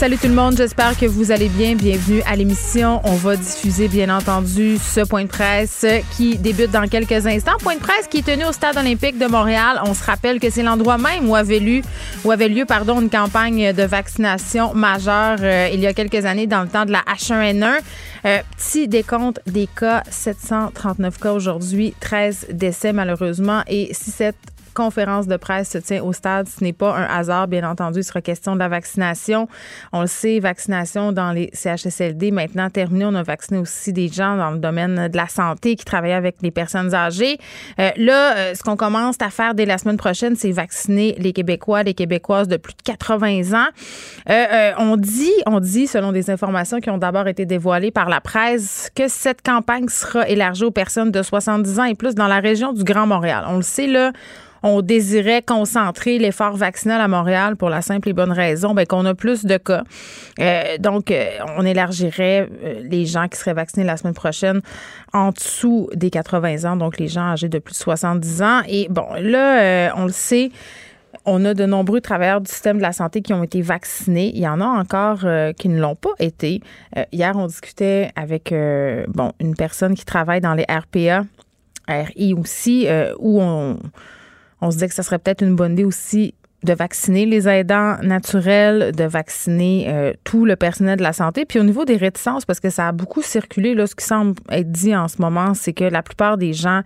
Salut tout le monde, j'espère que vous allez bien. Bienvenue à l'émission. On va diffuser bien entendu ce point de presse qui débute dans quelques instants. Point de presse qui est tenu au Stade olympique de Montréal. On se rappelle que c'est l'endroit même où avait, lieu, où avait lieu pardon, une campagne de vaccination majeure euh, il y a quelques années dans le temps de la H1N1. Euh, petit décompte des cas, 739 cas aujourd'hui, 13 décès malheureusement et si cette conférence de presse se tient au stade. Ce n'est pas un hasard, bien entendu. Il sera question de la vaccination. On le sait, vaccination dans les CHSLD maintenant terminée. On a vacciné aussi des gens dans le domaine de la santé qui travaillaient avec les personnes âgées. Euh, là, euh, ce qu'on commence à faire dès la semaine prochaine, c'est vacciner les Québécois, les Québécoises de plus de 80 ans. Euh, euh, on dit, on dit, selon des informations qui ont d'abord été dévoilées par la presse, que cette campagne sera élargie aux personnes de 70 ans et plus dans la région du Grand Montréal. On le sait, là, on désirait concentrer l'effort vaccinal à Montréal pour la simple et bonne raison ben, qu'on a plus de cas. Euh, donc, euh, on élargirait euh, les gens qui seraient vaccinés la semaine prochaine en dessous des 80 ans, donc les gens âgés de plus de 70 ans. Et bon, là, on le sait. On a de nombreux travailleurs du système de la santé qui ont été vaccinés. Il y en a encore qui ne l'ont pas été. Hier, on discutait avec une personne qui travaille dans les RPA, RI aussi, où on, on se disait que ça serait peut-être une bonne idée aussi de vacciner les aidants naturels, de vacciner euh, tout le personnel de la santé. Puis au niveau des réticences, parce que ça a beaucoup circulé, là, ce qui semble être dit en ce moment, c'est que la plupart des gens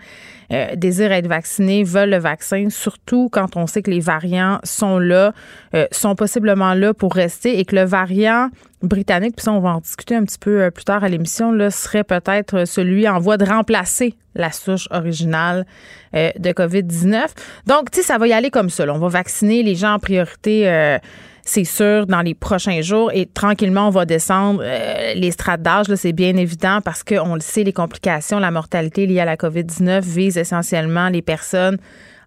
euh, désirent être vaccinés, veulent le vaccin, surtout quand on sait que les variants sont là, euh, sont possiblement là pour rester et que le variant britannique, puis ça, on va en discuter un petit peu euh, plus tard à l'émission, là, serait peut-être celui en voie de remplacer la souche originale euh, de COVID-19. Donc, tu sais, ça va y aller comme ça. On va vacciner les gens en priorité. euh, c'est sûr, dans les prochains jours. Et tranquillement, on va descendre euh, les strates d'âge. C'est bien évident parce qu'on le sait, les complications, la mortalité liée à la COVID-19 visent essentiellement les personnes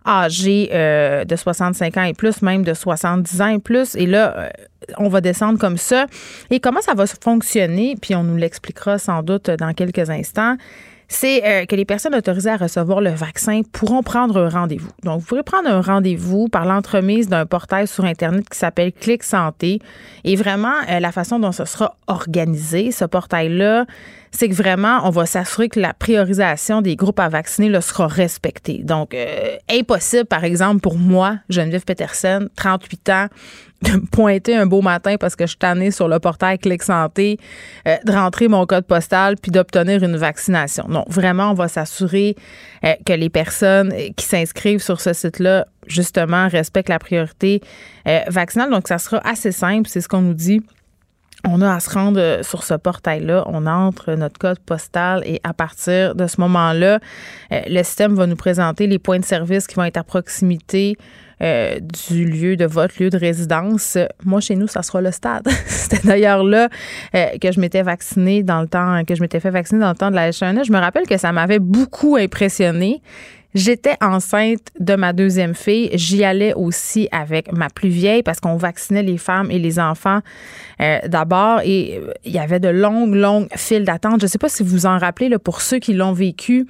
âgées euh, de 65 ans et plus, même de 70 ans et plus. Et là, euh, on va descendre comme ça. Et comment ça va fonctionner, puis on nous l'expliquera sans doute dans quelques instants, c'est euh, que les personnes autorisées à recevoir le vaccin pourront prendre un rendez-vous. Donc, vous pourrez prendre un rendez-vous par l'entremise d'un portail sur Internet qui s'appelle Clic Santé. Et vraiment, la façon dont ce sera organisé, ce portail-là, c'est que vraiment, on va s'assurer que la priorisation des groupes à vacciner là, sera respectée. Donc, euh, impossible, par exemple, pour moi, Geneviève Peterson, 38 ans, de me pointer un beau matin parce que je suis sur le portail Clic Santé, euh, de rentrer mon code postal puis d'obtenir une vaccination. Non, vraiment, on va s'assurer euh, que les personnes qui s'inscrivent sur ce site-là, justement, respectent la priorité euh, vaccinale. Donc, ça sera assez simple, c'est ce qu'on nous dit. On a à se rendre euh, sur ce portail-là. On entre notre code postal et à partir de ce moment-là, euh, le système va nous présenter les points de service qui vont être à proximité euh, du lieu de votre lieu de résidence. Moi, chez nous, ça sera le stade. C'était d'ailleurs là que je m'étais vaccinée dans le temps, que je m'étais fait vacciner dans le temps de la H1N1. Je me rappelle que ça m'avait beaucoup impressionné. J'étais enceinte de ma deuxième fille. J'y allais aussi avec ma plus vieille parce qu'on vaccinait les femmes et les enfants euh, d'abord et euh, il y avait de longues, longues files d'attente. Je ne sais pas si vous vous en rappelez, là, pour ceux qui l'ont vécu,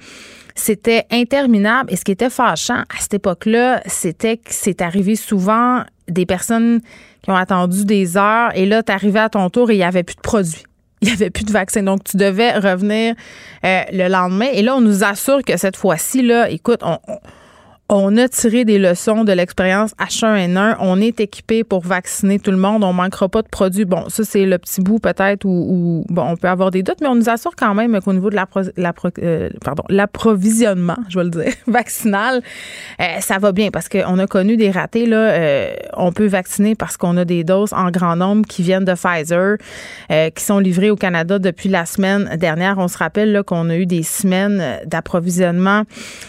c'était interminable. Et ce qui était fâchant à cette époque-là, c'était que c'est arrivé souvent des personnes qui ont attendu des heures et là, tu arrivais à ton tour et il n'y avait plus de produits. Il n'y avait plus de vaccin. Donc, tu devais revenir euh, le lendemain. Et là, on nous assure que cette fois-ci, là, écoute, on, on- on a tiré des leçons de l'expérience H1N1. On est équipé pour vacciner tout le monde. On manquera pas de produits. Bon, ça, c'est le petit bout peut-être où, bon, on peut avoir des doutes, mais on nous assure quand même qu'au niveau de euh, l'approvisionnement, je vais le dire, vaccinal, euh, ça va bien parce qu'on a connu des ratés. Là, euh, on peut vacciner parce qu'on a des doses en grand nombre qui viennent de Pfizer, qui sont livrées au Canada depuis la semaine dernière. On se rappelle qu'on a eu des semaines d'approvisionnement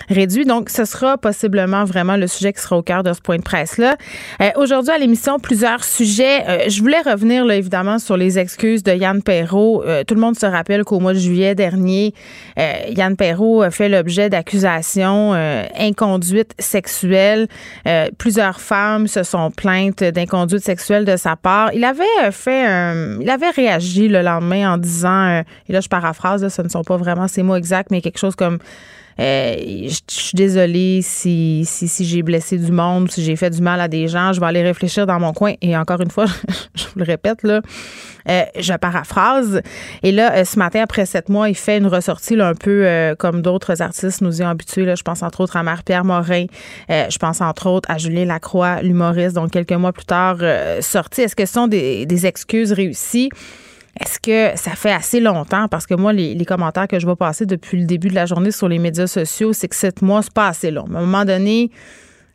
réduit. Donc, ce sera possible vraiment le sujet qui sera au cœur de ce point de presse-là. Euh, aujourd'hui, à l'émission, plusieurs sujets. Euh, je voulais revenir, là, évidemment, sur les excuses de Yann Perrault. Euh, tout le monde se rappelle qu'au mois de juillet dernier, Yann Perrault a fait l'objet d'accusations inconduites sexuelles. plusieurs femmes se sont plaintes d'inconduite sexuelle de sa part. Il avait fait il avait réagi le lendemain en disant, et là je paraphrase, ce ne sont pas vraiment ces mots exacts, mais quelque chose comme euh, je suis désolée si, si, si j'ai blessé du monde, si j'ai fait du mal à des gens. Je vais aller réfléchir dans mon coin. Et encore une fois, je vous le répète, là, euh, je paraphrase. Et là, euh, ce matin, après sept mois, il fait une ressortie un peu comme d'autres artistes nous y ont habitués. Là. Je pense entre autres à Marie-Pierre Morin. je pense entre autres à Julien Lacroix, l'humoriste, donc quelques mois plus tard, sorti. Est-ce que ce sont des, des excuses réussies? Est-ce que ça fait assez longtemps? Parce que moi, les, commentaires que je vois passer depuis le début de la journée sur les médias sociaux, c'est que sept mois, c'est pas assez long. À un moment donné,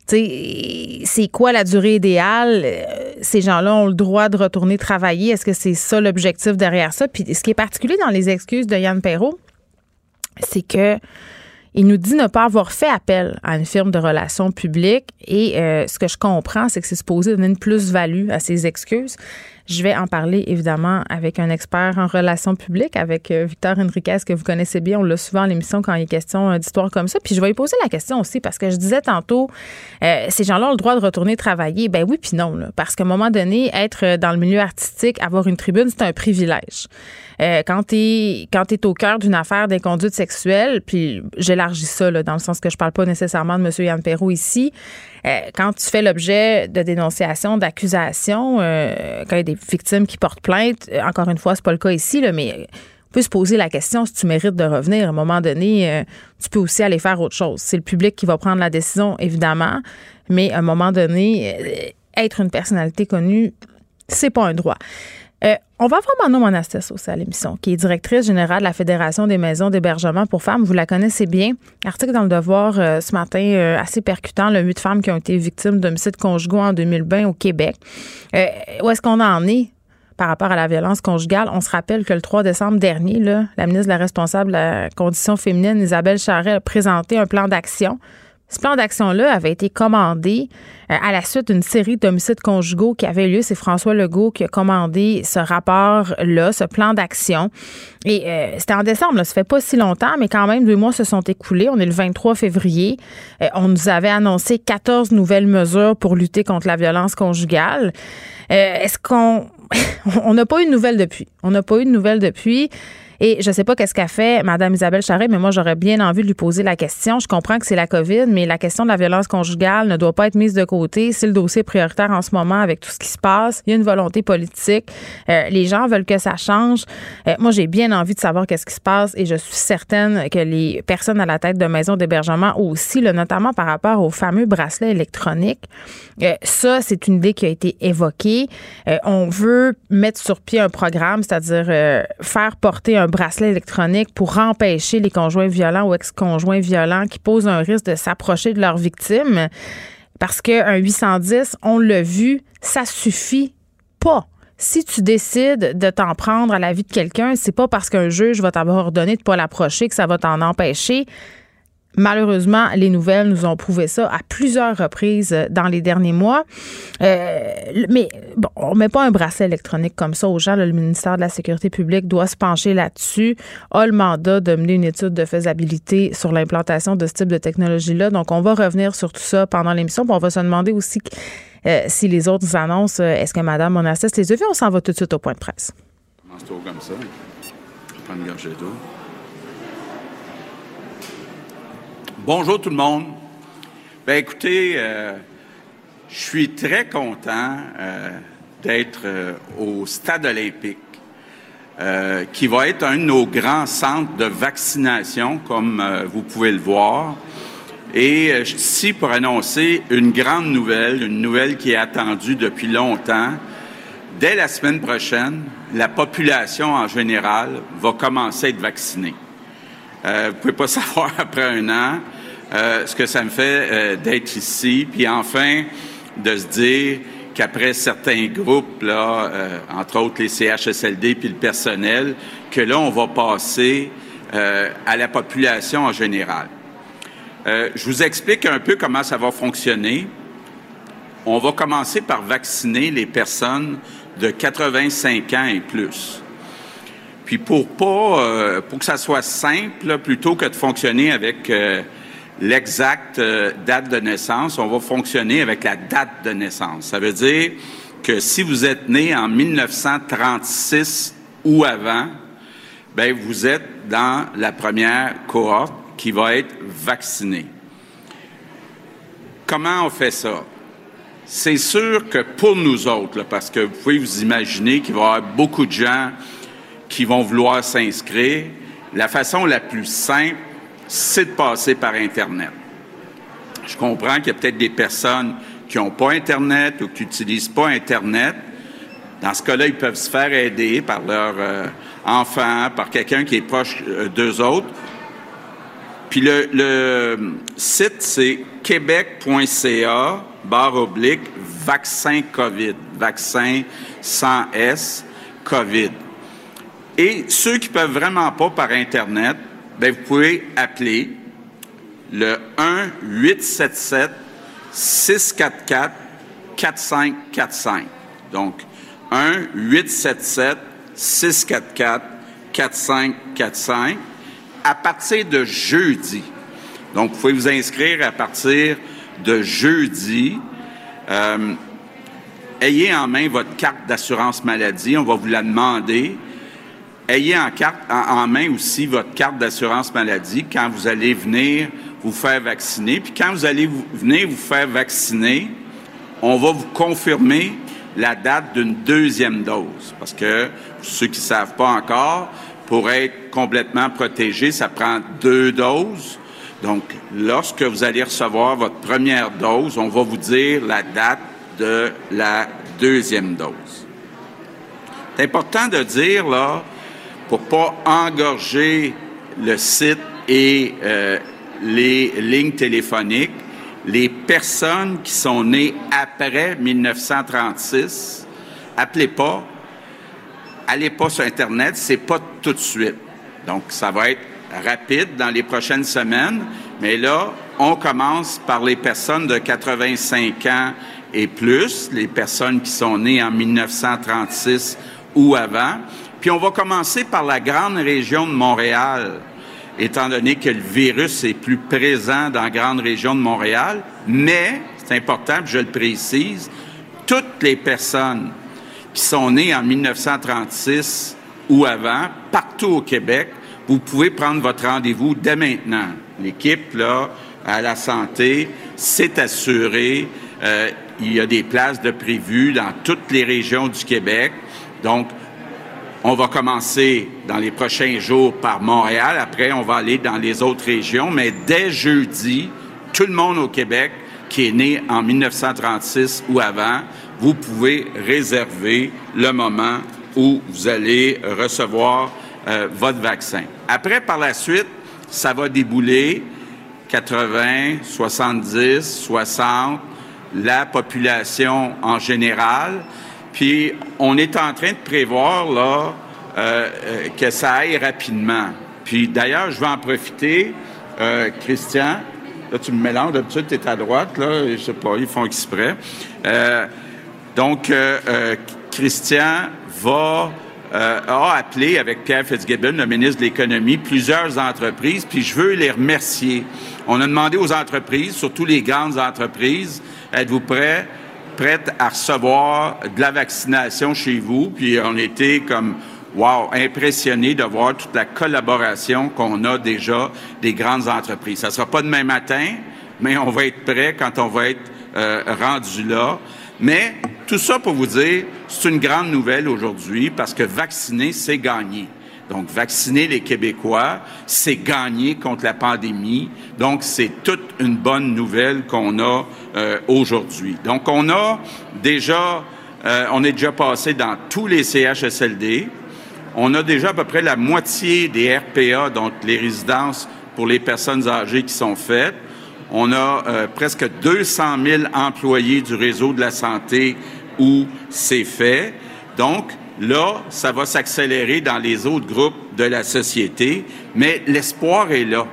c'est quoi la durée idéale? Euh, ces gens-là ont le droit de retourner travailler. Est-ce que c'est ça l'objectif derrière ça? Puis ce qui est particulier dans les excuses de Yann Perrault, c'est que il nous dit ne pas avoir fait appel à une firme de relations publiques et euh, ce que je comprends, c'est que c'est supposé donner une plus-value à ces excuses. Je vais en parler évidemment avec un expert en relations publiques, avec euh, Victor Henriquez, que vous connaissez bien. On l'a souvent à l'émission quand il est question euh, d'histoires comme ça. Puis je vais lui poser la question aussi parce que je disais tantôt, euh, ces gens-là ont le droit de retourner travailler. Ben oui, puis non. Là, parce qu'à un moment donné, être dans le milieu artistique, avoir une tribune, c'est un privilège. Quand tu es, au cœur d'une affaire d'inconduite sexuelle, puis j'élargis ça là, dans le sens que je parle pas nécessairement de M. Yann Perrault ici, euh, quand tu fais l'objet de dénonciations, d'accusations, euh, quand il y a des victimes qui portent plainte, euh, encore une fois, c'est pas le cas ici, là, mais on peut se poser la question si tu mérites de revenir. À un moment donné, tu peux aussi aller faire autre chose. C'est le public qui va prendre la décision, évidemment, mais à un moment donné, être une personnalité connue, c'est pas un droit. Euh, on va avoir Manon Monastès aussi à l'émission, qui est directrice générale de la Fédération des maisons d'hébergement pour femmes. Vous la connaissez bien. Article dans le Devoir euh, ce matin euh, assez percutant, le huit femmes qui ont été victimes d'homicides conjugaux en 2020 au Québec. où est-ce qu'on en est par rapport à la violence conjugale? On se rappelle que le 3 décembre dernier, la ministre de la responsable de la condition féminine, Isabelle Charret, a présenté un plan d'action ce plan d'action-là avait été commandé euh, à la suite d'une série d'homicides conjugaux qui avait lieu. C'est François Legault qui a commandé ce rapport-là, ce plan d'action. Et euh, c'était en décembre, là, ça fait pas si longtemps, mais quand même, deux mois se sont écoulés. On est le 23 février. Euh, on nous avait annoncé 14 nouvelles mesures pour lutter contre la violence conjugale. Est-ce qu'on... on n'a pas eu de nouvelles depuis. On n'a pas eu de nouvelles depuis. Et je sais pas qu'est-ce qu'a fait Mme Isabelle Charret, mais moi, j'aurais bien envie de lui poser la question. Je comprends que c'est la COVID, mais la question de la violence conjugale ne doit pas être mise de côté. C'est le dossier prioritaire en ce moment avec tout ce qui se passe. Il y a une volonté politique. Euh, les gens veulent que ça change. Euh, moi, j'ai bien envie de savoir qu'est-ce qui se passe et je suis certaine que les personnes à la tête de maisons d'hébergement aussi, là, notamment par rapport aux fameux bracelets électroniques. Euh, ça, c'est une idée qui a été évoquée. on veut mettre sur pied un programme, c'est-à-dire faire porter un un bracelet électronique pour empêcher les conjoints violents ou ex-conjoints violents qui posent un risque de s'approcher de leurs victimes. Parce qu'un 810, on l'a vu, ça suffit pas si tu décides de t'en prendre à la vie de quelqu'un, c'est pas parce qu'un juge va t'avoir ordonné de pas l'approcher que ça va t'en empêcher. Malheureusement, les nouvelles nous ont prouvé ça à plusieurs reprises euh, dans les derniers mois. Euh, mais bon, on met pas un bracelet électronique comme ça aux gens. le ministère de la Sécurité publique doit se pencher là-dessus, a le mandat de mener une étude de faisabilité sur l'implantation de ce type de technologie-là. Donc, on va revenir sur tout ça pendant l'émission. On va se demander aussi euh, si les autres annoncent, est-ce que Mme Monastis les a? On s'en va tout de suite au point de presse. comme ça. Une d'eau. Bonjour tout le monde. Ben écoutez, euh, je suis très content euh, d'être euh, au Stade olympique, qui va être un de nos grands centres de vaccination, comme vous pouvez le voir. Et je suis ici pour annoncer une grande nouvelle, une nouvelle qui est attendue depuis longtemps. Dès la semaine prochaine, la population en général va commencer à être vaccinée. Euh, vous pouvez pas savoir après un an euh, ce que ça me fait euh, d'être ici, puis enfin de se dire qu'après certains groupes, là, euh, entre autres les CHSLD puis le personnel, que là, on va passer à la population en général. Je vous explique un peu comment ça va fonctionner. On va commencer par vacciner les personnes de 85 ans et plus. Puis pour pas, euh, pour que ça soit simple, plutôt que de fonctionner avec euh, l'exacte euh, date de naissance, on va fonctionner avec la date de naissance. Ça veut dire que si vous êtes né en 1936 ou avant, ben vous êtes dans la première cohorte qui va être vaccinée. Comment on fait ça? C'est sûr que pour nous autres, là, parce que vous pouvez vous imaginer qu'il va y avoir beaucoup de gens qui vont vouloir s'inscrire, la façon la plus simple, c'est de passer par Internet. Je comprends qu'il y a peut-être des personnes qui n'ont pas Internet ou qui n'utilisent pas Internet. Dans ce cas-là, ils peuvent se faire aider par leur euh, enfant, par quelqu'un qui est proche euh, d'eux autres. Puis le, le site, c'est québec.ca, barre oblique, vaccin COVID, vaccin sans S, COVID. Et ceux qui peuvent vraiment pas par Internet, ben vous pouvez appeler le 1 877 644 4545. Donc 1 877 644 4545 à partir de jeudi. Donc vous pouvez vous inscrire à partir de jeudi. Euh, ayez en main votre carte d'assurance maladie, on va vous la demander. Ayez en, carte, en, main aussi votre carte d'assurance maladie quand vous allez venir vous faire vacciner. Puis quand vous allez vous, venir vous faire vacciner, on va vous confirmer la date d'une deuxième dose. Parce que ceux qui ne savent pas encore, pour être complètement protégé, ça prend deux doses. Donc, lorsque vous allez recevoir votre première dose, on va vous dire la date de la deuxième dose. C'est important de dire, là, pour pas engorger le site et euh, les lignes téléphoniques, les personnes qui sont nées après 1936, appelez pas, allez pas sur Internet, c'est pas tout de suite. Donc, ça va être rapide dans les prochaines semaines, mais là, on commence par les personnes de 85 ans et plus, les personnes qui sont nées en 1936 ou avant. Puis on va commencer par la grande région de Montréal, étant donné que le virus est plus présent dans la grande région de Montréal, mais, c'est important, je le précise, toutes les personnes qui sont nées en 1936 ou avant, partout au Québec, vous pouvez prendre votre rendez-vous dès maintenant. L'équipe, là, à la santé, s'est assurée. Euh, il y a des places de prévues dans toutes les régions du Québec. Donc, on va commencer dans les prochains jours par Montréal. Après, on va aller dans les autres régions. Mais dès jeudi, tout le monde au Québec qui est né en 1936 ou avant, vous pouvez réserver le moment où vous allez recevoir euh, votre vaccin. Après, par la suite, ça va débouler 80, 70, 60, la population en général. Puis, on est en train de prévoir, là, euh, euh, que ça aille rapidement. Puis, d'ailleurs, je vais en profiter, euh, Christian. Là, tu me mélanges, d'habitude, tu es à droite, là, je sais pas, ils font exprès. Donc, Christian va a appelé avec Pierre Fitzgibbon, le ministre de l'Économie, plusieurs entreprises, puis je veux les remercier. On a demandé aux entreprises, surtout les grandes entreprises, êtes-vous prêts, prêtes à recevoir de la vaccination chez vous? Puis on était comme, wow, impressionnés de voir toute la collaboration qu'on a déjà des grandes entreprises. Ça sera pas demain matin, mais on va être prêt quand on va être euh, rendu là. Mais tout ça pour vous dire, c'est une grande nouvelle aujourd'hui parce que vacciner, c'est gagner. Donc, vacciner les Québécois, c'est gagner contre la pandémie. Donc, c'est toute une bonne nouvelle qu'on a euh, aujourd'hui. Donc, on a déjà, euh, on est déjà passé dans tous les CHSLD. On a déjà à peu près la moitié des RPA, donc les résidences pour les personnes âgées qui sont faites. On a euh, presque 200 000 employés du réseau de la santé où c'est fait. Donc, là, ça va s'accélérer dans les autres groupes de la société, mais l'espoir est là.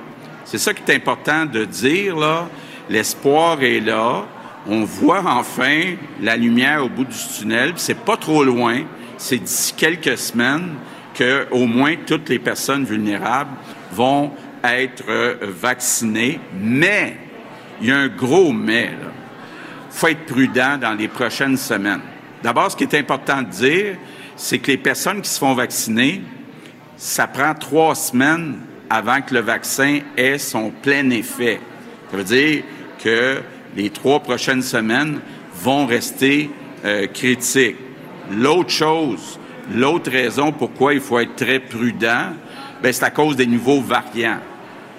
C'est ça qui est important de dire, là. L'espoir est là. On voit enfin la lumière au bout du tunnel. C'est pas trop loin. C'est d'ici quelques semaines que, au moins, toutes les personnes vulnérables vont être euh, vaccinées. Mais, il y a un gros mais, là. faut être prudent dans les prochaines semaines. D'abord, ce qui est important de dire, c'est que les personnes qui se font vacciner, ça prend trois semaines avant que le vaccin ait son plein effet. Ça veut dire que les trois prochaines semaines vont rester euh, critiques. L'autre chose, l'autre raison pourquoi il faut être très prudent, ben, c'est à cause des nouveaux variants.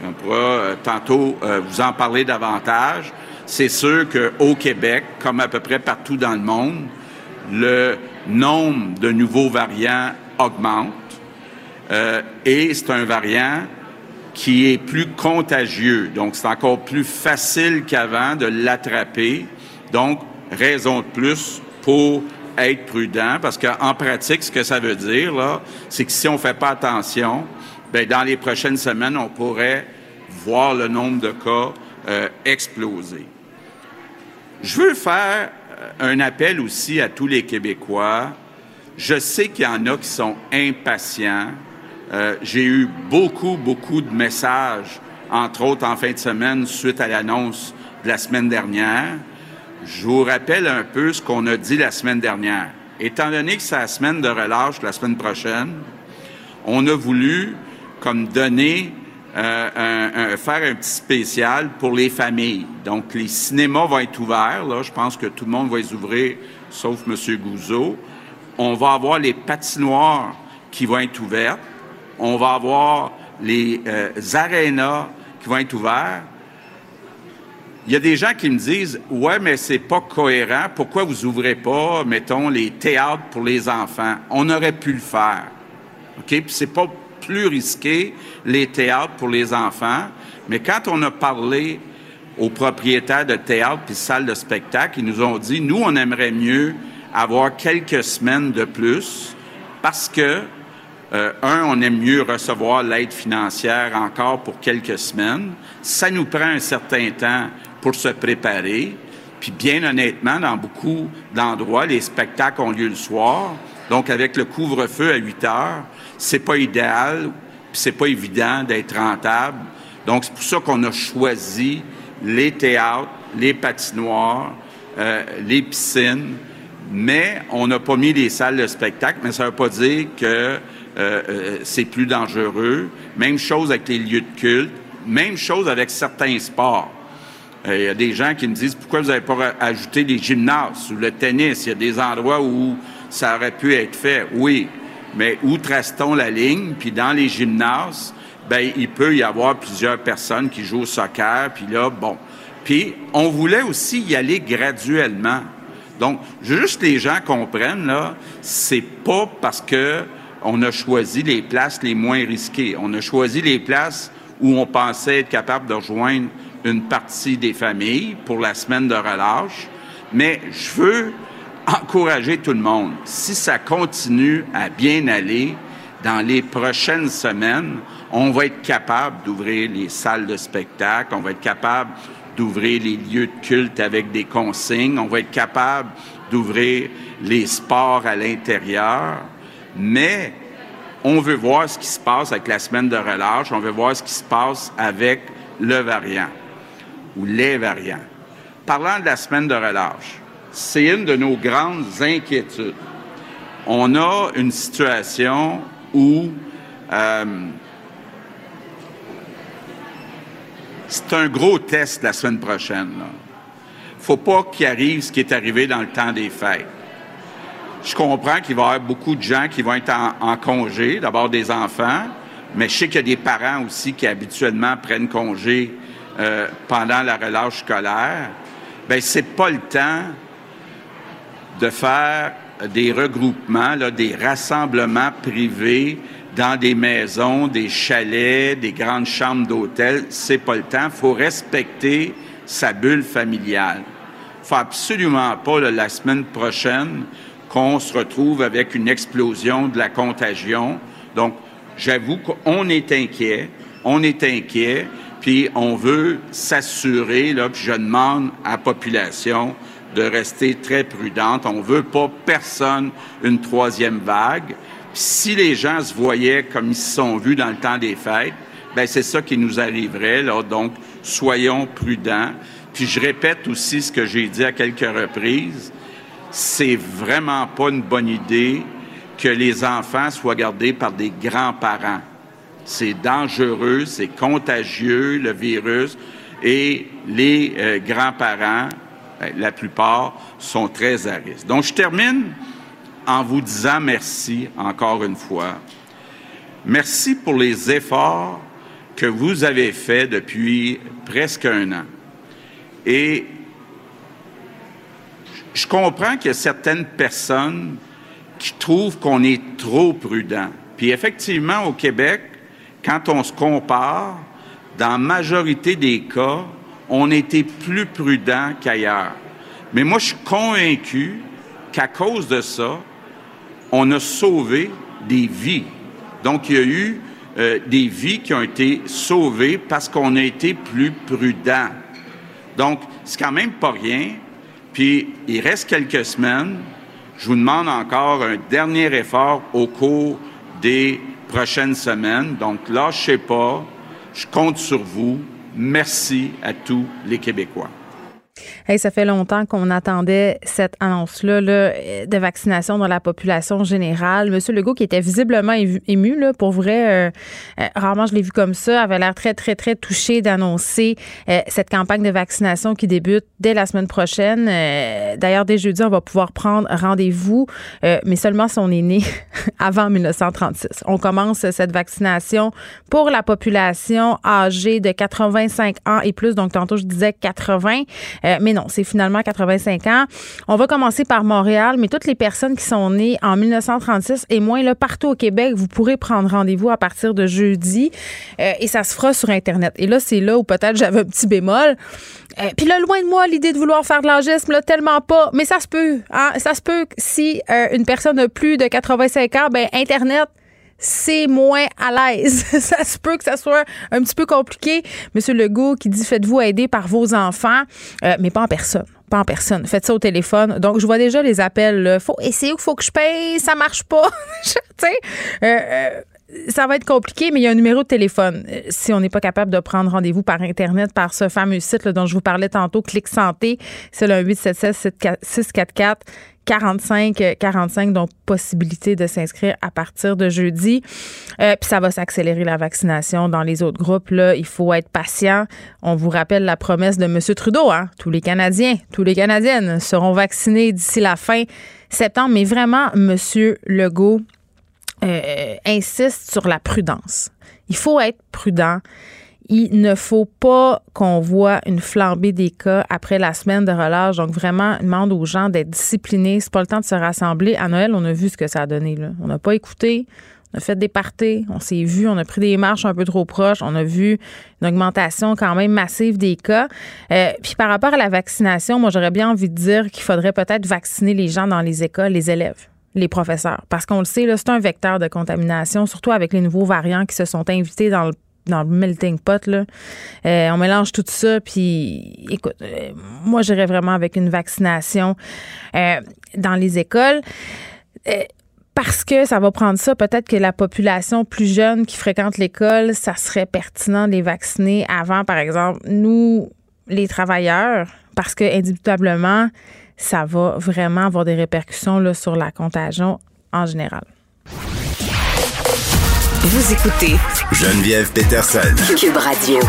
On pourra euh, tantôt euh, vous en parler davantage. C'est sûr qu'au Québec, comme à peu près partout dans le monde, le nombre de nouveaux variants augmente euh, et c'est un variant qui est plus contagieux. Donc, c'est encore plus facile qu'avant de l'attraper. Donc, raison de plus pour être prudent, parce qu'en pratique, ce que ça veut dire, là, c'est que si on ne fait pas attention, bien, dans les prochaines semaines, on pourrait voir le nombre de cas euh, exploser. Je veux faire un appel aussi à tous les Québécois. Je sais qu'il y en a qui sont impatients. Euh, j'ai eu beaucoup, beaucoup de messages, entre autres en fin de semaine, suite à l'annonce de la semaine dernière. Je vous rappelle un peu ce qu'on a dit la semaine dernière. Étant donné que c'est la semaine de relâche la semaine prochaine, on a voulu comme donner faire un petit spécial pour les familles. Donc, les cinémas vont être ouverts. Là, je pense que tout le monde va les ouvrir, sauf M. Gouzeau. On va avoir les patinoires qui vont être ouvertes. On va avoir les euh, arénas qui vont être ouverts. Il y a des gens qui me disent Ouais, mais c'est pas cohérent. Pourquoi vous ouvrez pas, mettons, les théâtres pour les enfants? On aurait pu le faire. OK? Puis c'est pas plus risqué, les théâtres pour les enfants. Mais quand on a parlé aux propriétaires de théâtres et salles de spectacle, ils nous ont dit, nous, on aimerait mieux avoir quelques semaines de plus parce que, euh, un, on aime mieux recevoir l'aide financière encore pour quelques semaines. Ça nous prend un certain temps pour se préparer. Puis bien honnêtement, dans beaucoup d'endroits, les spectacles ont lieu le soir. Donc, avec le couvre-feu à 8 heures, c'est pas idéal, c'est pas évident d'être rentable. Donc, c'est pour ça qu'on a choisi les théâtres, les patinoires, euh, les piscines, mais on n'a pas mis les salles de spectacle, mais ça ne veut pas dire que euh, euh, c'est plus dangereux. Même chose avec les lieux de culte, même chose avec certains sports. Il y a des gens qui me disent pourquoi vous n'avez pas ajouté les gymnases ou le tennis? Il y a des endroits où ça aurait pu être fait. Oui, mais où trace-t-on la ligne? Puis dans les gymnases, ben il peut y avoir plusieurs personnes qui jouent au soccer, puis là, bon. Puis on voulait aussi y aller graduellement. Donc, juste les gens comprennent, là, c'est pas parce que on a choisi les places les moins risquées. On a choisi les places où on pensait être capable de rejoindre une partie des familles pour la semaine de relâche. Mais je veux encourager tout le monde. Si ça continue à bien aller, dans les prochaines semaines, on va être capable d'ouvrir les salles de spectacle, on va être capable d'ouvrir les lieux de culte avec des consignes, on va être capable d'ouvrir les sports à l'intérieur, mais on veut voir ce qui se passe avec la semaine de relâche, on veut voir ce qui se passe avec le variant ou les variants. Parlant de la semaine de relâche, c'est une de nos grandes inquiétudes. On a une situation où euh, c'est un gros test la semaine prochaine. Il ne faut pas qu'il arrive ce qui est arrivé dans le temps des fêtes. je comprends qu'il va y avoir beaucoup de gens qui vont être en, congé, d'abord des enfants, mais je sais qu'il y a des parents aussi qui habituellement prennent congé euh, pendant la relâche scolaire. Ben c'est pas le temps de faire des regroupements, des rassemblements privés dans des maisons, des chalets, des grandes chambres d'hôtel. C'est pas le temps. Faut respecter sa bulle familiale. Il faut absolument pas la semaine prochaine qu'on se retrouve avec une explosion de la contagion. Donc, j'avoue qu'on est inquiet. On est inquiet. Puis on veut s'assurer, là, je demande à la population de rester très prudente. On veut pas personne une troisième vague. si les gens se voyaient comme ils se sont vus dans le temps des fêtes, ben c'est ça qui nous arriverait. Là. Donc, soyons prudents. Puis je répète aussi ce que j'ai dit à quelques reprises. C'est vraiment pas une bonne idée que les enfants soient gardés par des grands-parents. C'est dangereux, c'est contagieux, le virus, et les euh, grands-parents, la plupart, sont très à risque. Donc, je termine en vous disant merci encore une fois. Merci pour les efforts que vous avez faits depuis presque un an. Et je comprends qu'il y a certaines personnes qui trouvent qu'on est trop prudent. Puis effectivement, au Québec, quand on se compare, dans la majorité des cas, on était plus prudent qu'ailleurs. Mais moi, je suis convaincu qu'à cause de ça, on a sauvé des vies. Donc, il y a eu euh, des vies qui ont été sauvées parce qu'on a été plus prudent. Donc, c'est quand même pas rien. Puis, il reste quelques semaines. Je vous demande encore un dernier effort au cours des prochaines semaines. Donc, lâchez pas. Je compte sur vous. Merci à tous les Québécois. Hey, ça fait longtemps qu'on attendait cette annonce-là de vaccination dans la population générale. Monsieur Legault, qui était visiblement ému, là, pour vrai, euh, euh, rarement je l'ai vu comme ça, avait l'air très, très, très touché d'annoncer euh, cette campagne de vaccination qui débute dès la semaine prochaine. D'ailleurs, dès jeudi, on va pouvoir prendre rendez-vous, mais seulement si on est né avant 1936. On commence cette vaccination pour la population âgée de 85 ans et plus. Donc, tantôt, je disais 80. Euh, non, c'est finalement 85 ans. On va commencer par Montréal, mais toutes les personnes qui sont nées en 1936 et moins, là, partout au Québec, vous pourrez prendre rendez-vous à partir de jeudi euh, et ça se fera sur Internet. Et là, c'est là où peut-être j'avais un petit bémol. Euh, puis là, loin de moi, l'idée de vouloir faire de l'angisme, là, tellement pas. Mais ça se peut. Hein? Ça se peut si une personne a plus de 85 ans, ben Internet, c'est moins à l'aise. ça se peut que ça soit un petit peu compliqué. Monsieur Legault qui dit faites-vous aider par vos enfants, euh, mais pas en personne pas en personne. Faites ça au téléphone. Donc, je vois déjà les appels. Faut essayer faut que je paye, ça marche pas. tu euh, euh, ça va être compliqué, mais il y a un numéro de téléphone. Si on n'est pas capable de prendre rendez-vous par Internet, par ce fameux site dont je vous parlais tantôt, Clic Santé, c'est le 877 644 45 45 donc possibilité de s'inscrire à partir de jeudi. Euh, puis ça va s'accélérer la vaccination dans les autres groupes là, il faut être patient. On vous rappelle la promesse de M. Trudeau hein? tous les Canadiens, tous les Canadiennes seront vaccinés d'ici la fin septembre, mais vraiment M. Legault euh, insiste sur la prudence. Il faut être prudent il ne faut pas qu'on voit une flambée des cas après la semaine de relâche. Donc, vraiment, demande aux gens d'être disciplinés. C'est pas le temps de se rassembler. À Noël, on a vu ce que ça a donné. Là. On n'a pas écouté. On a fait des parties, on s'est vu, on a pris des marches un peu trop proches, on a vu une augmentation quand même massive des cas. Euh, puis par rapport à la vaccination, moi j'aurais bien envie de dire qu'il faudrait peut-être vacciner les gens dans les écoles, les élèves les professeurs. Parce qu'on le sait, c'est un vecteur de contamination, surtout avec les nouveaux variants qui se sont invités dans le dans le melting pot. Là. Euh, on mélange tout ça, puis écoute, euh, moi j'irais vraiment avec une vaccination euh, dans les écoles. parce que ça va prendre ça, peut-être que la population plus jeune qui fréquente l'école, ça serait pertinent de les vacciner avant, par exemple, nous, les travailleurs, parce que indubitablement, ça va vraiment avoir des répercussions là, sur la contagion en général. Vous écoutez Geneviève Peterson. Cube Radio.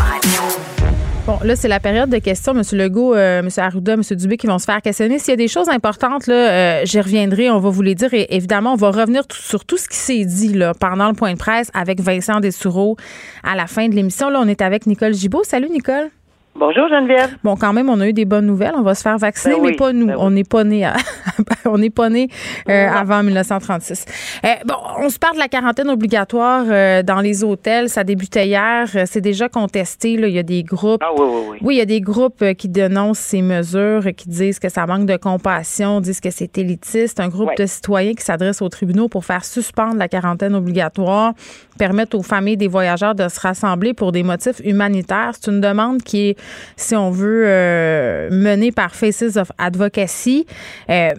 Bon, là, c'est la période de questions. M. Legault, euh, M. Arruda, M. Dubé qui vont se faire questionner. S'il y a des choses importantes, là, euh, j'y reviendrai. On va vous les dire. Et évidemment, on va revenir sur tout ce qui s'est dit là, pendant le point de presse avec Vincent Dessoureau à la fin de l'émission. Là, on est avec Nicole Gibault. Salut, Nicole. Bonjour Geneviève. Bon, quand même, on a eu des bonnes nouvelles. On va se faire vacciner, Ben mais oui, pas nous. ben. On n'est pas né, on n'est pas né euh, avant 1936. Euh, bon, on se parle de la quarantaine obligatoire euh, dans les hôtels. Ça débutait hier. Euh, C'est déjà contesté. Là. Il y a des groupes. Ah oui, oui, oui. Oui, il y a des groupes euh, qui dénoncent ces mesures, qui disent que ça manque de compassion, disent que c'est élitiste. Un groupe de citoyens qui s'adresse aux tribunaux pour faire suspendre la quarantaine obligatoire, permettre aux familles des voyageurs de se rassembler pour des motifs humanitaires. C'est une demande qui est, si on veut, euh, menée par Faces of Advocacy. Euh,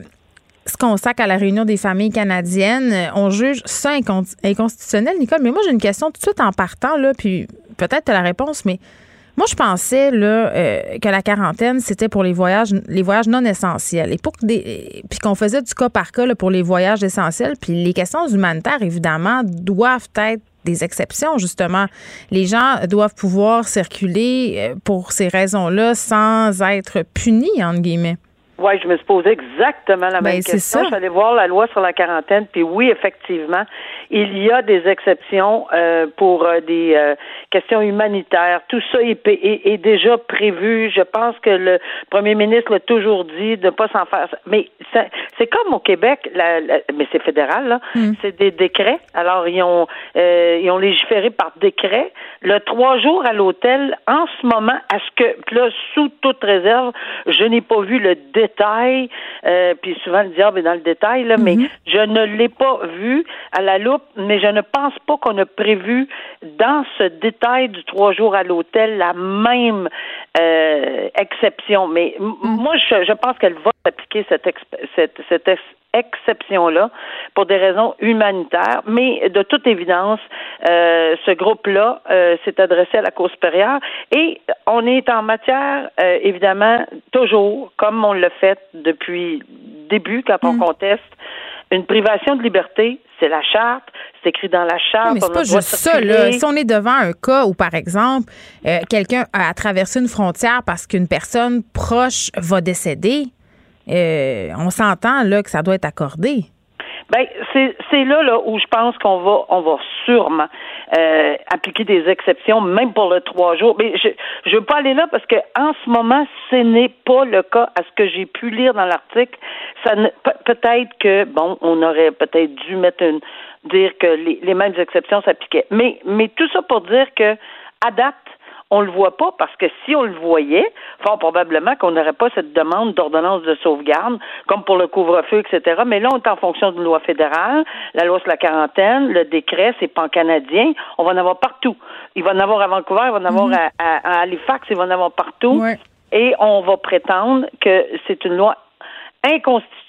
ce qu'on sac à la réunion des familles canadiennes, euh, on juge ça incon- inconstitutionnel, Nicole. Mais moi, j'ai une question tout de suite en partant, là, puis peut-être tu as la réponse, mais moi, je pensais là, euh, que la quarantaine, c'était pour les voyages, les voyages non essentiels. Et pour des, puis qu'on faisait du cas par cas là, pour les voyages essentiels. Puis les questions humanitaires, évidemment, doivent être des exceptions, justement. Les gens doivent pouvoir circuler euh, pour ces raisons-là sans être punis, entre guillemets. Oui, je me suis posé exactement la Ben, même c'est question. allée voir la loi sur la quarantaine, puis oui, effectivement, il y a des exceptions euh, pour euh, des euh, questions humanitaires. Tout ça est, est- est déjà prévu. Je pense que le premier ministre l'a toujours dit de ne pas s'en faire. Mais c'est comme au Québec, la- la- mais c'est fédéral, là. C'est des décrets. Alors, ils ont, euh, ils ont légiféré par décret. Le trois jours à l'hôtel, en ce moment, à ce que, là, sous toute réserve, je n'ai pas vu le détail, euh, puis souvent le diable est dans le détail, là, mais je ne l'ai pas vu à la loupe, mais je ne pense pas qu'on a prévu dans ce détail du trois jours à l'hôtel la même euh, exception. Mais m- moi, je, je pense qu'elle va appliquer cette, exp- cette, cette ex- exception-là pour des raisons humanitaires, mais de toute évidence, euh, ce groupe-là euh, s'est adressé à la Cour supérieure et on est en matière, euh, évidemment, toujours, comme on l'a fait depuis le début, quand on conteste une privation de liberté, c'est la charte, c'est écrit dans la charte. mais c'est pas juste ça. Là. Si on est devant un cas où, par exemple, euh, quelqu'un a traversé une frontière parce qu'une personne proche va décéder, euh, on s'entend là que ça doit être accordé. Ben, c'est là, là où je pense qu'on va on va sûrement euh, appliquer des exceptions, même pour le trois jours. Mais je je veux pas aller là parce que en ce moment, ce n'est pas le cas. À ce que j'ai pu lire dans l'article, ça peut-être que bon, on aurait peut-être dû mettre une dire que les, les mêmes exceptions s'appliquaient. Mais mais tout ça pour dire que à date on le voit pas parce que si on le voyait, fort probablement qu'on n'aurait pas cette demande d'ordonnance de sauvegarde, comme pour le couvre-feu, etc. Mais là, on est en fonction d'une loi fédérale, la loi sur la quarantaine, le décret, c'est pan-canadien, on va en avoir partout. Il va en avoir à Vancouver, il va en avoir à, à- à Halifax, il va en avoir partout. Ouais. Et on va prétendre que c'est une loi inconstitutionnelle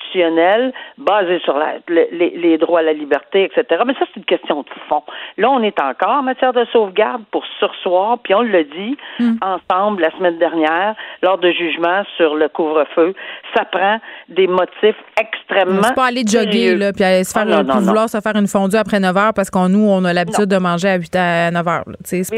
basée sur la- le- les, les droits à la liberté, etc. Mais ça, c'est une question de fond. Là, on est encore en matière de sauvegarde pour sursoir, puis on l'a dit ensemble la semaine dernière lors de jugement sur le couvre-feu. Ça prend des motifs extrêmement. C'est pas aller jogger là, puis aller se faire, Ah, non, non. vouloir se faire une fondue après 9 heures parce qu'on nous, on a l'habitude de manger à 8 à 9 heures.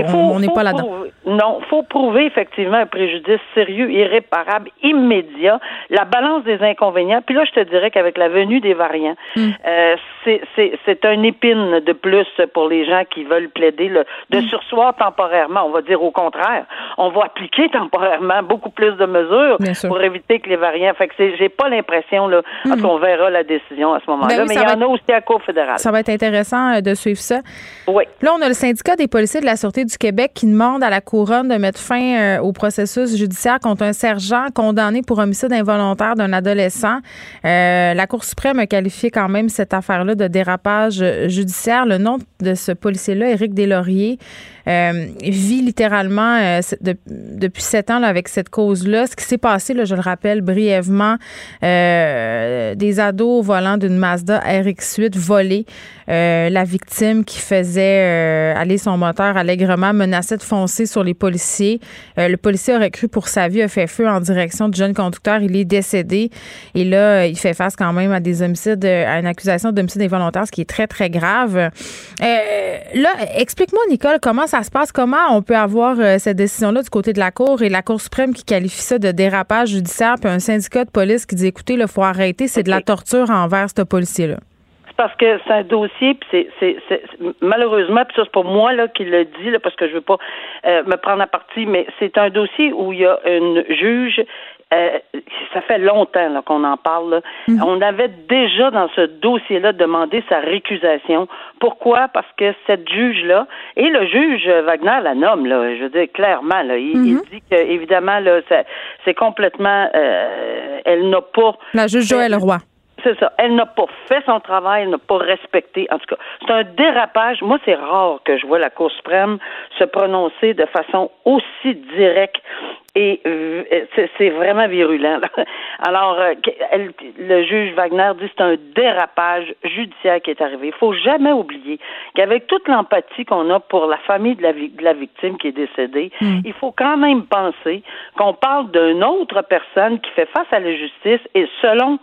faut- on n'est pas là-dedans. prouver- non, faut prouver effectivement un préjudice sérieux, irréparable, immédiat, la balance des inconvénients. Puis là, je te dirais qu'avec la venue des variants, Hmm. euh, c'est- un épine de plus pour les gens qui veulent plaider le, de sursoir temporairement. On va dire au contraire, on va appliquer temporairement beaucoup plus de mesures pour éviter que les variants. Fait que j'ai pas l'impression là, en tout cas, on verra la décision à ce moment-là. Ben oui, mais il y en a aussi à la Cour fédérale. Ça va être intéressant euh, de suivre ça. Oui. Là, on a le syndicat des policiers de la Sûreté du Québec qui demande à la couronne de mettre fin euh, au processus judiciaire contre un sergent condamné pour homicide involontaire d'un adolescent. Euh, la Cour suprême a qualifié quand même cette affaire-là de dérapage euh, judiciaire. Le nom de ce policier-là, Éric Deslauriers, euh, vit littéralement euh, depuis sept ans là, avec cette cause-là. Ce qui s'est passé, là, je le rappelle brièvement, euh, des ados au volant d'une Mazda RX-8 volée. Euh, la victime qui faisait aller son moteur allègrement menaçait de foncer sur les policiers. Le policier aurait cru pour sa vie, a fait feu en direction du jeune conducteur. Il est décédé. Et là, il fait face quand même à des homicides, à une accusation d'homicide involontaire, ce qui est très, très grave. Là, explique-moi, Nicole, comment ça ça se passe? Comment? On peut avoir euh, cette décision-là du côté de la Cour et la Cour suprême qui qualifie ça de dérapage judiciaire, puis un syndicat de police qui dit écoutez, il faut arrêter, c'est de la torture envers ce policier-là? parce que c'est un dossier, puis c'est, malheureusement, puis ça c'est pas moi là qui le dit, là, parce que je veux pas euh, me prendre à partie, mais c'est un dossier où il y a une juge. Euh, ça fait longtemps qu'on en parle. Mhm. On avait déjà dans ce dossier-là demandé sa récusation. Pourquoi? Parce que cette juge-là, et le juge Wagner la nomme, là, je veux dire clairement, là, il, mhm. dit que évidemment, là, c'est complètement euh, elle n'a pas. La juge Joël Roy. C'est ça. Elle n'a pas fait son travail, elle n'a pas respecté. En tout cas, c'est un dérapage. Moi, c'est rare que je vois la Cour suprême se prononcer de façon aussi directe et euh, c'est vraiment virulent. Alors, euh, le juge Wagner dit que c'est un dérapage judiciaire qui est arrivé. Il faut jamais oublier qu'avec toute l'empathie qu'on a pour la famille de la, de la victime qui est décédée, hmm. il faut quand même penser qu'on parle d'une autre personne qui fait face à la justice et selon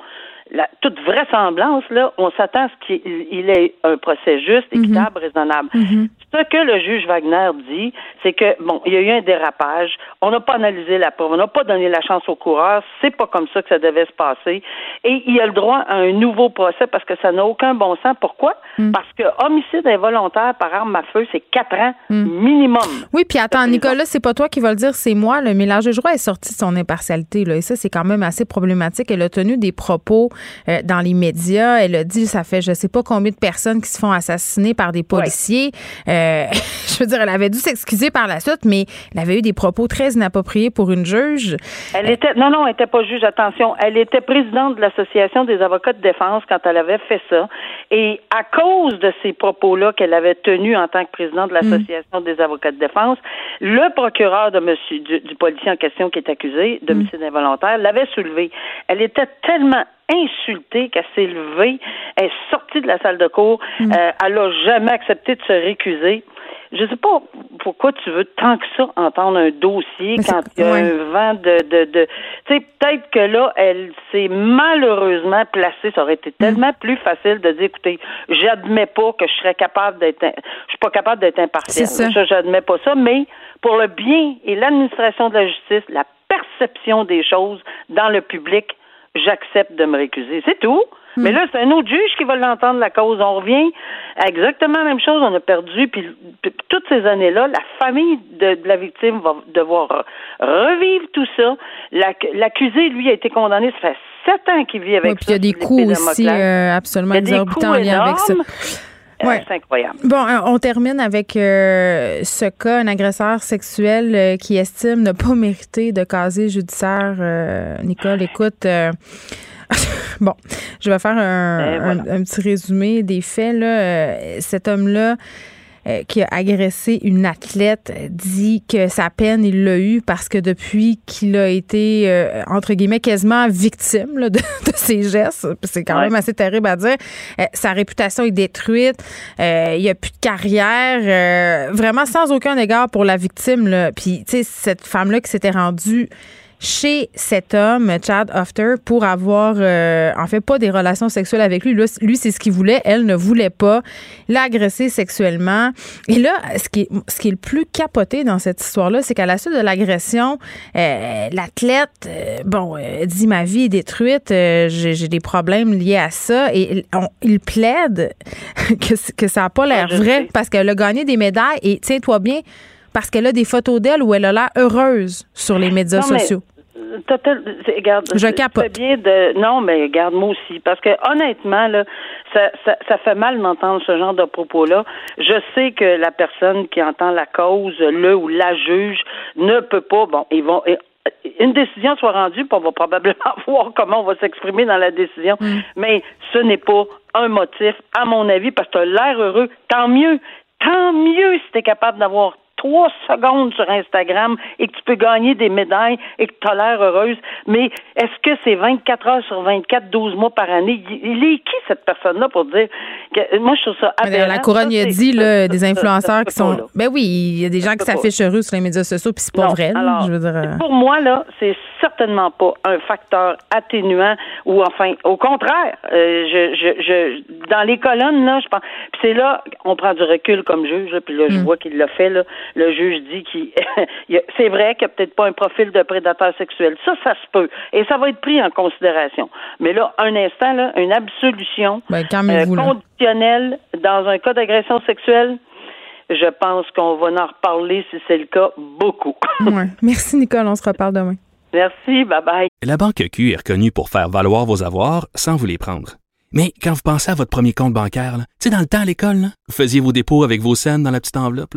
la, toute vraisemblance, là, on s'attend à ce qu'il ait un procès juste, mhm. équitable, raisonnable. Mhm. Ce que le juge Wagner dit, c'est que, bon, il y a eu un dérapage, on n'a pas analysé la preuve, on n'a pas donné la chance au coureur, c'est pas comme ça que ça devait se passer, et il a le droit à un nouveau procès parce que ça n'a aucun bon sens. Pourquoi? Mhm. Parce que homicide involontaire par arme à feu, c'est quatre ans minimum. Oui, puis attends, Nicolas, c'est pas toi qui vas le dire, c'est moi. Le mélange de droit est sorti de son impartialité, là, et ça, c'est quand même assez problématique. Elle a tenu des propos euh, dans les médias. Elle a dit, ça fait je sais pas combien de personnes qui se font assassiner par des policiers. Euh, je veux dire, elle avait dû s'excuser par la suite, mais elle avait eu des propos très inappropriés pour une juge. Elle était, non, non, elle n'était pas juge, attention. Elle était présidente de l'Association des avocats de défense quand elle avait fait ça. Et à cause de ces propos-là qu'elle avait tenus en tant que présidente de mm. l'Association des avocats de défense, le procureur de monsieur, du, policier en question qui est accusé d'homicide mm. involontaire l'avait soulevé. Elle était tellement insultée qu'elle s'est levée, elle est sortie de la salle de cours, mm. euh, elle n'a jamais accepté de se récuser. Je ne sais pas pourquoi tu veux tant que ça entendre un dossier quand il y a un vent de, de, de tu sais peut-être que là elle s'est malheureusement placée ça aurait été mm. tellement plus facile de dire écoutez j'admets pas que je serais capable d'être je suis pas capable d'être impartial ça, ça j'admets pas ça mais pour le bien et l'administration de la justice la perception des choses dans le public j'accepte de me récuser. C'est tout. Hmm. Mais là, c'est un autre juge qui va l'entendre la cause. On revient à exactement la même chose. On a perdu, puis, toutes ces années-là, la famille de, la victime va devoir revivre tout ça. L'accusé, lui, a été condamné. Ça fait sept ans qu'il vit avec oui, Puis il y a des coûts aussi euh, absolument exorbitants en lien avec ça. Euh, ouais. C'est incroyable. Bon, euh, on termine avec ce cas, un agresseur sexuel qui estime ne pas mériter de casier judiciaire. Nicole, écoute, bon, je vais faire un, petit résumé des faits. Là. Euh, cet homme-là euh, qui a agressé une athlète dit que sa peine, il l'a eu parce que depuis qu'il a été, euh, entre guillemets, quasiment victime de, ses gestes, c'est quand même assez terrible à dire, sa réputation est détruite, il n'y a plus de carrière, vraiment sans aucun égard pour la victime. Là. Puis, tu sais, cette femme-là qui s'était rendue chez cet homme, Chad Hofter, pour avoir, euh, en fait, pas des relations sexuelles avec lui. Lui, c'est ce qu'il voulait. Elle ne voulait pas l'agresser sexuellement. Et là, ce qui est, ce qui est le plus capoté dans cette histoire-là, c'est qu'à la suite de l'agression, euh, l'athlète, euh, bon, dit ma vie est détruite, j'ai des problèmes liés à ça. Et il plaide que, que ça n'a pas l'air vrai parce qu'elle a gagné des médailles. Et tiens-toi bien, parce qu'elle a des photos d'elle où elle a l'air heureuse sur les médias sociaux. Regarde, je capote. Bien de, non, mais regarde, moi aussi. Parce que honnêtement, là, ça, ça, fait mal d'entendre ce genre de propos-là. Je sais que la personne qui entend la cause, le ou la juge, ne peut pas. Bon, ils vont. Une décision soit rendue, puis on va probablement voir comment on va s'exprimer dans la décision. Mm. Mais ce n'est pas un motif, à mon avis, parce que tu as l'air heureux. Tant mieux. Tant mieux si tu es capable d'avoir trois secondes sur Instagram et que tu peux gagner des médailles et que tu as l'air heureuse. Mais est-ce que c'est 24 heures sur 24, 12 mois par année? Il est qui cette personne-là pour dire que moi je trouve ça aberrant. La couronne il a dit là, des influenceurs qui sont. Ben oui, il y a des gens qui s'affichent heureux sur les médias sociaux, puis c'est pas vrai. je veux dire... Euh. Pour moi là, c'est certainement pas un facteur atténuant ou enfin au contraire. Euh, je, je, je, dans les colonnes là, je pense. c'est là on prend du recul comme juge. puis là je mm. vois qu'il l'a fait. Là, le juge dit qu'il c'est vrai qu'il n'y a peut-être pas un profil de prédateur sexuel. Ça, ça se peut et ça va être pris en considération. Mais là, un instant là, une absolution ben, euh, conditionnelle dans un cas d'agression sexuelle je pense qu'on va en reparler si c'est le cas beaucoup. ouais. Merci Nicole, on se reparle demain. Merci, bye bye. La Banque Q est reconnue pour faire valoir vos avoirs sans vous les prendre. Mais quand vous pensez à votre premier compte bancaire, tu sais, dans le temps à l'école, vous faisiez vos dépôts avec vos scènes dans la petite enveloppe.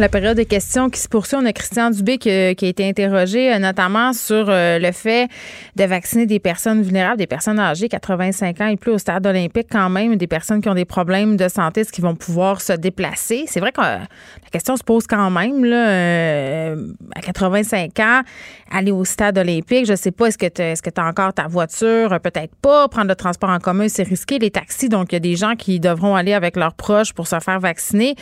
La période de questions qui se poursuit, on a Christian Dubé qui, a été interrogé euh, notamment sur euh, le fait de vacciner des personnes vulnérables, des personnes âgées, 85 ans et plus au stade olympique quand même, des personnes qui ont des problèmes de santé, est-ce qu'ils vont pouvoir se déplacer? C'est vrai que euh, la question se pose quand même, là, à 85 ans, aller au stade olympique, je sais pas, est-ce que tu as encore ta voiture? Peut-être pas. Prendre le transport en commun, c'est risqué. Les taxis, donc il y a des gens qui devront aller avec leurs proches pour se faire vacciner.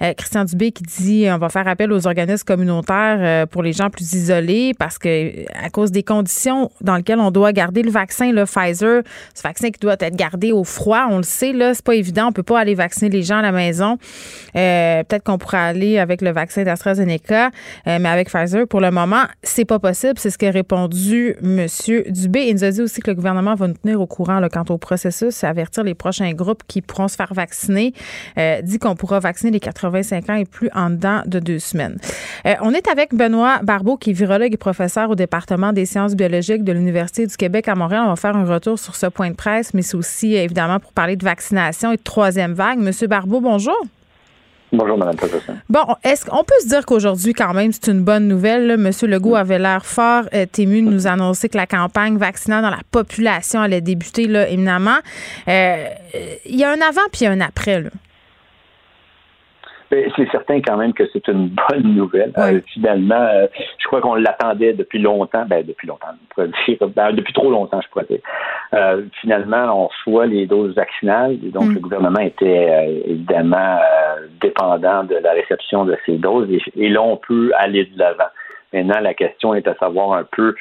Christian Dubé qui dit on va faire appel aux organismes communautaires euh, pour les gens plus isolés parce que à cause des conditions dans lesquelles on doit garder le vaccin, le Pfizer, ce vaccin qui doit être gardé au froid, on le sait là, c'est pas évident, on peut pas aller vacciner les gens à la maison. Euh, peut-être qu'on pourrait aller avec le vaccin d'AstraZeneca, euh, mais avec Pfizer pour le moment, c'est pas possible. C'est ce qu'a répondu Monsieur Dubé. Il nous a dit aussi que le gouvernement va nous tenir au courant quant au processus, avertir les prochains groupes qui pourront se faire vacciner. dit qu'on pourra vacciner les 85 ans et plus en dedans de deux semaines. Euh, on est avec Benoît Barbeau, qui est virologue et professeur au département des sciences biologiques de l'Université du Québec à Montréal. On va faire un retour sur ce point de presse, mais c'est aussi évidemment pour parler de vaccination et de troisième vague. Monsieur Barbeau, bonjour. Bonjour, Mme Professeur. Bon, est-ce qu'on peut se dire qu'aujourd'hui, quand même, c'est une bonne nouvelle? Monsieur Legault avait l'air fort euh, ému de nous annoncer que la campagne vaccinale dans la population allait débuter, là, éminemment. Euh, il y a un avant puis un après, là. Ben, c'est certain quand même que c'est une bonne nouvelle. Euh, finalement, euh, je crois qu'on l'attendait depuis longtemps, ben depuis longtemps, dire, ben, depuis trop longtemps, je pourrais dire. Euh, finalement, on reçoit les doses vaccinales, et donc mm. le gouvernement était évidemment dépendant de la réception de ces doses, et, et là, on peut aller de l'avant. Maintenant, la question est à savoir un peu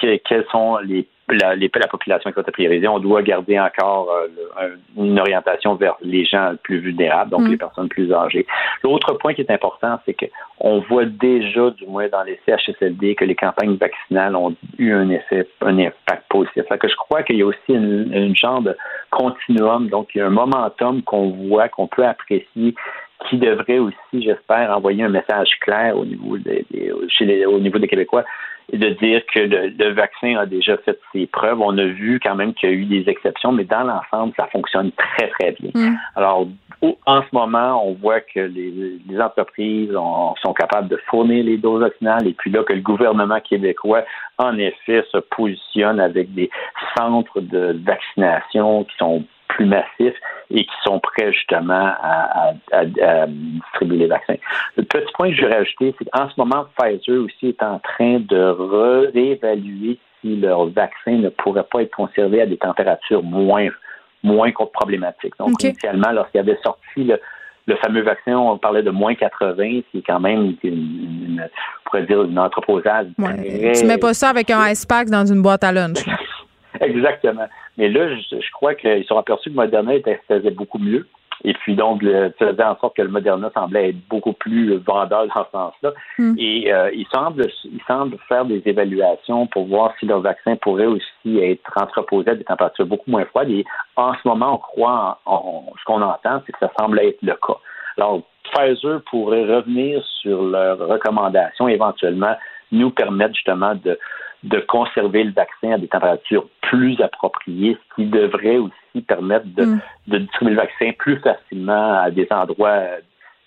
quels sont les la, la population qui va être priorisée, on doit garder encore euh, une orientation vers les gens plus vulnérables, donc mm. les personnes plus âgées. L'autre point qui est important, c'est qu'on voit déjà, du moins dans les CHSLD, que les campagnes vaccinales ont eu un effet, un impact positif. que je crois qu'il y a aussi une, genre de continuum, donc il y a un momentum qu'on voit, qu'on peut apprécier qui devrait aussi, j'espère, envoyer un message clair au niveau des, chez les, au niveau des Québécois de dire que le, vaccin a déjà fait ses preuves. On a vu quand même qu'il y a eu des exceptions, mais dans l'ensemble, ça fonctionne très, très bien. Mm. Alors, en ce moment, on voit que les, entreprises sont capables de fournir les doses vaccinales et puis là que le gouvernement québécois, en effet, se positionne avec des centres de vaccination qui sont plus massifs et qui sont prêts justement à, distribuer les vaccins. Le petit point que je vais rajouter, c'est qu'en ce moment, Pfizer aussi est en train de réévaluer si leur vaccin ne pourrait pas être conservé à des températures moins moins problématiques. Donc, initialement, lorsqu'il avait sorti le, fameux vaccin, on parlait de moins 80, c'est quand même une, on pourrait dire une entreposage. Ouais. Tu mets pas ça avec un ice pack dans une boîte à lunch. Exactement. Mais là, je, crois qu'ils sont aperçus que Moderna était, faisait beaucoup mieux. Et puis donc, le, faisait en sorte que le Moderna semblait être beaucoup plus vendeur dans ce sens-là. Hmm. Et euh, ils semblent ils semblent faire des évaluations pour voir si leur vaccin pourrait aussi être entreposé à des températures beaucoup moins froides. Et en ce moment, on croit, en, ce qu'on entend, c'est que ça semble être le cas. Alors, Pfizer pourrait revenir sur leurs recommandations, éventuellement nous permettre justement de, de conserver le vaccin à des températures plus appropriées, ce qui devrait aussi permettre de, mm. de distribuer le vaccin plus facilement à des endroits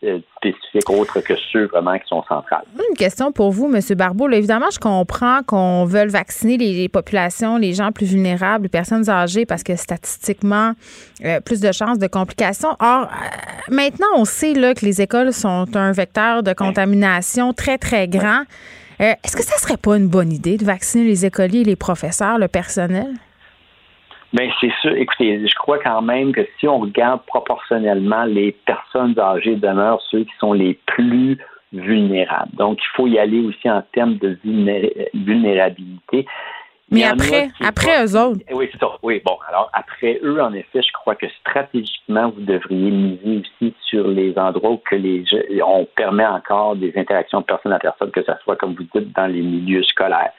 euh, spécifiques autres que ceux vraiment qui sont centrales. Une question pour vous, M. Barbeau. évidemment, je comprends qu'on veuille vacciner les, populations, les gens plus vulnérables, les personnes âgées, parce que statistiquement, euh, plus de chances de complications. Or, euh, maintenant, on sait là, que les écoles sont un vecteur de contamination très, très grand. Est-ce que ça serait pas une bonne idée de vacciner les écoliers, les professeurs, le personnel? Bien, c'est sûr. Écoutez, je crois quand même que si on regarde proportionnellement, les personnes âgées demeurent ceux qui sont les plus vulnérables. Donc, il faut y aller aussi en termes de vulnérabilité. Mais après, après eux autres. Oui, c'est ça. Oui, bon, alors après eux, en effet, je crois que stratégiquement, vous devriez miser aussi sur les endroits où que les on permet encore des interactions personne à personne, que ce soit, comme vous dites, dans les milieux scolaires.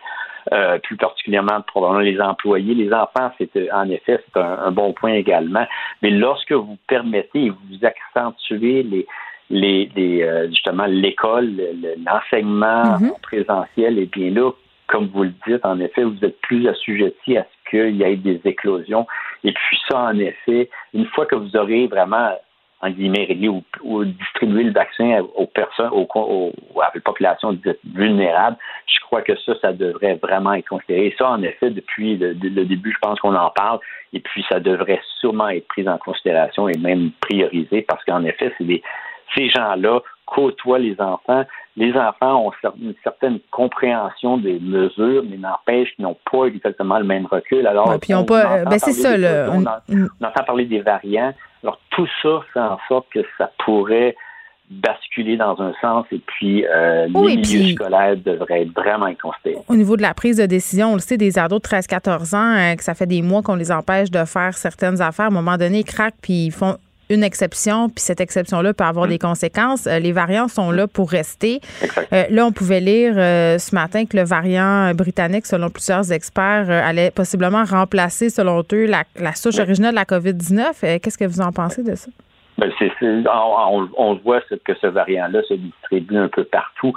Euh, plus particulièrement probablement les employés. Les enfants, c'est euh, en effet, c'est un, bon point également. Mais lorsque vous permettez et vous accentuez les les, les euh, justement l'école, l'enseignement mm-hmm. présentiel, et bien là, comme vous le dites, en effet, vous êtes plus assujetti à ce qu'il y ait des éclosions. Et puis ça, en effet, une fois que vous aurez vraiment en guillemets, réglé ou, distribuer le vaccin aux personnes, aux, à population vulnérable, je crois que ça, ça devrait vraiment être considéré. Ça, en effet, depuis le, début, je pense qu'on en parle, et puis ça devrait sûrement être pris en considération et même priorisé, parce qu'en effet, c'est ces gens-là côtoient les enfants. Les enfants ont une certaine compréhension des mesures, mais n'empêche qu'ils n'ont pas exactement le même recul. Alors, puis on pas, ben c'est ça. On, on, entend parler des variants. Alors, tout ça fait en sorte que ça pourrait basculer dans un sens et puis euh, les milieux scolaires devraient être vraiment considérés. Au niveau de la prise de décision, on le sait, des ados de 13-14 ans, euh, que ça fait des mois qu'on les empêche de faire certaines affaires. À un moment donné, ils craquent puis ils font une exception, puis cette exception-là peut avoir des mm. conséquences. Euh, les variants sont là pour rester. Euh, là, on pouvait lire euh, ce matin que le variant britannique, selon plusieurs experts, allait possiblement remplacer, selon eux, la, souche originale de la COVID-19. Qu'est-ce que vous en pensez de ça? Ben, on, voit que ce variant-là se distribue un peu partout.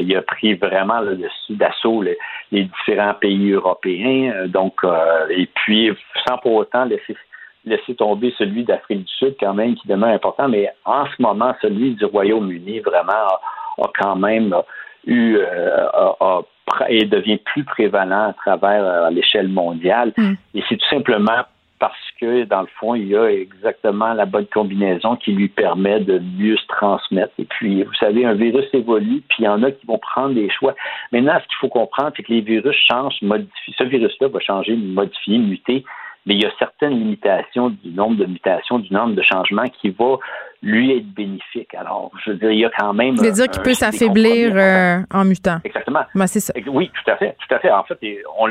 il a pris vraiment le dessus d'assaut les, différents pays européens. donc, et puis, sans pour autant laisser laisser tomber celui d'Afrique du Sud quand même qui demeure important, mais en ce moment, celui du Royaume-Uni vraiment a, quand même eu euh, et devient plus prévalent à travers euh, l'échelle mondiale. Mm. Et c'est tout simplement parce que, dans le fond, il y a exactement la bonne combinaison qui lui permet de mieux se transmettre. Et puis, vous savez, un virus évolue, puis il y en a qui vont prendre des choix. Maintenant, ce qu'il faut comprendre, c'est que les virus changent, modifient. Ce virus-là va changer, modifier, muter mais il y a certaines limitations du nombre de mutations, du nombre de changements qui va lui être bénéfique. Alors, je veux dire, il y a quand même. Vous voulez dire qu'il peut s'affaiblir euh, en mutant. Exactement. Ben, c'est ça. Oui, tout à fait. Tout à fait. En fait,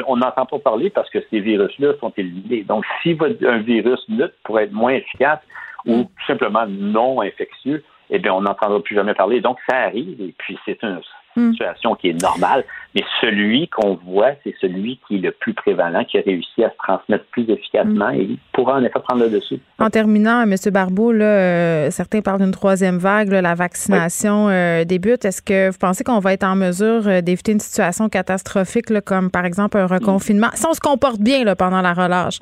on n'entend pas parler parce que ces virus-là sont éliminés. Donc, si un virus mute pour être moins efficace ou tout simplement non infectieux, eh bien, on n'entendra plus jamais parler. Donc, ça arrive et puis c'est hmm. Situation qui est normale. Mais celui qu'on voit, c'est celui qui est le plus prévalent, qui a réussi à se transmettre plus efficacement mm. et pourra en effet prendre le dessus. En terminant, M. Barbeau, là, euh, certains parlent d'une troisième vague, la vaccination euh, débute. Est-ce que vous pensez qu'on va être en mesure euh, d'éviter une situation catastrophique, comme par exemple un reconfinement, si on se comporte bien là, pendant la relâche?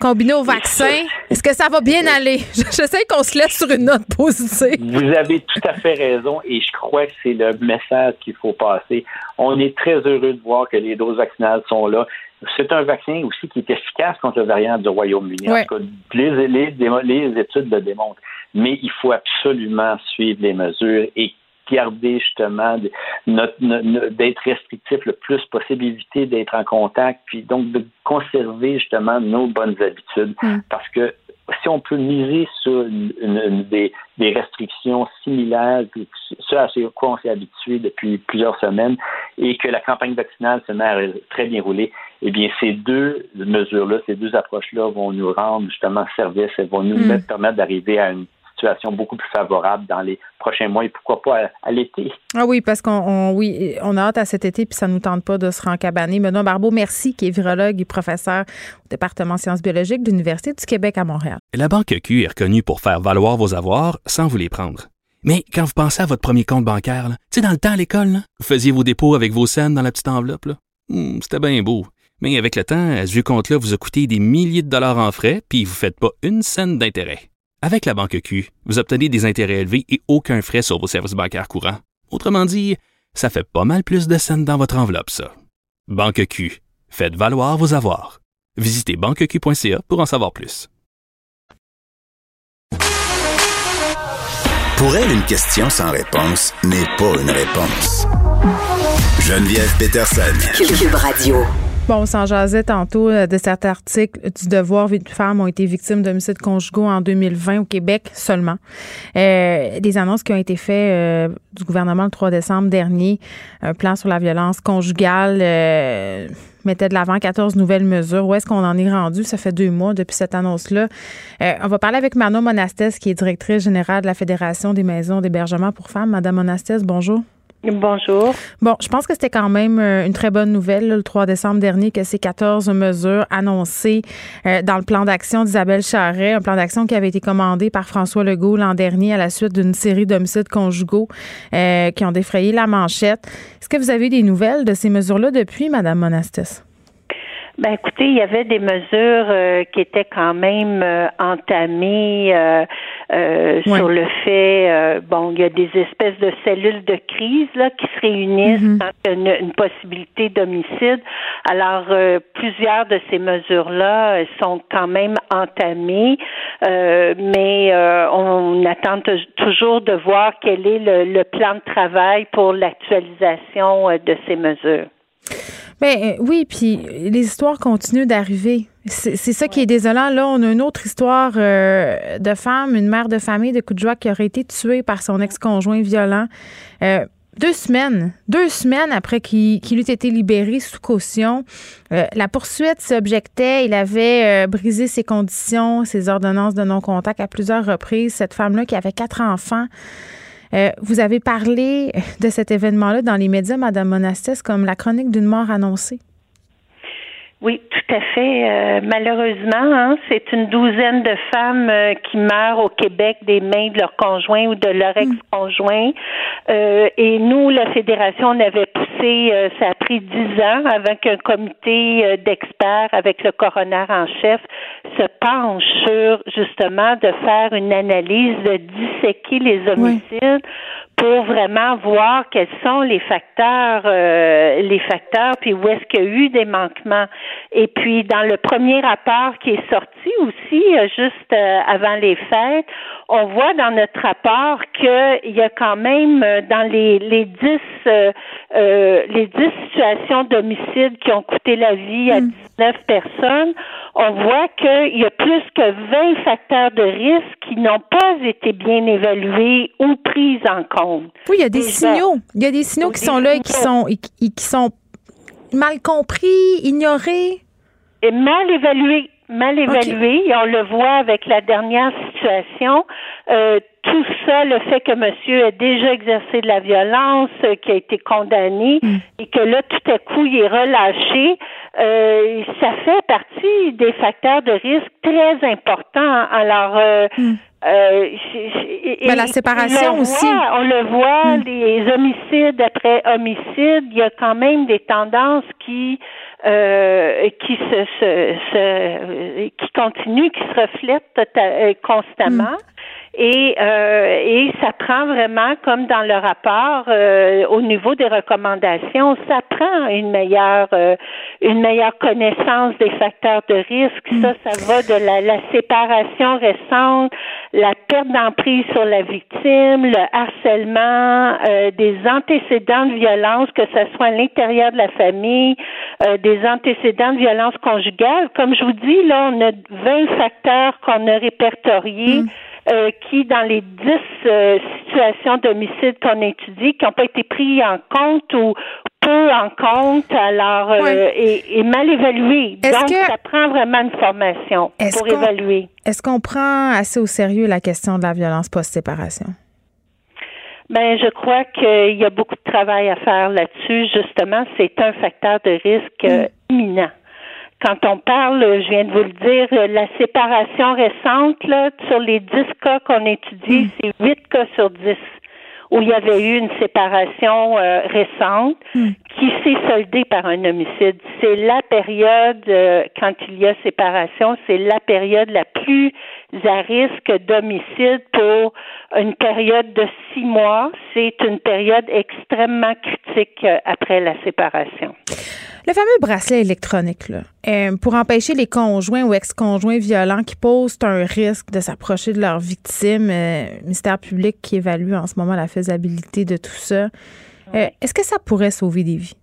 Combiné au vaccin, est-ce que ça va bien aller? Je, sais qu'on se laisse sur une note positive. Vous avez tout à fait raison et je crois que c'est le message qu'il faut passer. On est très heureux de voir que les doses vaccinales sont là. C'est un vaccin aussi qui est efficace contre le variant du Royaume-Uni. En tout cas, les, les, études le démontrent. Mais il faut absolument suivre les mesures et garder justement d'être restrictif le plus possible, éviter d'être en contact, puis donc de conserver justement nos bonnes habitudes. Mm. Parce que si on peut miser sur des, restrictions similaires, ce à quoi on s'est habitué depuis plusieurs semaines, et que la campagne vaccinale se met à très bien rouler, eh bien, ces deux mesures-là, ces deux approches-là vont nous rendre justement service, elles vont nous mm. permettre d'arriver à une situation beaucoup plus favorable dans les prochains mois et pourquoi pas à, l'été. Ah oui, parce qu'on oui, on a hâte à cet été puis ça nous tente pas de se rencabaner. Benoît Barbeau, merci, qui est virologue et professeur au département sciences biologiques de l'Université du Québec à Montréal. La Banque Q est reconnue pour faire valoir vos avoirs sans vous les prendre. Mais quand vous pensez à votre premier compte bancaire, tu sais, dans le temps à l'école, vous faisiez vos dépôts avec vos scènes dans la petite enveloppe. Hmm, c'était bien beau. Mais avec le temps, ce vieux compte-là vous a coûté des milliers de dollars en frais, puis vous ne faites pas une scène d'intérêt. Avec la banque Q, vous obtenez des intérêts élevés et aucun frais sur vos services bancaires courants. Autrement dit, ça fait pas mal plus de scènes dans votre enveloppe, ça. Banque Q, faites valoir vos avoirs. Visitez banqueq.ca pour en savoir plus. Pour elle, une question sans réponse n'est pas une réponse. Geneviève Peterson. Cube Radio. Bon, on s'en jasait tantôt euh, de cet article du Devoir. Huit femmes ont été victimes d'homicides conjugaux en 2020 au Québec seulement. Euh, des annonces qui ont été faites euh, du gouvernement le 3 décembre dernier. Un plan sur la violence conjugale mettait de l'avant 14 nouvelles mesures. Où est-ce qu'on en est rendu? Ça fait deux mois depuis cette annonce-là. on va parler avec Manon Monastès, qui est directrice générale de la Fédération des maisons d'hébergement pour femmes. Madame Monastès, bonjour. Bonjour. Bon, je pense que c'était quand même euh, une très bonne nouvelle le 3 décembre dernier que ces 14 mesures annoncées euh, dans le plan d'action d'Isabelle Charret, un plan d'action qui avait été commandé par François Legault l'an dernier à la suite d'une série d'homicides conjugaux euh, qui ont défrayé la manchette. Est-ce que vous avez des nouvelles de ces mesures-là depuis, Madame Monastis? Ben écoutez, il y avait des mesures euh, qui étaient quand même euh, entamées euh, sur le fait, bon, il y a des espèces de cellules de crise là qui se réunissent mm quand il y a une, possibilité d'homicide. Alors plusieurs de ces mesures-là sont quand même entamées, mais on attend toujours de voir quel est le plan de travail pour l'actualisation de ces mesures. Ben euh, oui, puis les histoires continuent d'arriver. C'est ça qui est désolant. Là, on a une autre histoire euh, de femme, une mère de famille de coup de joie qui aurait été tuée par son ex-conjoint violent. Euh, deux semaines, deux semaines après qu'il eût été libéré sous caution, la poursuite s'objectait. Il avait brisé ses conditions, ses ordonnances de non-contact à plusieurs reprises. Cette femme-là qui avait quatre enfants. Euh, vous avez parlé de cet événement-là dans les médias, Madame Monastès, comme la chronique d'une mort annoncée. Oui, tout à fait. Euh, malheureusement, hein, c'est une douzaine de femmes euh, qui meurent au Québec des mains de leur conjoint ou de leur hmm. ex-conjoint. Euh, et nous, la fédération, on avait poussé, ça a pris dix ans avant qu'un comité d'experts avec le coroner en chef se penche sur justement de faire une analyse, de disséquer les homicides pour vraiment voir quels sont les facteurs, euh, les facteurs, puis où est-ce qu'il y a eu des manquements. Et puis dans le premier rapport qui est sorti aussi euh, juste euh, avant les fêtes, on voit dans notre rapport qu'il y a quand même dans les les dix les dix situations d'homicide qui ont coûté la vie à 19 mm. personnes, on voit qu'il y a plus que 20 facteurs de risque qui n'ont pas été bien évalués ou pris en compte. Oui, il y a des signaux. Il y a des signaux qui sont là et qui sont, qui sont mal compris, ignorés. Et mal évalués mal évalués. Et on le voit avec la dernière situation. Euh, tout ça, le fait que monsieur a déjà exercé de la violence, euh, qui a été condamné, mm. et que là, tout à coup, il est relâché, euh, ça fait partie des facteurs de risque très importants. Alors, euh, mm. Euh ben, la séparation aussi. on le voit, mm. les homicides après homicides, il y a quand même des tendances qui euh, qui se, se, se, qui continuent, qui se reflètent tota-, constamment. Et, euh, et ça prend vraiment, comme dans le rapport, euh, au niveau des recommandations, ça prend une meilleure, euh, une meilleure connaissance des facteurs de risque. Ça, ça va de la, la séparation récente, la perte d'emprise sur la victime, le harcèlement, euh, des antécédents de violence, que ce soit à l'intérieur de la famille, des antécédents de violence conjugale. Comme je vous dis, là, on a 20 facteurs qu'on a répertoriés. Mm. Euh, qui, dans les dix euh, situations d'homicide qu'on a étudiées, qui n'ont pas été pris en compte ou peu en compte, alors et, mal évalué. Donc, ça prend vraiment une formation pour évaluer. Est-ce qu'on prend assez au sérieux la question de la violence post-séparation? Ben, je crois qu'il y a beaucoup de travail à faire là-dessus. Justement, c'est un facteur de risque mm. imminent quand on parle, je viens de vous le dire, la séparation récente, là, sur les 10 cas qu'on étudie, mm. c'est 8 cas sur 10 où il y avait eu une séparation euh, récente mm. qui s'est soldée par un homicide. C'est la période, euh, quand il y a séparation, c'est la période la plus à risque d'homicide pour une période de six mois. C'est une période extrêmement critique euh, après la séparation. Le fameux bracelet électronique, là, euh, pour empêcher les conjoints ou ex-conjoints violents qui posent un risque de s'approcher de leur victime, euh, mystère public qui évalue en ce moment la faisabilité de tout ça, euh, est-ce que ça pourrait sauver des vies?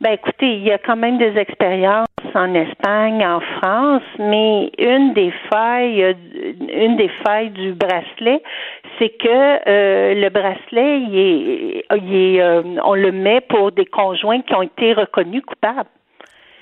Ben écoutez, il y a quand même des expériences en Espagne, en France, mais une des failles, une des failles du bracelet, c'est que euh, le bracelet, il est, il est euh, on le met pour des conjoints qui ont été reconnus coupables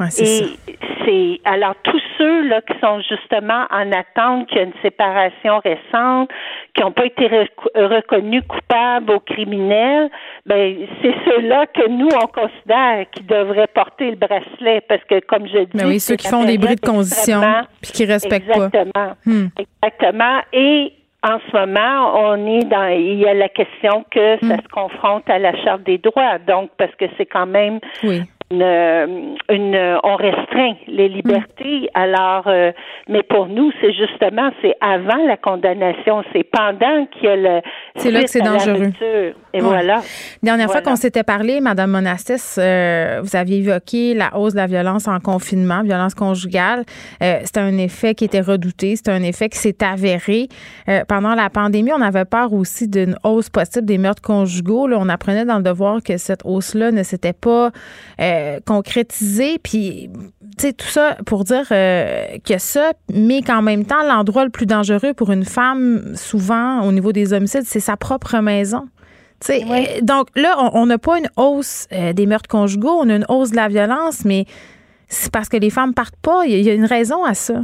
et c'est alors tous ceux là qui sont justement en attente qu'il y a une séparation récente, qui n'ont pas été reconnus coupables ou criminels, ben c'est ceux-là que nous on considère qui devraient porter le bracelet parce que comme je dis, Mais ben oui, ceux qui font des bris de conditions puis qui respectent exactement, pas. Hmm. Exactement. Et en ce moment, on est dans, il y a la question que ça hmm. se confronte à la Charte des droits. Donc, parce que c'est quand même oui une, une, on restreint les libertés. Alors, euh, mais pour nous, c'est justement, c'est avant la condamnation, c'est pendant qu'il y a le. C'est là que c'est dangereux. Et voilà. Dernière fois qu'on s'était parlé, Madame Monastis, euh, vous aviez évoqué la hausse de la violence en confinement, violence conjugale. Euh, c'était un effet qui était redouté, c'était un effet qui s'est avéré. Euh, pendant la pandémie, on avait peur aussi d'une hausse possible des meurtres conjugaux. Là, on apprenait dans le devoir que cette hausse-là ne s'était pas euh, concrétisée. Puis, tu sais, tout ça pour dire euh, que ça, mais qu'en même temps, l'endroit le plus dangereux pour une femme, souvent, au niveau des homicides, c'est sa propre maison. Euh, donc là, on n'a pas une hausse euh, des meurtres conjugaux, on a une hausse de la violence, mais c'est parce que les femmes partent pas. Il y, a une raison à ça.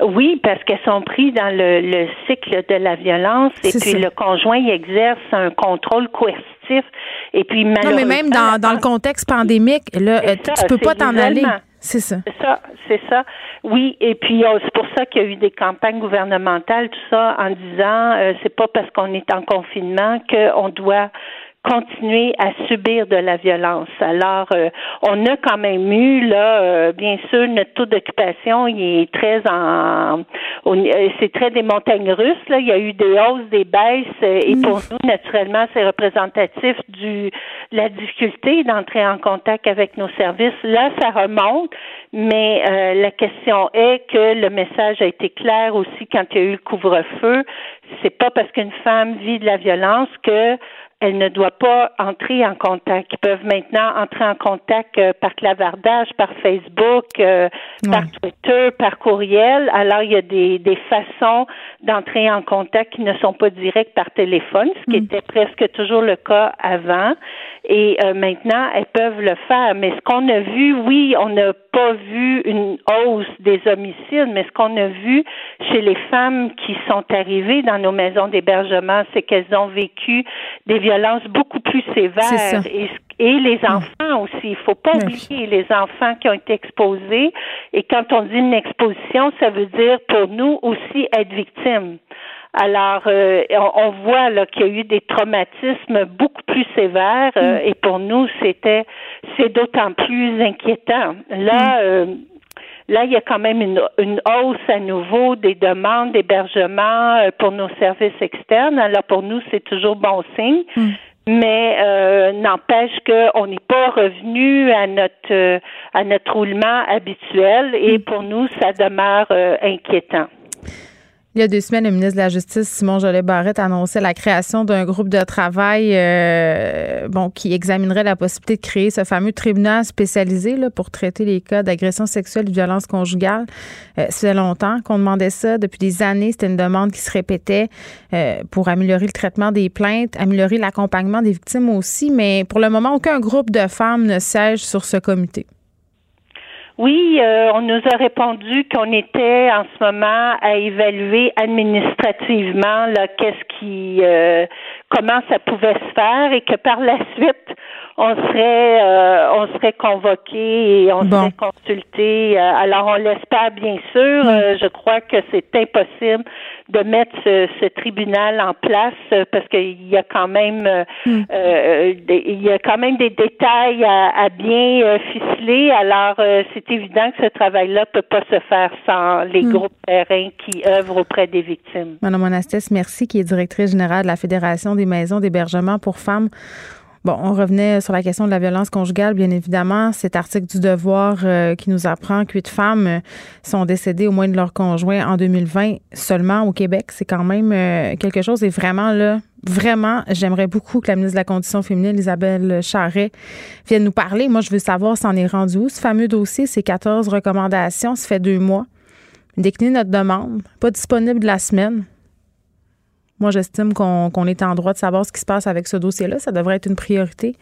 Oui, parce qu'elles sont prises dans le, cycle de la violence et puis le conjoint exerce un contrôle coercitif et puis malheureusement. Non, mais même dans, le contexte pandémique, là, tu peux pas t'en aller. C'est ça. C'est ça, c'est ça. Oui, et puis euh, c'est pour ça qu'il y a eu des campagnes gouvernementales, tout ça, en disant euh, c'est pas parce qu'on est en confinement qu'on doit continuer à subir de la violence. Alors, euh, on a quand même eu là, euh, bien sûr, notre taux d'occupation, il est très en, euh, c'est très des montagnes russes. Là, il y a eu des hausses, des baisses, et mm. pour nous, naturellement, c'est représentatif du la difficulté d'entrer en contact avec nos services. Là, ça remonte, mais la question est que le message a été clair aussi quand il y a eu le couvre-feu. C'est pas parce qu'une femme vit de la violence que elle ne doit pas entrer en contact. Ils peuvent maintenant entrer en contact euh, par clavardage, par Facebook, euh, par Twitter, par courriel. Alors, il y a des, des façons d'entrer en contact qui ne sont pas directes par téléphone, ce qui mm. était presque toujours le cas avant. Et euh, maintenant, elles peuvent le faire. Mais ce qu'on a vu, oui, on n'a pas vu une hausse des homicides, mais ce qu'on a vu chez les femmes qui sont arrivées dans nos maisons d'hébergement, c'est qu'elles ont vécu des violences beaucoup plus sévères. Et, et, les mm. enfants aussi. Il faut pas oublier les enfants qui ont été exposés. Et quand on dit une exposition, ça veut dire pour nous aussi être victime. Alors, euh, on, voit là qu'il y a eu des traumatismes beaucoup plus sévères euh, mm. et pour nous, c'était c'est d'autant plus inquiétant. Là, mm. euh, là, il y a quand même une, une hausse à nouveau des demandes d'hébergement pour nos services externes. Alors, pour nous, c'est toujours bon signe. Mm. Mais n'empêche qu'on n'est pas revenu à notre à notre roulement habituel et pour nous, ça demeure inquiétant. Il y a deux semaines, le ministre de la Justice, Simon Jolet-Barrette, annonçait la création d'un groupe de travail euh, bon, qui examinerait la possibilité de créer ce fameux tribunal spécialisé là, pour traiter les cas d'agression sexuelle et de violence conjugale. Euh, ça longtemps qu'on demandait ça. Depuis des années, c'était une demande qui se répétait euh, pour améliorer le traitement des plaintes, améliorer l'accompagnement des victimes aussi. Mais pour le moment, aucun groupe de femmes ne siège sur ce comité. Oui, euh, on nous a répondu qu'on était en ce moment à évaluer administrativement là qu'est-ce qui euh, comment ça pouvait se faire et que par la suite on serait euh, on serait convoqué et on serait consulté. alors on l'espère bien sûr. Je crois que c'est impossible de mettre ce, tribunal en place parce qu'il y a quand même mm. il y a quand même des détails à, à bien ficeler. Alors c'est évident que ce travail-là peut pas se faire sans les hmm. groupes terrains qui œuvrent auprès des victimes. Madame Monastès, merci, qui est directrice générale de la Fédération des maisons d'hébergement pour femmes. On revenait sur la question de la violence conjugale, bien évidemment. Cet article du Devoir euh, qui nous apprend que huit femmes euh, sont décédées au moins de leur conjoint en 2020 seulement au Québec. C'est quand même euh, quelque chose. Et vraiment, là, vraiment, j'aimerais beaucoup que la ministre de la Condition féminine, Isabelle Charret, vienne nous parler. Moi, je veux savoir s'en est rendu où. Ce fameux dossier, ces 14 recommandations, ça fait deux mois. Décliner notre demande, pas disponible la semaine. Moi, j'estime qu'on est en droit de savoir ce qui se passe avec ce dossier-là. Ça devrait être une priorité.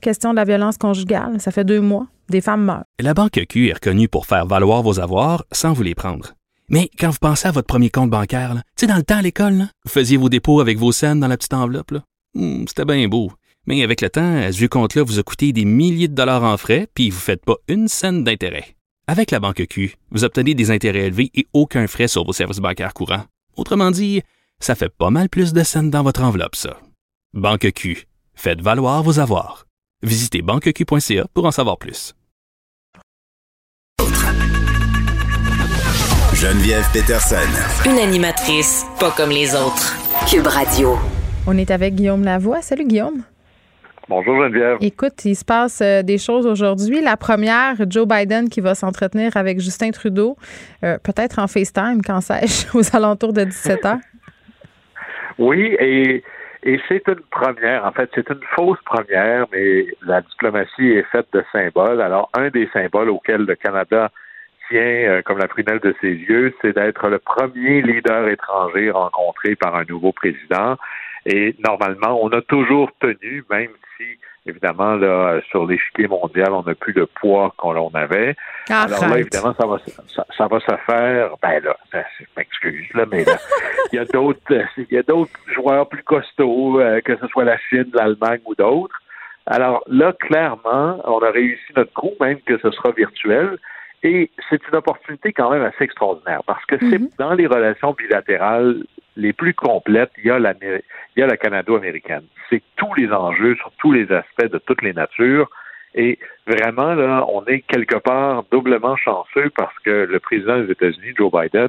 Question de la violence conjugale, ça fait deux mois. Des femmes meurent. La Banque Q est reconnue pour faire valoir vos avoirs sans vous les prendre. Mais quand vous pensez à votre premier compte bancaire, tu sais, dans le temps à l'école, vous faisiez vos dépôts avec vos scènes dans la petite enveloppe. Hmm, c'était bien beau. Mais avec le temps, ce vieux compte-là vous a coûté des milliers de dollars en frais, puis vous ne faites pas une scène d'intérêt. Avec la Banque Q, vous obtenez des intérêts élevés et aucun frais sur vos services bancaires courants. Autrement dit, ça fait pas mal plus de scènes dans votre enveloppe, ça. Banque Q. Faites valoir vos avoirs. Visitez banqueq.ca pour en savoir plus. Geneviève Peterson. Une animatrice pas comme les autres. Cube Radio. On est avec Guillaume Lavoie. Salut Guillaume. Bonjour Geneviève. Écoute, il se passe euh, des choses aujourd'hui. La première, Joe Biden qui va s'entretenir avec Justin Trudeau, euh, peut-être en FaceTime, quand sais-je, aux alentours de 17 h. Oui, et, et c'est une première. En fait, c'est une fausse première, mais la diplomatie est faite de symboles. Alors, un des symboles auxquels le Canada tient euh, comme la prunelle de ses yeux, c'est d'être le premier leader étranger rencontré par un nouveau président. Et normalement, on a toujours tenu, même si Évidemment, là, sur l'échiquier mondial, on n'a plus le poids qu'on avait. Alors là, évidemment, ça va, ça, va se faire. Ben là, je m'excuse, là, mais il y a d'autres, il y a d'autres joueurs plus costauds, euh, que ce soit la Chine, l'Allemagne ou d'autres. Alors là, clairement, on a réussi notre coup, même que ce sera virtuel. Et c'est une opportunité quand même assez extraordinaire parce que c'est mm-hmm. dans les relations bilatérales les plus complètes, il y a la, il y a la canado-américaine. C'est tous les enjeux sur tous les aspects de toutes les natures. Et vraiment, là, on est quelque part doublement chanceux parce que le président des États-Unis, Joe Biden,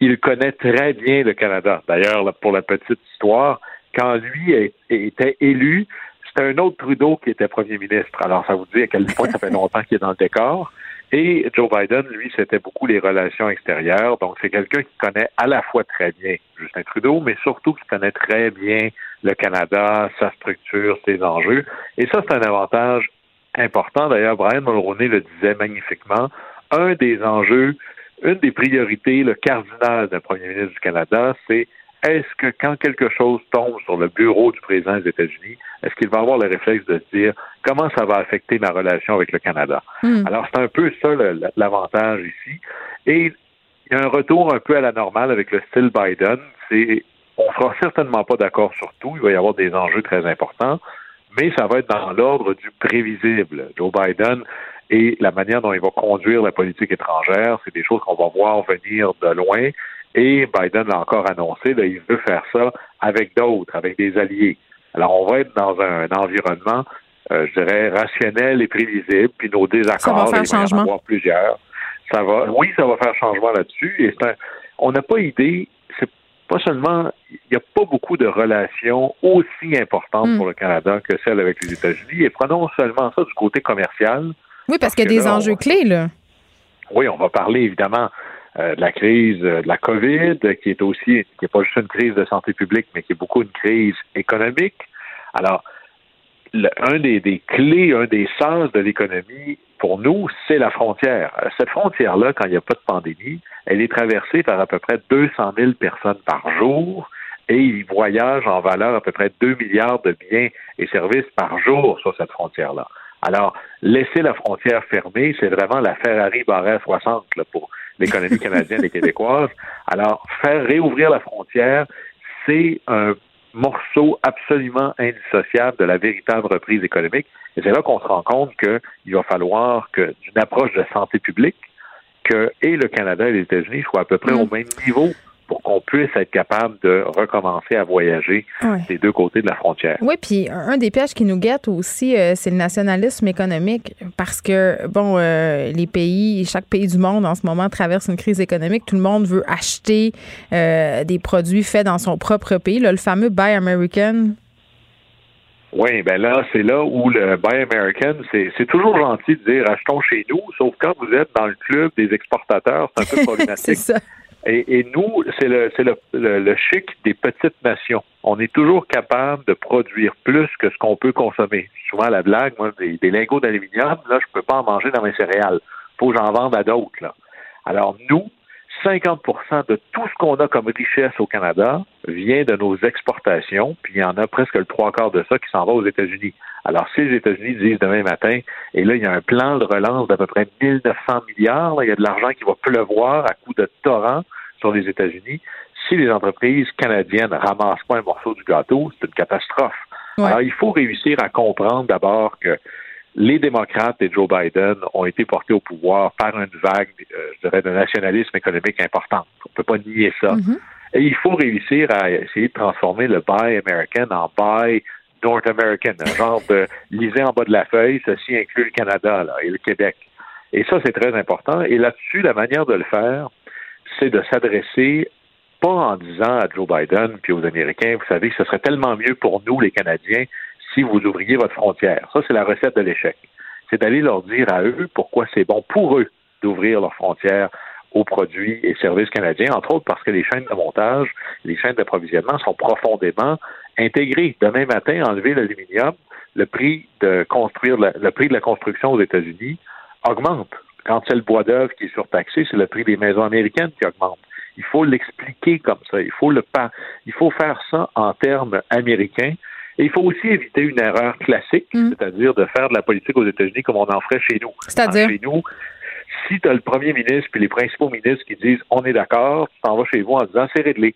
il connaît très bien le Canada. D'ailleurs, pour la petite histoire, quand lui était élu, c'était un autre Trudeau qui était premier ministre. Alors, ça vous dit à quel point ça fait longtemps qu'il est dans le décor. Et Joe Biden, lui, c'était beaucoup les relations extérieures. Donc, c'est quelqu'un qui connaît à la fois très bien Justin Trudeau, mais surtout qui connaît très bien le Canada, sa structure, ses enjeux. Et ça, c'est un avantage important. D'ailleurs, Brian Mulroney le disait magnifiquement. Un des enjeux, une des priorités, le cardinal d'un premier ministre du Canada, c'est est-ce que quand quelque chose tombe sur le bureau du président des États-Unis, est-ce qu'il va avoir le réflexe de se dire comment ça va affecter ma relation avec le Canada? Hmm. Alors, c'est un peu ça l'avantage ici. Et il y a un retour un peu à la normale avec le style Biden. C'est on sera certainement pas d'accord sur tout. Il va y avoir des enjeux très importants, mais ça va être dans l'ordre du prévisible. Joe Biden et la manière dont il va conduire la politique étrangère, c'est des choses qu'on va voir venir de loin. Et Biden l'a encore annoncé, là, il veut faire ça avec d'autres, avec des alliés. Alors, on va être dans un, environnement, euh, je dirais, rationnel et prévisible, puis nos désaccords, ça va faire il va y en avoir plusieurs. Ça va, oui, ça va faire changement là-dessus. Et un, on n'a pas idée, c'est pas seulement, il n'y a pas beaucoup de relations aussi importantes hmm. pour le Canada que celles avec les États-Unis. Et prenons seulement ça du côté commercial. Oui, parce, qu'il y a des enjeux clés, là. Oui, on va parler évidemment de la crise de la COVID, qui est aussi, qui n'est pas juste une crise de santé publique, mais qui est beaucoup une crise économique. Alors, un des, clés, un des sens de l'économie pour nous, c'est la frontière. Cette frontière-là, quand il n'y a pas de pandémie, elle est traversée par à peu près 200 000 personnes par jour et ils voyagent en valeur à peu près 2 milliards de biens et services par jour sur cette frontière-là. Alors, laisser la frontière fermée, c'est vraiment la Ferrari barre 60 pour l'économie canadienne et québécoise. Alors, faire réouvrir la frontière, c'est un morceau absolument indissociable de la véritable reprise économique. Et c'est là qu'on se rend compte qu'il va falloir que, d'une approche de santé publique, que et le Canada et les États-Unis soient à peu près au mm. même niveau pour qu'on puisse être capable de recommencer à voyager des deux côtés de la frontière. Oui, puis un des pièges qui nous guette aussi, euh, c'est le nationalisme économique, parce que, bon, euh, les pays, chaque pays du monde en ce moment traverse une crise économique. Tout le monde veut acheter euh, des produits faits dans son propre pays. le fameux Buy American, oui, ben là, c'est là où le Buy American, c'est toujours gentil de dire achetons chez nous, sauf quand vous êtes dans le club des exportateurs, c'est un peu problématique. ça. Et, nous, c'est le, le, le, chic des petites nations. On est toujours capable de produire plus que ce qu'on peut consommer. Souvent, la blague, moi, des, des lingots d'aluminium, là, je peux pas en manger dans mes céréales. Faut que j'en vende à d'autres, là. Alors, nous, 50% de tout ce qu'on a comme richesse au Canada vient de nos exportations, puis il y en a presque le trois quarts de ça qui s'en va aux États-Unis. Alors, si les États-Unis disent demain matin, et là, il y a un plan de relance d'à peu près 1900 milliards, il y a de l'argent qui va pleuvoir à coups de torrent sur les États-Unis, si les entreprises canadiennes ramassent pas un morceau du gâteau, c'est une catastrophe. Alors, il faut réussir à comprendre d'abord que les démocrates et Joe Biden ont été portés au pouvoir par une vague, euh, je dirais, de nationalisme économique importante. On ne peut pas nier ça. Mm-hmm. Et il faut réussir à essayer de transformer le Buy American en Buy North American, un genre de lisez en bas de la feuille, ceci inclut le Canada là, et le Québec. Et ça, c'est très important. Et là-dessus, la manière de le faire, c'est de s'adresser pas en disant à Joe Biden puis aux Américains, vous savez, ce serait tellement mieux pour nous, les Canadiens, si vous ouvriez votre frontière. Ça, c'est la recette de l'échec. C'est d'aller leur dire à eux pourquoi c'est bon pour eux d'ouvrir leurs frontières aux produits et services canadiens, entre autres parce que les chaînes de montage, les chaînes d'approvisionnement sont profondément intégrées. Demain matin, enlever l'aluminium, le prix de construire le prix de la construction aux États-Unis augmente. Quand c'est le bois d'œuvre qui est surtaxé, c'est le prix des maisons américaines qui augmente. Il faut l'expliquer comme ça. Il faut le il faut faire ça en termes américains et il faut aussi éviter une erreur classique, mm. c'est-à-dire de faire de la politique aux États-Unis comme on en ferait chez nous. C'est-à-dire? Chez nous, si tu as le premier ministre puis les principaux ministres qui disent on est d'accord, tu t'en vas chez vous en disant c'est réglé.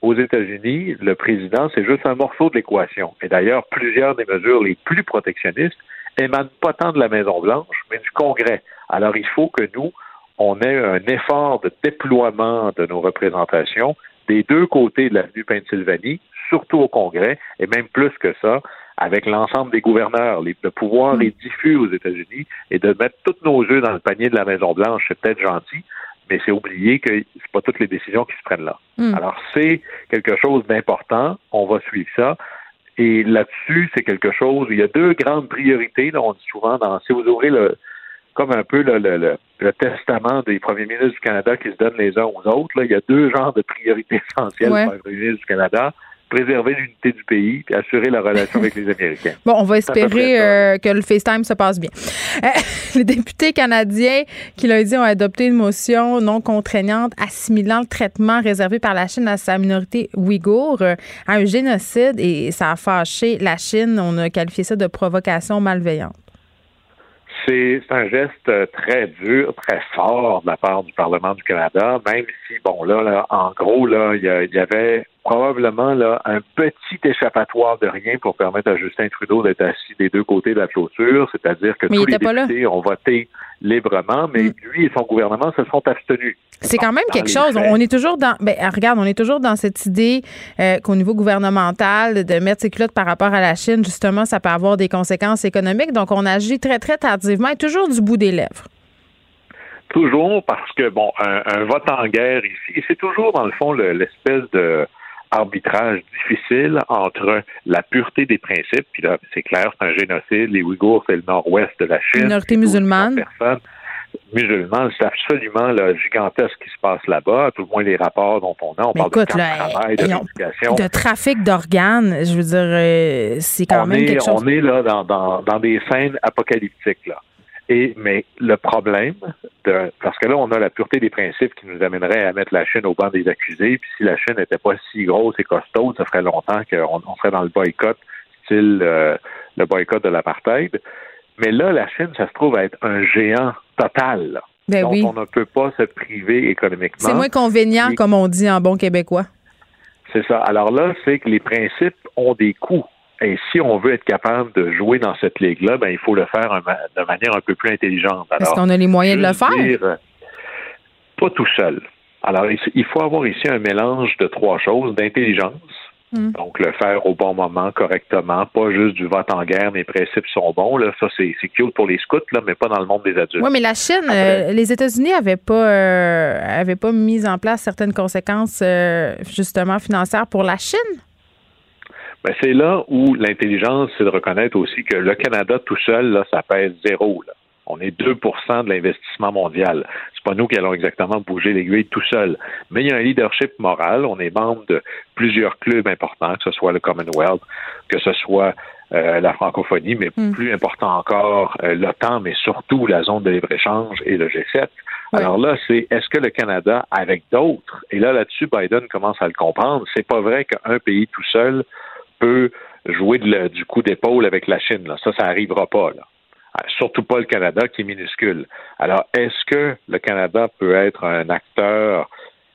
Aux États-Unis, le président, c'est juste un morceau de l'équation. Et d'ailleurs, plusieurs des mesures les plus protectionnistes émanent pas tant de la Maison-Blanche, mais du Congrès. Alors, il faut que nous, on ait un effort de déploiement de nos représentations des deux côtés de l'avenue Pennsylvanie, surtout au Congrès, et même plus que ça, avec l'ensemble des gouverneurs. le pouvoir mm. est diffus aux États-Unis et de mettre tous nos œufs dans le panier de la Maison-Blanche, c'est peut-être gentil, mais c'est oublier que c'est pas toutes les décisions qui se prennent là. Mm. Alors, c'est quelque chose d'important. On va suivre ça. Et là-dessus, c'est quelque chose. Il y a deux grandes priorités. Là, on dit souvent dans si vous ouvrez le comme un peu le, le, le, testament des premiers ministres du Canada qui se donnent les uns aux autres. Là. Il y a deux genres de priorités essentielles pour le premier ministre du Canada préserver l'unité du pays et assurer la relation avec les Américains. Bon, on va espérer euh, que le FaceTime se passe bien. Euh, les députés canadiens qui lundi ont adopté une motion non contraignante assimilant le traitement réservé par la Chine à sa minorité ouïghour euh, à un génocide et ça a fâché la Chine. On a qualifié ça de provocation malveillante. C'est un geste très dur, très fort de la part du Parlement du Canada, même si, bon, là, en gros, là, il y, avait probablement là, un petit échappatoire de rien pour permettre à Justin Trudeau d'être assis des deux côtés de la clôture, c'est-à-dire que tous les députés ont voté librement, mais mm. lui et son gouvernement se sont abstenus. C'est quand même quelque chose. On est toujours dans, ben, regarde, on est toujours dans cette idée euh, qu'au niveau gouvernemental, de mettre ses culottes par rapport à la Chine, justement, ça peut avoir des conséquences économiques. Donc, on agit très, très tardivement et toujours du bout des lèvres. Toujours parce que, bon, un, vote en guerre ici, c'est toujours, dans le fond, l'espèce de arbitrage difficile entre la pureté des principes, puis là, c'est clair, c'est un génocide, les Ouïghours, c'est le nord-ouest de la Chine. Minorité musulmane. musulmans. C'est absolument gigantesque ce qui se passe là-bas, tout le moins les rapports dont on a. On parle de, travail, de De trafic d'organes, je veux dire, euh, c'est quand même quelque chose. On est là dans, dans, dans des scènes apocalyptiques, là. Et, mais le problème, de, parce que là, on a la pureté des principes qui nous amènerait à mettre la Chine au banc des accusés. Puis si la Chine n'était pas si grosse et costaud, ça ferait longtemps qu'on on serait dans le boycott, style euh, le boycott de l'apartheid. Mais là, la Chine, ça se trouve à être un géant total. Ben donc, on ne peut pas se priver économiquement. C'est moins convenient, comme on dit en bon québécois. C'est ça. Alors là, c'est que les principes ont des coûts. Et si on veut être capable de jouer dans cette ligue-là, ben, il faut le faire de manière un peu plus intelligente. Est-ce qu'on a les moyens de le faire? Euh, pas tout seul. Alors, il faut avoir ici un mélange de trois choses, d'intelligence, hmm. donc le faire au bon moment, correctement, pas juste du vote en guerre, mes principes sont bons. Là. Ça, c'est cute pour les scouts, là, mais pas dans le monde des adultes. Oui, mais la Chine, euh, les États-Unis n'avaient pas, euh, avaient pas mis en place certaines conséquences, justement, financières pour la Chine? Ben, c'est là où l'intelligence, c'est de reconnaître aussi que le Canada tout seul, là, ça pèse zéro. Là. On est 2% de l'investissement mondial. C'est pas nous qui allons exactement bouger l'aiguille tout seul. Mais il y a un leadership moral. On est membre de plusieurs clubs importants, que ce soit le Commonwealth, que ce soit euh, la francophonie, mais hmm. plus important encore, euh, l'OTAN, mais surtout la zone de libre-échange et le G7. Alors là, c'est est-ce que le Canada, avec d'autres, et là là-dessus, Biden commence à le comprendre, c'est pas vrai qu'un pays tout seul peut jouer du coup d'épaule avec la Chine. Là. Ça, ça n'arrivera pas. Là. Ah, surtout pas le Canada qui est minuscule. Alors, est-ce que le Canada peut être un acteur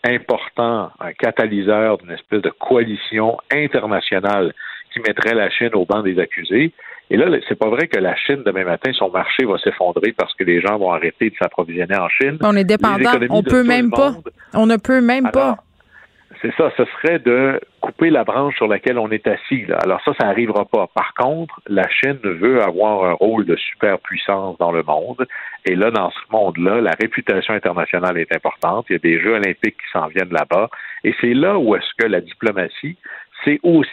important, un catalyseur d'une espèce de coalition internationale qui mettrait la Chine au banc des accusés? Et là, c'est pas vrai que la Chine, demain matin, son marché va s'effondrer parce que les gens vont arrêter de s'approvisionner en Chine. On est dépendant. On peut même pas. On ne peut même pas c'est ça, ce serait de couper la branche sur laquelle on est assis. Alors ça, ça n'arrivera pas. Par contre, la Chine veut avoir un rôle de superpuissance dans le monde. Et là, dans ce monde-là, la réputation internationale est importante. Il y a des Jeux olympiques qui s'en viennent là-bas. Et c'est là où est-ce que la diplomatie, c'est aussi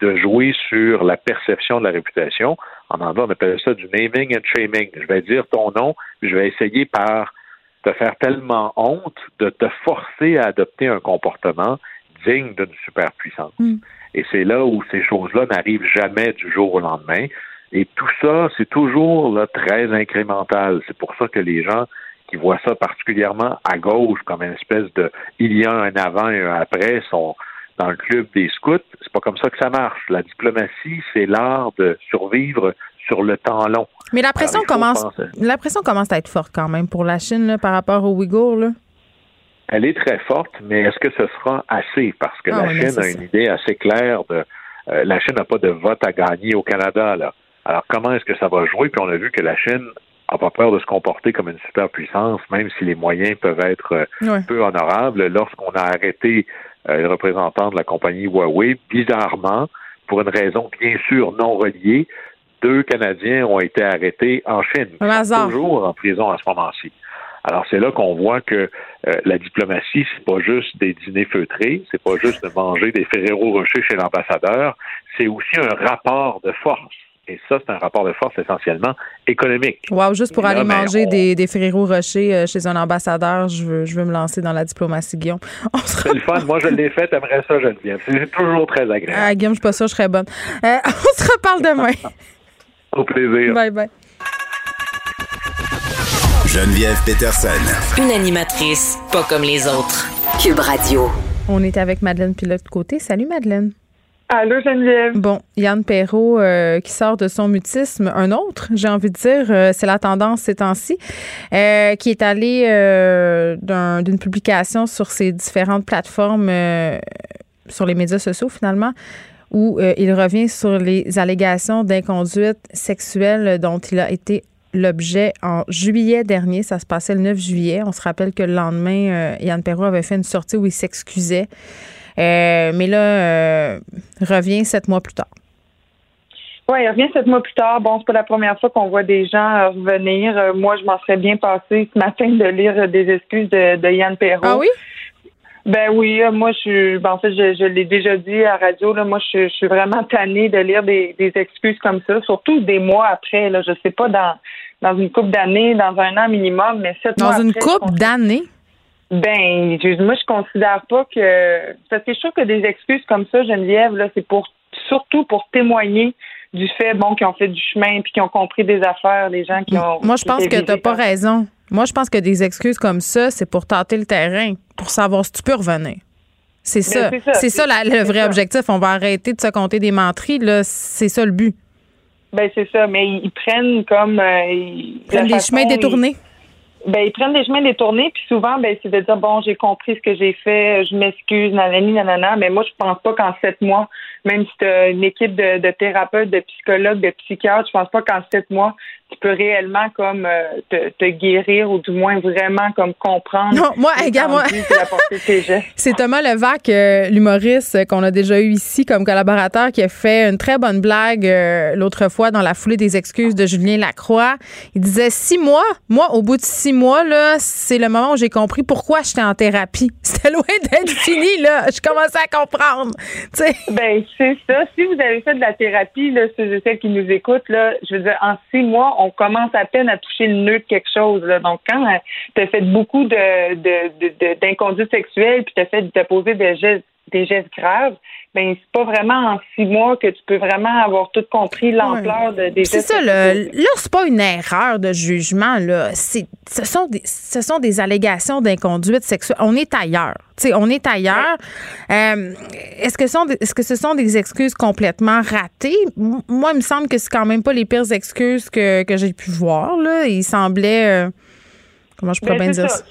de jouer sur la perception de la réputation. En anglais, on appelle ça du naming and shaming. Je vais dire ton nom, je vais essayer par te faire tellement honte de te forcer à adopter un comportement digne d'une superpuissance. Hmm. Et c'est là où ces choses-là n'arrivent jamais du jour au lendemain. Et tout ça, c'est toujours là, très incrémental. C'est pour ça que les gens qui voient ça particulièrement à gauche comme une espèce de il y a un avant et un après sont dans le club des scouts. C'est pas comme ça que ça marche. La diplomatie, c'est l'art de survivre sur le temps long. Mais la pression commence, la pression commence à être forte quand même pour la Chine par rapport aux Ouïghours. Là. Elle est très forte, mais est-ce que ce sera assez? Parce que ah la Chine a une idée assez claire de. Euh, la Chine n'a pas de vote à gagner au Canada. Là. Alors, comment est-ce que ça va jouer? Puis on a vu que la Chine n'a pas peur de se comporter comme une superpuissance, même si les moyens peuvent être euh, peu honorables. Lorsqu'on a arrêté euh, le représentant de la compagnie Huawei, bizarrement, pour une raison bien sûr non reliée, deux Canadiens ont été arrêtés en Chine. Toujours en prison à ce moment-ci. Alors c'est là qu'on voit que euh, la diplomatie, c'est pas juste des dîners feutrés, c'est pas juste de manger des Ferrero Rocher chez l'ambassadeur, c'est aussi un rapport de force. Et ça, c'est un rapport de force essentiellement économique. Wow, juste pour aller manger des, des Ferrero Rocher euh, chez un ambassadeur, je veux, je veux me lancer dans la diplomatie, Guillaume. C'est le fun. Moi, je l'ai fait. T'aimerais ça, Geneviève. C'est toujours très agréable. Ah, Guillaume, je suis pas sûre je serais bonne. Euh, on se reparle demain. Au plaisir. Bye bye. Geneviève Peterson. Une animatrice pas comme les autres. Cube Radio. On est avec Madeleine Pilote côté. Salut Madeleine. Allô Geneviève. Bon, Yann Perrault euh, qui sort de son mutisme, un autre, j'ai envie de dire, euh, c'est la tendance ces temps-ci, euh, qui est allé d'une publication sur ses différentes plateformes, sur les médias sociaux finalement, où euh, il revient sur les allégations d'inconduite sexuelle dont il a été l'objet en juillet dernier. Ça se passait le 9 juillet. On se rappelle que le lendemain, euh, Yann Perrault avait fait une sortie où il s'excusait. Euh, mais là, revient sept mois plus tard. Oui, il revient sept mois plus tard. Bon, c'est pas la première fois qu'on voit des gens revenir. moi, je m'en serais bien passé ce matin de lire des excuses de, de Yann Perrault. Ah oui? Ben oui, euh, moi je suis ben, en fait je, l'ai déjà dit à la radio là, moi je, suis vraiment tannée de lire des, excuses comme ça, surtout des mois après là, je sais pas dans dans une coupe d'années, dans un an minimum, mais sept Dans mois une après, coupe d'années? Ben, je- moi, je considère pas que. Parce que je trouve que des excuses comme ça, Geneviève, là, c'est pour surtout pour témoigner du fait, bon, qu'ils ont fait du chemin puis qu'ils ont compris des affaires, des gens qui ont. Moi, je pense que t'as pas raison. Moi, je pense que des excuses comme ça, c'est pour tâter le terrain, pour savoir si tu peux revenir. C'est ça. Ben, c'est ça. C'est ça, la- le vrai ça. objectif. On va arrêter de se compter des menteries. C'est ça le but. Ben, c'est ça, mais ils, ils prennent comme. euh, ils- Prendre la des façon, chemins ils- détournés. Ben, ils prennent des chemins détournés, puis souvent, ben, c'est de dire, bon, j'ai compris ce que j'ai fait, je m'excuse, nanani, nanana, mais moi, je pense pas qu'en sept mois, même si tu as une équipe de, de thérapeutes, de psychologues, de psychiatres, je pense pas qu'en sept mois, tu peux réellement comme euh, te, te guérir ou du moins vraiment comme comprendre. Non, moi, regarde, moi-. C'est Thomas Levac, euh, l'humoriste qu'on a déjà eu ici comme collaborateur, qui a fait une très bonne blague euh, l'autre fois dans la foulée des excuses de Julien Lacroix. Il disait six mois. Moi, au bout de six mois, là, c'est le moment où j'ai compris pourquoi j'étais en thérapie. C'était loin d'être fini, là. Je commençais à comprendre. Ben, c'est ça. Si vous avez fait de la thérapie, là, ceux et celles qui nous écoutent, là, je veux dire, en six mois, on commence à peine à toucher le nœud de quelque chose. Donc, quand tu as fait beaucoup de, de, de, de- d'inconduite sexuelle, puis tu as fait t'as posé des gestes, des gestes graves, ben c'est pas vraiment en six mois que tu peux vraiment avoir tout compris l'ampleur de, des C'est gestes. ça, que tu là. Là, c'est pas une erreur de jugement, là. C'est, ce, sont des, ce sont des allégations d'inconduite sexuelle. On est ailleurs. Tu sais, on est ailleurs. Euh, est-ce, que sont est-ce que ce sont des excuses complètement ratées? Moi, il me semble que c'est quand même pas les pires excuses que, que j'ai pu voir, là. Il semblait. euh, comment je pourrais Ben, bien c'est dire ça.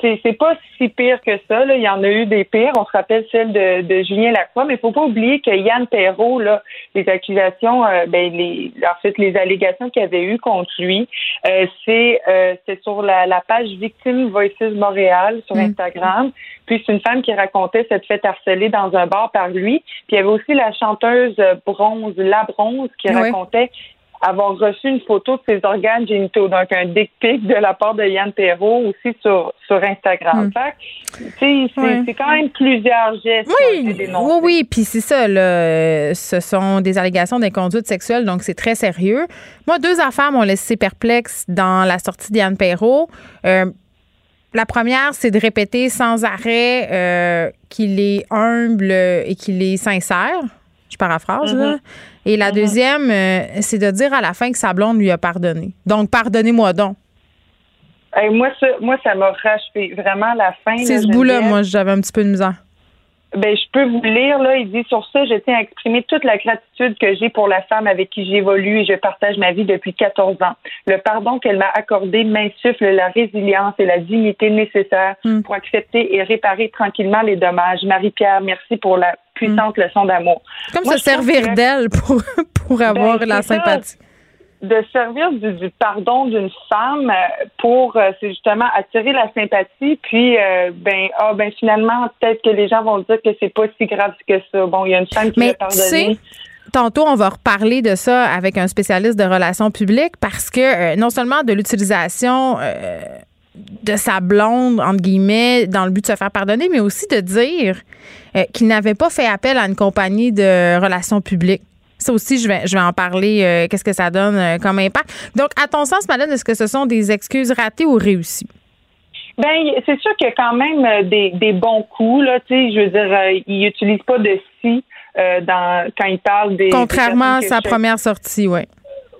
C'est, pas si pire que ça. Là. Il y en a eu des pires. On se rappelle celle de, de Julien Lacroix, mais il faut pas oublier que Yann Perrault, là, les accusations, euh, ben les, en fait, les allégations qu'il y avait eues contre lui, euh, c'est, euh, c'est sur la, la page Victime Voices Montréal sur Instagram. Puis c'est une femme qui racontait s'être fait harceler dans un bar par lui. Puis il y avait aussi la chanteuse euh, Bronze, La Bronze, qui Oui. racontait avoir reçu une photo de ses organes génitaux, donc un dick pic de la part de Yann Perrault aussi sur, sur Instagram. Hmm. C'est, Ouais. c'est quand même plusieurs gestes qui ont Oui, été dénoncés. oui, oui, puis c'est ça, là. Ce sont des allégations d'inconduite sexuelle, donc c'est très sérieux. Moi, deux affaires m'ont laissé perplexe dans la sortie d'Yann Perrault. Euh, la première, c'est de répéter sans arrêt euh, qu'il est humble et qu'il est sincère. Je paraphrase, là. Mhm. Et la deuxième, euh, c'est de dire à la fin que sa blonde lui a pardonné. Donc, pardonnez-moi donc. Hey, moi, ça, moi, ça m'a rachevé. Vraiment, la fin. C'est ce bout-là, moi, j'avais un petit peu de misère. Ben, je peux vous lire, là. Il dit sur ça, je tiens à exprimer toute la gratitude que j'ai pour la femme avec qui j'évolue et je partage ma vie depuis 14 ans. Le pardon qu'elle m'a accordé m'insuffle la résilience et la dignité nécessaires Hmm. pour accepter et réparer tranquillement les dommages. Marie-Pierre, merci pour la puissante leçon d'amour. Comme Moi, se servir d'elle pour, pour avoir Ben, la c'est ça. sympathie. de servir du, du pardon d'une femme euh, pour euh, c'est justement attirer la sympathie puis euh, ben ah ben finalement peut-être que les gens vont dire que c'est pas si grave que ça bon il y a une femme qui Mais l'a tu pardonné tantôt, on va reparler de ça avec un spécialiste de relations publiques parce que euh, non seulement de l'utilisation euh, de sa blonde, entre guillemets, dans le but de se faire pardonner, mais aussi de dire euh, qu'il n'avait pas fait appel à une compagnie de relations publiques. Ça aussi, je vais, je vais en parler. euh, Qu'est-ce que ça donne euh, comme impact? Donc, à ton sens, Madeleine, est-ce que ce sont des excuses ratées ou réussies? Ben, c'est sûr qu'il y a quand même euh, des, des bons coups, là, tu sais, je veux dire, il utilise pas de si dans quand il parle des Contrairement à sa première sortie, oui.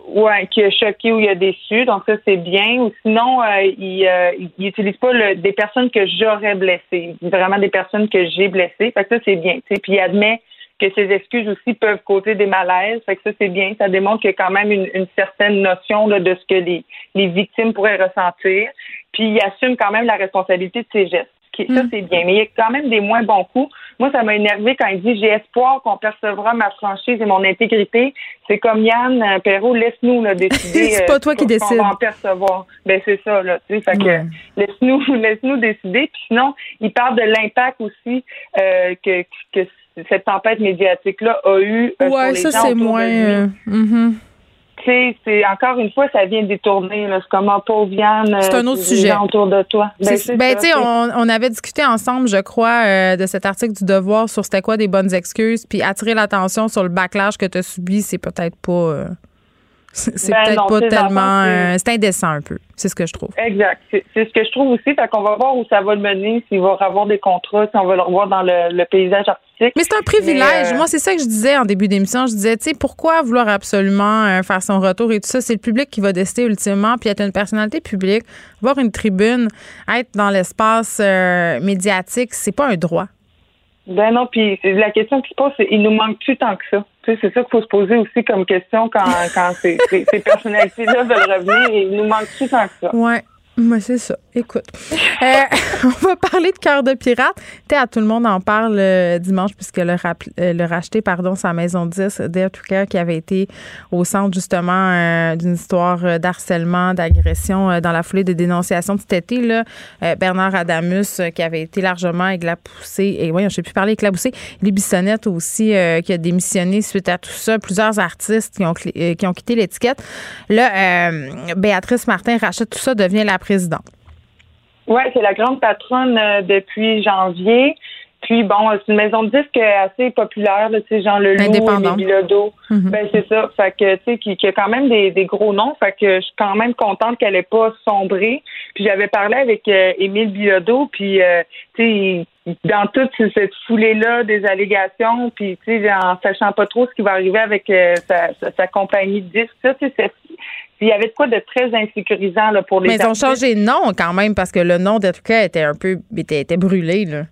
Ouais, qui a choqué ou il a déçu, donc ça c'est bien. Ou sinon, euh, il, euh, il utilise pas le, des personnes que j'aurais blessées, vraiment des personnes que j'ai blessées. Fait que ça c'est bien, tu sais. Puis il admet que ses excuses aussi peuvent causer des malaises. Fait que ça c'est bien, ça démontre qu'il y a quand même une, une certaine notion là, de ce que les, les victimes pourraient ressentir. Puis il assume quand même la responsabilité de ses gestes. Ça, c'est bien. Mais il y a quand même des moins bons coups. Moi, ça m'a énervé quand il dit j'ai espoir qu'on percevra ma franchise et mon intégrité. C'est comme Yann euh, Perrault, laisse-nous là, décider. C'est euh, pas toi qui ce qu'on décide. va en percevoir. Ben c'est ça, là. Tu sais, fait que laisse-nous, laisse-nous décider. Puis sinon, il parle de l'impact aussi euh, que, que cette tempête médiatique-là a eu. euh, ouais, sur ça, les gens c'est moins. euh, sais, c'est encore une fois, ça vient détourner. C'est comme un pauvre Yann. euh, C'est un autre les sujet. autour de toi. Ben, ben, tu on, on avait discuté ensemble, je crois, euh, de cet article du Devoir sur c'était quoi des bonnes excuses, puis attirer l'attention sur le backlash que tu as subi, c'est peut-être pas. euh, C'est Ben peut-être pas tellement. c'est- euh, c'est indécent un peu. C'est ce que je trouve. Exact. C'est ce que je trouve aussi. Fait qu'on va voir où ça va le mener, s'il va avoir des contrats, si on va le revoir dans le, le paysage artistique. Mais c'est un privilège. Euh, Moi, c'est ça que je disais en début d'émission. Je disais, tu sais, pourquoi vouloir absolument euh, faire son retour et tout ça? C'est le public qui va décider ultimement. Puis être une personnalité publique, voir une tribune, être dans l'espace euh, médiatique, c'est pas un droit. Ben non, puis la question qui se pose, c'est il nous manque-tu tant que ça? Tu sais, c'est ça qu'il faut se poser aussi comme question quand, quand ces, ces, ces personnalités-là veulent revenir. Il nous manque-tu tant que ça? Ouais. Moi, c'est ça. Écoute. Euh, on va parler de cœur de pirate. À tout le monde en parle euh, dimanche, puisque le, euh, le racheter, pardon, sa maison 10, Dare to Care, qui avait été au centre, justement, euh, d'une histoire euh, d'harcèlement, d'agression euh, dans la foulée de dénonciations de cet été, là. Bernard Adamus, qui avait été largement éclaboussé, et oui, je ne sais plus parler éclaboussé. Lee Bissonnette aussi, qui a démissionné suite à tout ça. Plusieurs artistes qui ont, qui ont quitté l'étiquette. Là, Béatrice Martin rachète tout ça, devient la présidente. Oui, c'est la grande patronne euh, depuis janvier. Puis bon, c'est une maison de disques assez populaire, là, tu sais, Jean Leloup, Bilodeau. Mhm. Ben c'est ça. Fait que tu sais, qui, qui a quand même des, des gros noms. Fait que je suis quand même contente qu'elle ait pas sombré. Puis j'avais parlé avec euh, Émile Bilodeau, puis euh, tu sais, dans toute cette foulée-là des allégations, puis tu sais, en sachant pas trop ce qui va arriver avec euh, sa, sa, sa compagnie de disques, ça, tu sais, il y avait de quoi de très insécurisant là, pour les Mais ils ont changé de nom quand même parce que le nom d'Etruca était un peu était, était brûlé. Là.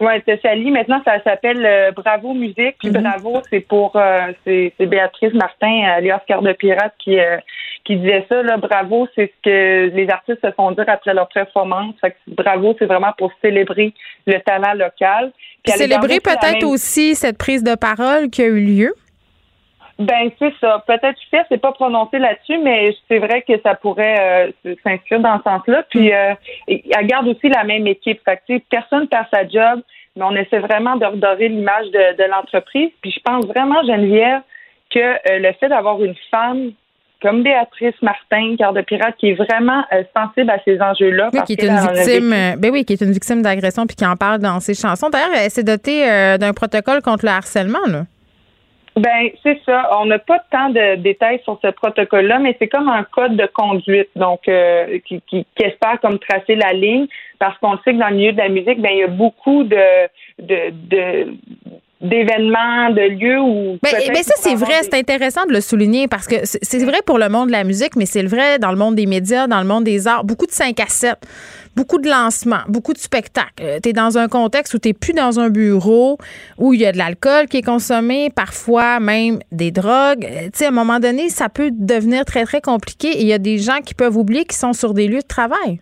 Oui, c'est Sally. Maintenant, ça s'appelle euh, Bravo Musique. Puis Mhm. Bravo, c'est pour euh, c'est Béatrice Martin, alias Cœur de Pirate, qui euh, qui disait ça. Là, Bravo, c'est ce que les artistes se font dire après leur performance. Fait que Bravo, c'est vraiment pour célébrer le talent local. Puis Célébrer peut-être même- aussi cette prise de parole qui a eu lieu. Ben c'est ça. Peut-être que c'est pas prononcé là-dessus, mais c'est vrai que ça pourrait euh, s'inscrire dans ce sens-là. Puis euh, et- elle garde aussi la même équipe. Fait que, tu sais, personne perd sa job, mais on essaie vraiment de redorer l'image de, de l'entreprise. Puis je pense vraiment, Geneviève, que euh, le fait d'avoir une femme comme Béatrice Martin, cœur de pirate, qui est vraiment euh, sensible à ces enjeux-là. Oui, qui est une victime, euh, ben oui, qui est une victime d'agression puis qui en parle dans ses chansons. D'ailleurs, elle s'est dotée euh, d'un protocole contre le harcèlement. Là. Ben, c'est ça. On n'a pas tant de détails sur ce protocole-là, mais c'est comme un code de conduite, donc euh, qui, qui, qui espère comme tracer la ligne, parce qu'on sait que dans le milieu de la musique, ben il y a beaucoup de de, de d'événements, de lieux où ben ça, c'est vrai. C'est intéressant de le souligner parce que c'est vrai pour le monde de la musique, mais c'est le vrai dans le monde des médias, dans le monde des arts. Beaucoup de 5 à 7, beaucoup de lancements, beaucoup de spectacles. tu es dans un contexte où tu plus dans un bureau, où il y a de l'alcool qui est consommé, parfois même des drogues. Euh, Tu sais, à un moment donné, ça peut devenir très, très compliqué et il y a des gens qui peuvent oublier qu'ils sont sur des lieux de travail.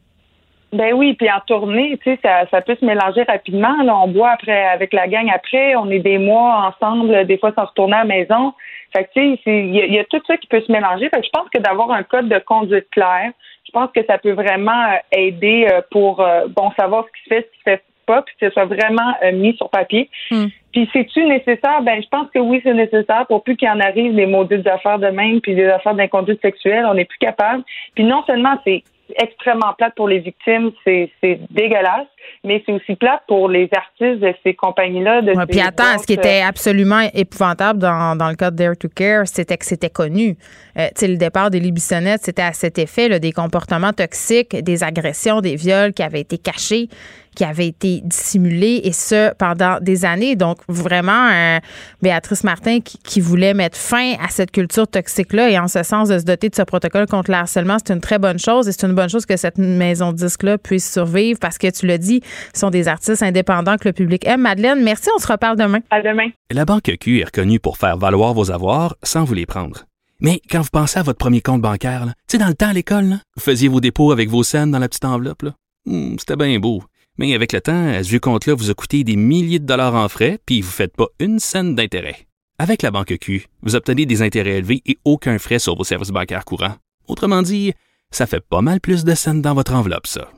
Ben oui, puis en tournée, tu sais, ça, peut se mélanger rapidement. Là, on boit après avec la gang après, on est des mois ensemble, des fois sans retourner à la maison. Fait que tu sais, il y, y a tout ça qui peut se mélanger. Fait que je pense que d'avoir un code de conduite clair, je pense que ça peut vraiment euh, aider euh, pour euh, bon savoir ce qui se fait, ce qui se fait pas, puis que ce soit vraiment mis sur papier. Hmm. Puis c'est-tu nécessaire? Ben je pense que oui, c'est nécessaire pour plus qu'il en arrive des maudites affaires de même, puis des affaires d'inconduite sexuelle, on n'est plus capable. Puis non seulement c'est extrêmement plate pour les victimes, c'est c'est dégueulasse, mais c'est aussi plate pour les artistes de ces compagnies-là. De Ouais, puis attends, ce qui était absolument épouvantable dans, dans le cas de Dare to Care, c'était que c'était connu. Euh, tu sais, le départ des Bissonnette, c'était à cet effet, là, des comportements toxiques, des agressions, des viols qui avaient été cachés, qui avaient été dissimulés, et ce, pendant des années. Donc, vraiment, euh, Béatrice Martin qui, qui voulait mettre fin à cette culture toxique-là, et en ce sens, de se doter de ce protocole contre le harcèlement, c'est une très bonne chose, et c'est une bonne chose que cette maison disque-là puisse survivre, parce que tu l'as dit, sont des artistes indépendants que le public aime. Madeleine, merci, on se reparle demain. À demain. La Banque Q est reconnue pour faire valoir vos avoirs sans vous les prendre. Mais quand vous pensez à votre premier compte bancaire, tu sais, dans le temps à l'école, là, vous faisiez vos dépôts avec vos scènes dans la petite enveloppe. là. Hmm, C'était bien beau. Mais avec le temps, à ce vieux compte-là vous a coûté des milliers de dollars en frais, puis vous ne faites pas une scène d'intérêt. Avec la Banque Q, vous obtenez des intérêts élevés et aucun frais sur vos services bancaires courants. Autrement dit, ça fait pas mal plus de scènes dans votre enveloppe, ça.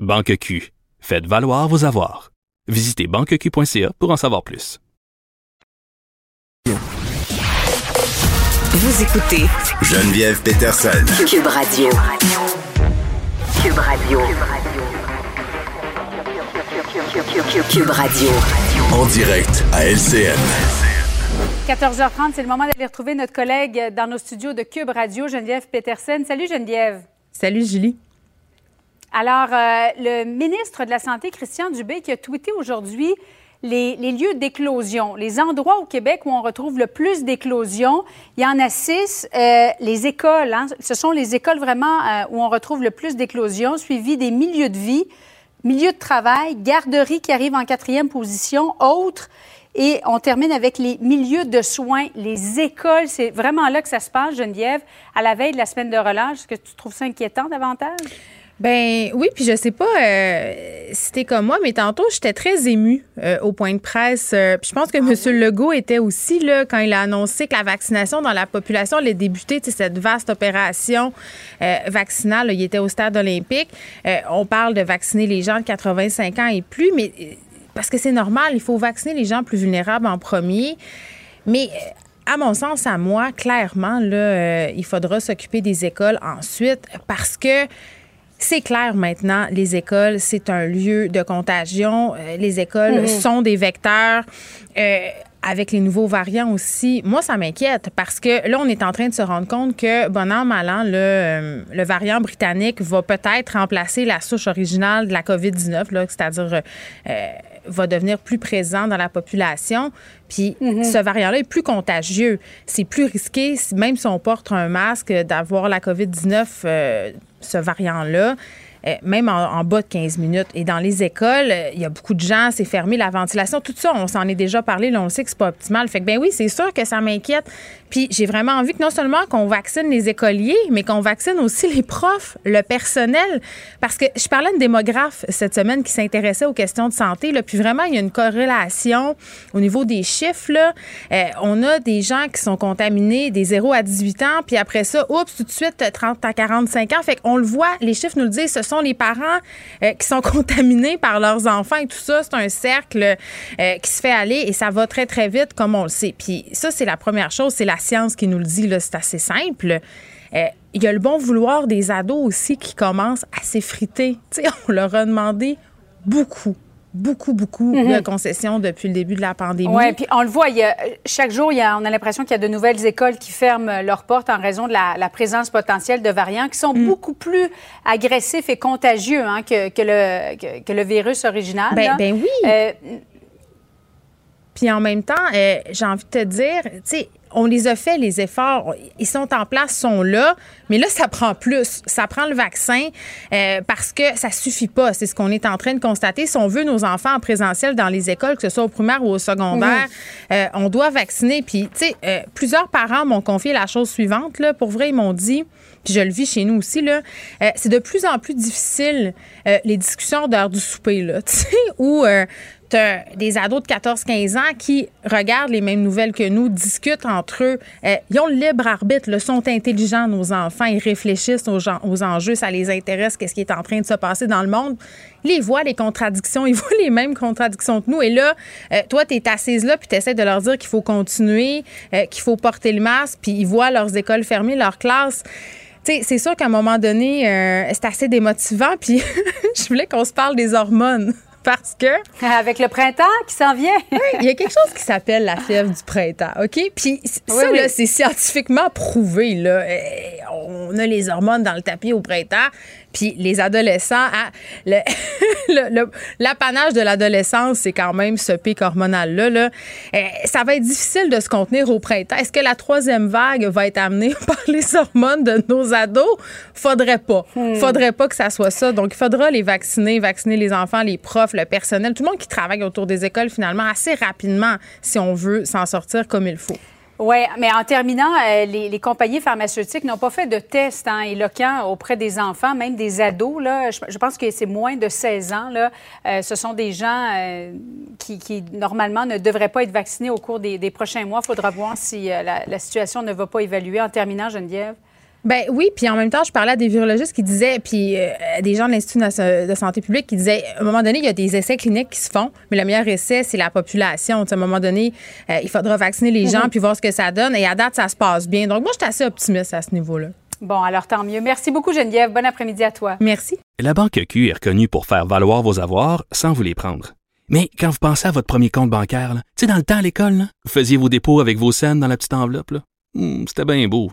Banque Q. Faites valoir vos avoirs. Visitez banqueq.ca pour en savoir plus. Vous écoutez Geneviève Peterson. Cube Radio. Cube Radio. Cube Radio. En direct à LCN. 14h30, c'est le moment d'aller retrouver notre collègue dans nos studios de Cube Radio, Geneviève Petersen. Salut Geneviève. Salut Julie. Alors, euh, le ministre de la Santé, Christian Dubé, qui a tweeté aujourd'hui les, lieux d'éclosion, les endroits au Québec où on retrouve le plus d'éclosions. Il y en a six. Euh, les écoles, hein, ce sont les écoles vraiment euh, où on retrouve le plus d'éclosions, suivi des milieux de vie, milieux de travail, garderies qui arrivent en quatrième position, autres. Et on termine avec les milieux de soins, les écoles. C'est vraiment là que ça se passe, Geneviève, à la veille de la semaine de relâche. Est-ce que tu trouves ça inquiétant davantage? Ben oui, puis je sais pas euh, si t'es comme moi, mais tantôt j'étais très émue euh, au point de presse. Euh, puis je pense que ah M. Legault était aussi là quand il a annoncé que la vaccination dans la population allait débuter, cette vaste opération vaccinale. il était au stade olympique. on parle de vacciner les gens de 85 ans et plus, mais parce que c'est normal, il faut vacciner les gens plus vulnérables en premier. Mais à mon sens, à moi, clairement, là, euh, il faudra s'occuper des écoles ensuite parce que c'est clair maintenant, les écoles, c'est un lieu de contagion. Euh, les écoles mhm. sont des vecteurs. Euh, avec les nouveaux variants aussi, moi, ça m'inquiète parce que là, on est en train de se rendre compte que, bon an, mal an, le, le variant britannique va peut-être remplacer la souche originale de la COVID-19, c'est-à-dire va devenir plus présent dans la population. Puis mhm. ce variant-là est plus contagieux. C'est plus risqué, même si on porte un masque, d'avoir la COVID-19, euh, ce variant-là. Euh, même en, bas de 15 minutes. Et dans les écoles, euh, il y a beaucoup de gens, c'est fermé, la ventilation, tout ça, on s'en est déjà parlé, là, on sait que c'est pas optimal. Fait que, ben oui, c'est sûr que ça m'inquiète. Puis j'ai vraiment envie que non seulement qu'on vaccine les écoliers, mais qu'on vaccine aussi les profs, le personnel. Parce que je parlais à une démographe cette semaine qui s'intéressait aux questions de santé. Là, puis vraiment, il y a une corrélation au niveau des chiffres. Là. Euh, on a des gens qui sont contaminés des 0 à 18 ans, puis après ça, oups, tout de suite, 30 à 45 ans. Fait qu'on le voit, les chiffres nous le disent, ce sont les parents euh, qui sont contaminés par leurs enfants et tout ça. C'est un cercle euh, qui se fait aller et ça va très, très vite, comme on le sait. Puis ça, c'est la première chose, c'est la science qui nous le dit, c'est assez simple. Euh, il y a le bon vouloir des ados aussi qui commencent à s'effriter. on leur a demandé beaucoup, beaucoup, beaucoup de mhm. concessions depuis le début de la pandémie. Oui, puis on le voit, chaque jour, il y a, on a l'impression qu'il y a de nouvelles écoles qui ferment leurs portes en raison de la, présence potentielle de variants qui sont mm. beaucoup plus agressifs et contagieux hein, que, le, que, le virus original. Ben, ben oui. Euh, puis en même temps, euh, j'ai envie de te dire, tu sais, on les a fait, les efforts. Ils sont en place, sont là. Mais là, ça prend plus. Ça prend le vaccin euh, parce que ça suffit pas. C'est ce qu'on est en train de constater. Si on veut nos enfants en présentiel dans les écoles, que ce soit au primaire ou au secondaire, euh, on doit vacciner. Puis, tu sais, euh, plusieurs parents m'ont confié la chose suivante. Là. Pour vrai, ils m'ont dit, puis je le vis chez nous aussi, là, c'est de plus en plus difficile les discussions d'heure du souper, là, tu sais, où des ados de 14-15 ans qui regardent les mêmes nouvelles que nous, discutent entre eux. Euh, ils ont le libre arbitre, le sont intelligents, nos enfants. Ils réfléchissent aux, enjeux, ça les intéresse, qu'est-ce qui est en train de se passer dans le monde. Ils voient les contradictions, ils voient les mêmes contradictions que nous. Et là, euh, toi, tu es assise là, puis tu essaies de leur dire qu'il faut continuer, euh, qu'il faut porter le masque, puis ils voient leurs écoles fermées, leurs classes c'est sûr qu'à un moment donné, c'est assez démotivant. Puis je voulais qu'on se parle des hormones parce que. Avec le printemps qui s'en vient. il y a quelque chose qui s'appelle la fièvre du printemps, OK? Puis ça, là, c'est scientifiquement prouvé, là. Eh, on a les hormones dans le tapis au printemps. Puis les adolescents, hein, l'apanage de l'adolescence, c'est quand même ce pic hormonal-là. Là. Euh, ça va être difficile de se contenir au printemps. Est-ce que la troisième vague va être amenée par les hormones de nos ados? Faudrait pas. Hmm. Faudrait pas que ça soit ça. Donc, il faudra les vacciner, vacciner les enfants, les profs, le personnel, tout le monde qui travaille autour des écoles, finalement, assez rapidement si on veut s'en sortir comme il faut. Oui, mais en terminant, euh, les, compagnies pharmaceutiques n'ont pas fait de tests hein, éloquents auprès des enfants, même des ados. Là. Je, pense que c'est moins de 16 ans. Là. Euh, ce sont des gens euh, qui, normalement, ne devraient pas être vaccinés au cours des, prochains mois. Il faudra voir si la, la, situation ne va pas évaluer. En terminant, Geneviève? Ben oui, puis en même temps, je parlais à des virologistes qui disaient, puis euh, des gens de l'Institut de santé publique qui disaient, à un moment donné, il y a des essais cliniques qui se font, mais le meilleur essai, c'est la population. à un moment donné, euh, il faudra vacciner les gens mhm. puis voir ce que ça donne. Et à date, ça se passe bien. Donc moi, je suis assez optimiste à ce niveau-là. Bon, alors tant mieux. Merci beaucoup, Geneviève. Bon après-midi à toi. Merci. La Banque Q est reconnue pour faire valoir vos avoirs sans vous les prendre. Mais quand vous pensez à votre premier compte bancaire, tu sais, dans le temps à l'école, vous faisiez vos dépôts avec vos scènes dans la petite enveloppe. Hmm, c'était bien beau.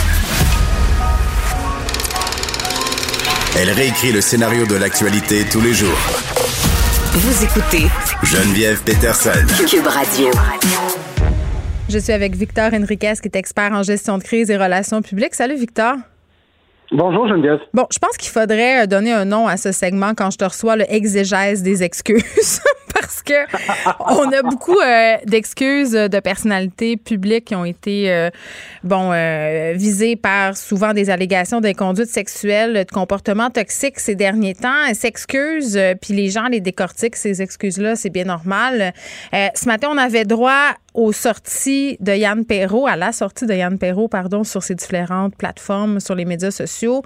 Elle réécrit le scénario de l'actualité tous les jours. Vous écoutez Geneviève Peterson. Cube Radio. Je suis avec Victor Enriquez, qui est expert en gestion de crise et relations publiques. Salut, Victor. Bonjour Geneviève. Bon, je pense qu'il faudrait donner un nom à ce segment quand je te reçois le exégèse des excuses. parce que on a beaucoup euh, d'excuses de personnalités publiques qui ont été euh, bon euh, visées par souvent des allégations d'inconduite sexuelle, de comportements toxiques ces derniers temps. Elles s'excusent, puis les gens les décortiquent ces excuses-là, c'est bien normal. ce matin, on avait droit aux sorties de Yann Perrault, à la sortie de Yann Perrault, pardon, sur ces différentes plateformes, sur les médias sociaux.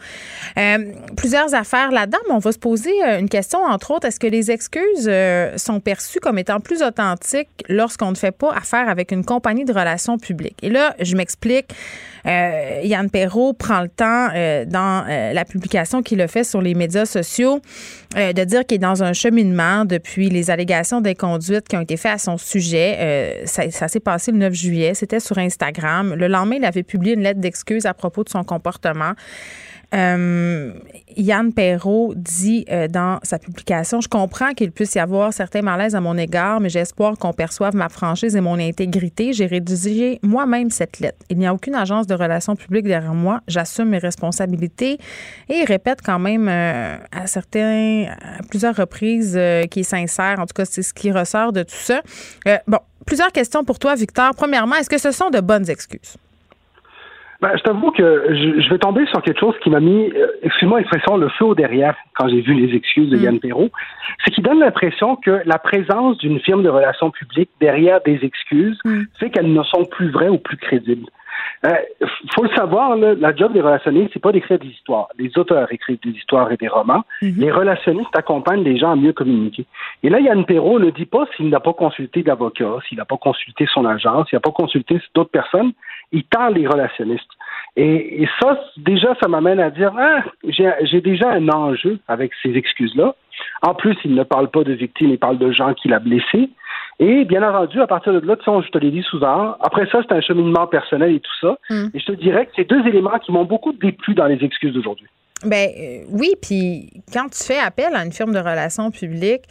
plusieurs affaires là-dedans, mais on va se poser une question, entre autres, est-ce que les excuses sont perçu comme étant plus authentique lorsqu'on ne fait pas affaire avec une compagnie de relations publiques? Et là, je m'explique. Euh, Yann Perrault prend le temps euh, dans euh, la publication qu'il a fait sur les médias sociaux de dire qu'il est dans un cheminement depuis les allégations d'inconduite qui ont été faites à son sujet. ça, ça s'est passé le 9 juillet. C'était sur Instagram. Le lendemain, il avait publié une lettre d'excuse à propos de son comportement. Euh, Yann Perrault dit euh, dans sa publication Je comprends qu'il puisse y avoir certains malaises à mon égard, mais espoir qu'on perçoive ma franchise et mon intégrité. J'ai rédigé moi-même cette lettre. Il n'y a aucune agence de relations publiques derrière moi. J'assume mes responsabilités. Et il répète quand même euh, à certains, à plusieurs reprises qu'il est sincère. En tout cas, c'est ce qui ressort de tout ça. bon, plusieurs questions pour toi, Victor. Premièrement, est-ce que ce sont de bonnes excuses? Ben, je t'avoue que je, vais tomber sur quelque chose qui m'a mis, euh, excuse-moi l'expression, le feu au derrière quand j'ai vu les excuses de mm. Yann Perrault. C'est qu'il donne l'impression que la présence d'une firme de relations publiques derrière des excuses mm. fait qu'elles ne sont plus vraies ou plus crédibles. Il euh, faut le savoir, la job des relationnistes, c'est pas d'écrire des histoires. Les auteurs écrivent des histoires et des romans. Mm-hmm. Les relationnistes accompagnent les gens à mieux communiquer. Et là, Yann Perrault ne dit pas s'il n'a pas consulté d'avocat, s'il n'a pas consulté son agence, s'il n'a pas consulté d'autres personnes il tend les relationnistes. Et, ça, déjà, ça m'amène à dire, ah, j'ai déjà un enjeu avec ces excuses-là. En plus, il ne parle pas de victimes, il parle de gens qu'il a blessés. Et bien entendu, à partir de là, je te l'ai dit souvent, après ça, c'est un cheminement personnel et tout ça. Mm. Et je te dirais que c'est deux éléments qui m'ont beaucoup déplu dans les excuses d'aujourd'hui. Ben euh, oui, puis quand tu fais appel à une firme de relations publiques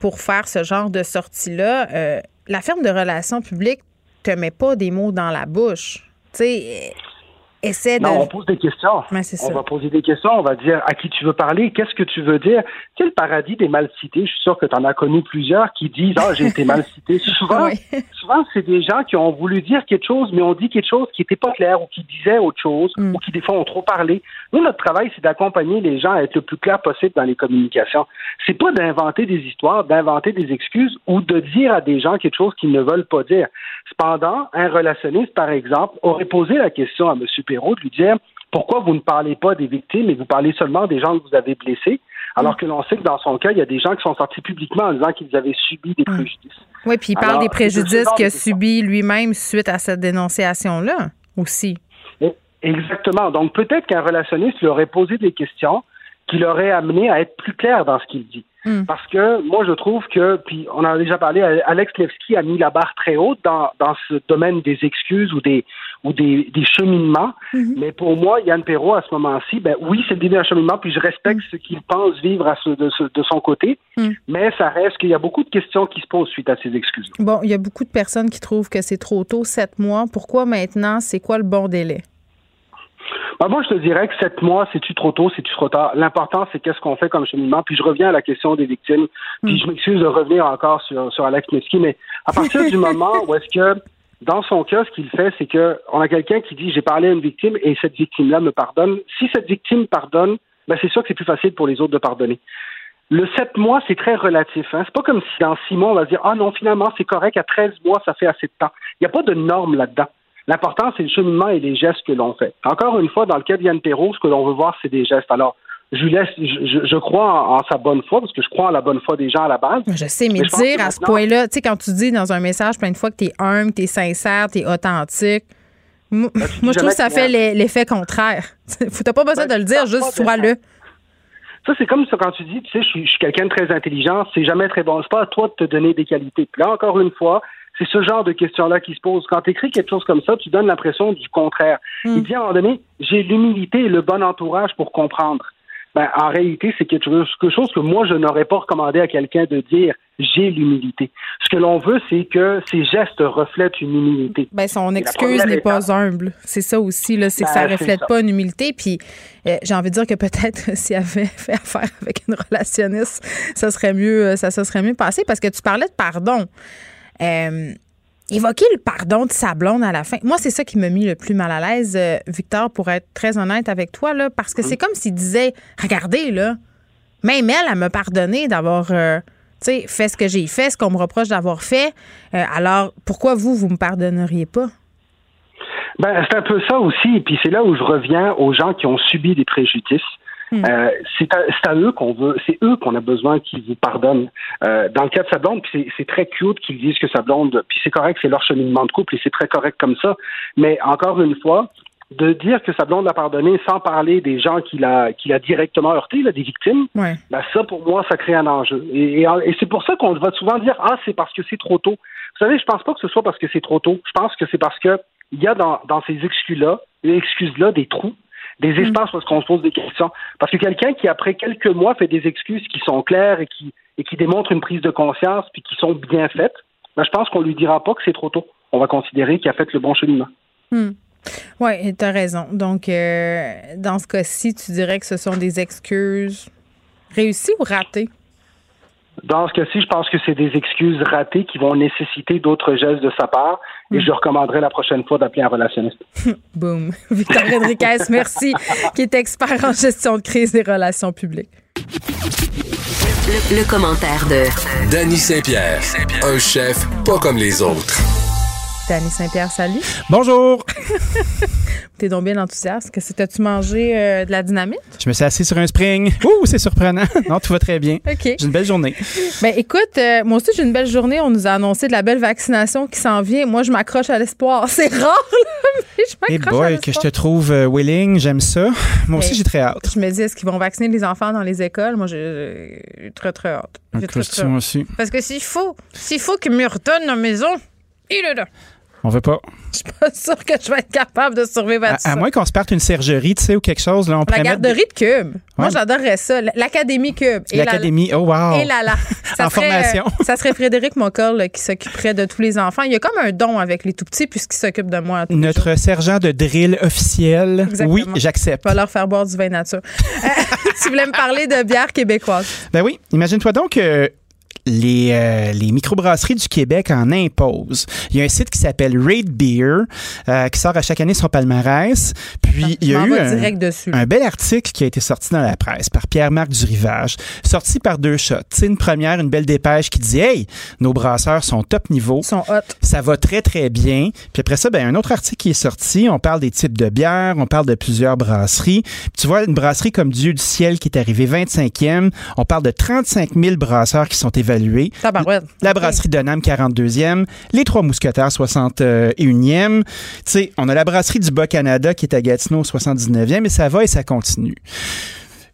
pour faire ce genre de sortie-là, euh, la firme de relations publiques te met pas des mots dans la bouche. Tu non, on pose des questions. on va poser des questions, on va dire à qui tu veux parler, qu'est-ce que tu veux dire. Tu le paradis des mal cités, je suis sûr que tu en as connu plusieurs qui disent Ah, j'ai été mal cité. Souvent, souvent c'est des gens qui ont voulu dire quelque chose, mais ont dit quelque chose qui n'était pas clair ou qui disait autre chose mm. ou qui, des fois, ont trop parlé. Nous, notre travail, c'est d'accompagner les gens à être le plus clair possible dans les communications. C'est pas d'inventer des histoires, d'inventer des excuses ou de dire à des gens quelque chose qu'ils ne veulent pas dire. Cependant, un relationniste, par exemple, aurait posé la question à M. De lui dire pourquoi vous ne parlez pas des victimes et vous parlez seulement des gens que vous avez blessés, alors mm. que l'on sait que dans son cas, il y a des gens qui sont sortis publiquement en disant qu'ils avaient subi des mm. préjudices. Oui, puis il parle des préjudices qu'il a subis lui-même suite à cette dénonciation-là aussi. Exactement. Donc peut-être qu'un relationniste lui aurait posé des questions qui l'auraient amené à être plus clair dans ce qu'il dit. Hmm. Parce que moi, je trouve que, puis on en a déjà parlé, Alex Levski a mis la barre très haute dans, dans ce domaine des excuses ou des, ou des, des cheminements. Hmm. Mais pour moi, Yann Perrault, à ce moment-ci, ben oui, c'est le début d'un cheminement, puis je respecte hmm. ce qu'il pense vivre à ce, de, de, son côté. Mais ça reste qu'il y a beaucoup de questions qui se posent suite à ces excuses. Bon, il y a beaucoup de personnes qui trouvent que c'est trop tôt, sept mois. Pourquoi maintenant? C'est quoi le bon délai? Bah, moi, je te dirais que sept mois, c'est-tu trop tôt, c'est-tu trop tard? L'important, c'est qu'est-ce qu'on fait comme cheminement. Puis je reviens à la question des victimes. Puis je m'excuse de revenir encore sur, sur Alex Nevsky, mais à partir du moment où est-ce que, dans son cas, ce qu'il fait, c'est que on a quelqu'un qui dit j'ai parlé à une victime et cette victime-là me pardonne. Si cette victime pardonne, ben c'est sûr que c'est plus facile pour les autres de pardonner. Le sept mois, c'est très relatif. Hein? C'est pas comme si dans six mois, on va dire Ah non, finalement, c'est correct, à 13 mois, ça fait assez de temps. Il n'y a pas de norme là-dedans. L'important, c'est le cheminement et les gestes que l'on fait. Encore une fois, dans le cas d'Yann Perrault, ce que l'on veut voir, c'est des gestes. Alors, je laisse, je, crois en, sa bonne foi, parce que je crois en la bonne foi des gens à la base. Je sais, mais, dire à ce point-là, tu sais, quand tu dis dans un message plein de fois que tu es humble, tu es sincère, tu es authentique, moi, ben, je trouve que ça fait l'effet contraire. Tu n'as pas besoin ben, de le dire, juste sois-le. Ça, c'est comme ça quand tu dis, tu sais, je suis, quelqu'un de très intelligent, c'est jamais très bon. C'est pas à toi de te donner des qualités. Puis là, encore une fois, c'est ce genre de questions-là qui se posent. Quand tu écris quelque chose comme ça, tu donnes l'impression du contraire. Il hmm. dit à un moment donné, j'ai l'humilité et le bon entourage pour comprendre. Ben, en réalité, c'est quelque chose que moi, je n'aurais pas recommandé à quelqu'un de dire j'ai l'humilité. Ce que l'on veut, c'est que ces gestes reflètent une humilité. Ben, son excuse n'est pas humble. C'est ça aussi, là, c'est que ça ben, reflète pas une humilité. Puis euh, j'ai envie de dire que peut-être s'il avait fait affaire avec une relationniste, ça serait mieux, euh, ça, ça serait mieux passé parce que tu parlais de pardon. Euh, évoquer le pardon de sa blonde à la fin. Moi, c'est ça qui m'a mis le plus mal à l'aise, euh, Victor, pour être très honnête avec toi, là, parce que c'est comme s'il disait Regardez, là, même elle, elle m'a pardonné d'avoir euh, fait ce que j'ai fait, ce qu'on me reproche d'avoir fait. Euh, alors, pourquoi vous, vous me pardonneriez pas? Ben, c'est un peu ça aussi. Et puis c'est là où je reviens aux gens qui ont subi des préjudices. Hmm. Euh, c'est à, eux qu'on veut, c'est eux qu'on a besoin qu'ils vous pardonnent. Euh, dans le cas de sa blonde, c'est très cute qu'ils disent que sa blonde, puis c'est correct, c'est leur cheminement de couple et c'est très correct comme ça. Mais encore une fois, de dire que sa blonde l'a pardonné sans parler des gens qu'il a, qu'il a directement heurté, là, des victimes, ben ça, pour moi, ça crée un enjeu. Et, et, c'est pour ça qu'on va souvent dire Ah, c'est parce que c'est trop tôt. Vous savez, je pense pas que ce soit parce que c'est trop tôt. Je pense que c'est parce que il y a dans, dans ces excuses-là, excuses-là, des trous des mm. espaces où on se pose des questions. Parce que quelqu'un qui, après quelques mois, fait des excuses qui sont claires et qui, et qui démontrent une prise de conscience puis qui sont bien faites, ben, je pense qu'on lui dira pas que c'est trop tôt. On va considérer qu'il a fait le bon cheminement. Hmm. Oui, tu as raison. Donc, euh, dans ce cas-ci, tu dirais que ce sont des excuses réussies ou ratées? Dans ce cas-ci, je pense que c'est des excuses ratées qui vont nécessiter d'autres gestes de sa part et je recommanderais la prochaine fois d'appeler un relationniste. Boum. Victor Henriquez, merci, qui est expert en gestion de crise des relations publiques. Le, commentaire de Danny Saint-Pierre, un chef pas comme les autres. Danny Saint-Pierre, salut. Bonjour. T'es donc bien enthousiaste. Que t'as-tu mangé euh, de la dynamite? Je me suis assis sur un spring. Ouh, c'est surprenant. non, tout va très bien. OK. J'ai une belle journée. Ben écoute, euh, moi aussi j'ai une belle journée. On nous a annoncé de la belle vaccination qui s'en vient. Moi, je m'accroche à l'espoir. C'est rare, là, mais je m'accroche hey boy, que je te trouve euh, willing, j'aime ça. Moi aussi, j'ai très hâte. Je me dis, est-ce qu'ils vont vacciner les enfants dans les écoles? Moi, j'ai très, très hâte. J'ai très, très hâte. aussi. Parce que s'il faut, s'il faut qu'ils me retournent à la maison, il est là. On veut pas. Je suis pas sûre que je vais être capable de survivre à, ça. À moins qu'on se parte une sergerie, tu sais, ou quelque chose. Là, on la garderie de Cube. Moi, j'adorerais ça. L'Académie Cube. L'Académie, oh wow. Et là là. en formation. ça serait Frédéric Moncol qui s'occuperait de tous les enfants. Il y a comme un don avec les tout petits puisqu'il s'occupe de moi. Notre sergent de drill officiel. Oui, j'accepte. Va leur faire boire du vin nature. Euh, tu voulais me parler de bière québécoise. Ben oui. Imagine-toi donc que les, euh, les microbrasseries du Québec en imposent. Il y a un site qui s'appelle Raid Beer euh, qui sort à chaque année son palmarès. Puis il y a eu un, bel article qui a été sorti dans la presse par Pierre-Marc Durivage, sorti par deux shots. Une première, une belle dépêche qui dit Hey, nos brasseurs sont top niveau. Sont hot. Ça va très, très bien. Puis après ça, ben, un autre article qui est sorti. On parle des types de bières, on parle de plusieurs brasseries. tu vois, une brasserie comme Dieu du ciel qui est arrivée 25e. On parle de 35 000 brasseurs qui sont évalués la brasserie de Nam, 42e. Les Trois Mousquetaires, 61e. Tu sais, on a la brasserie du Bas-Canada qui est à Gatineau, 79e. Et ça va et ça continue.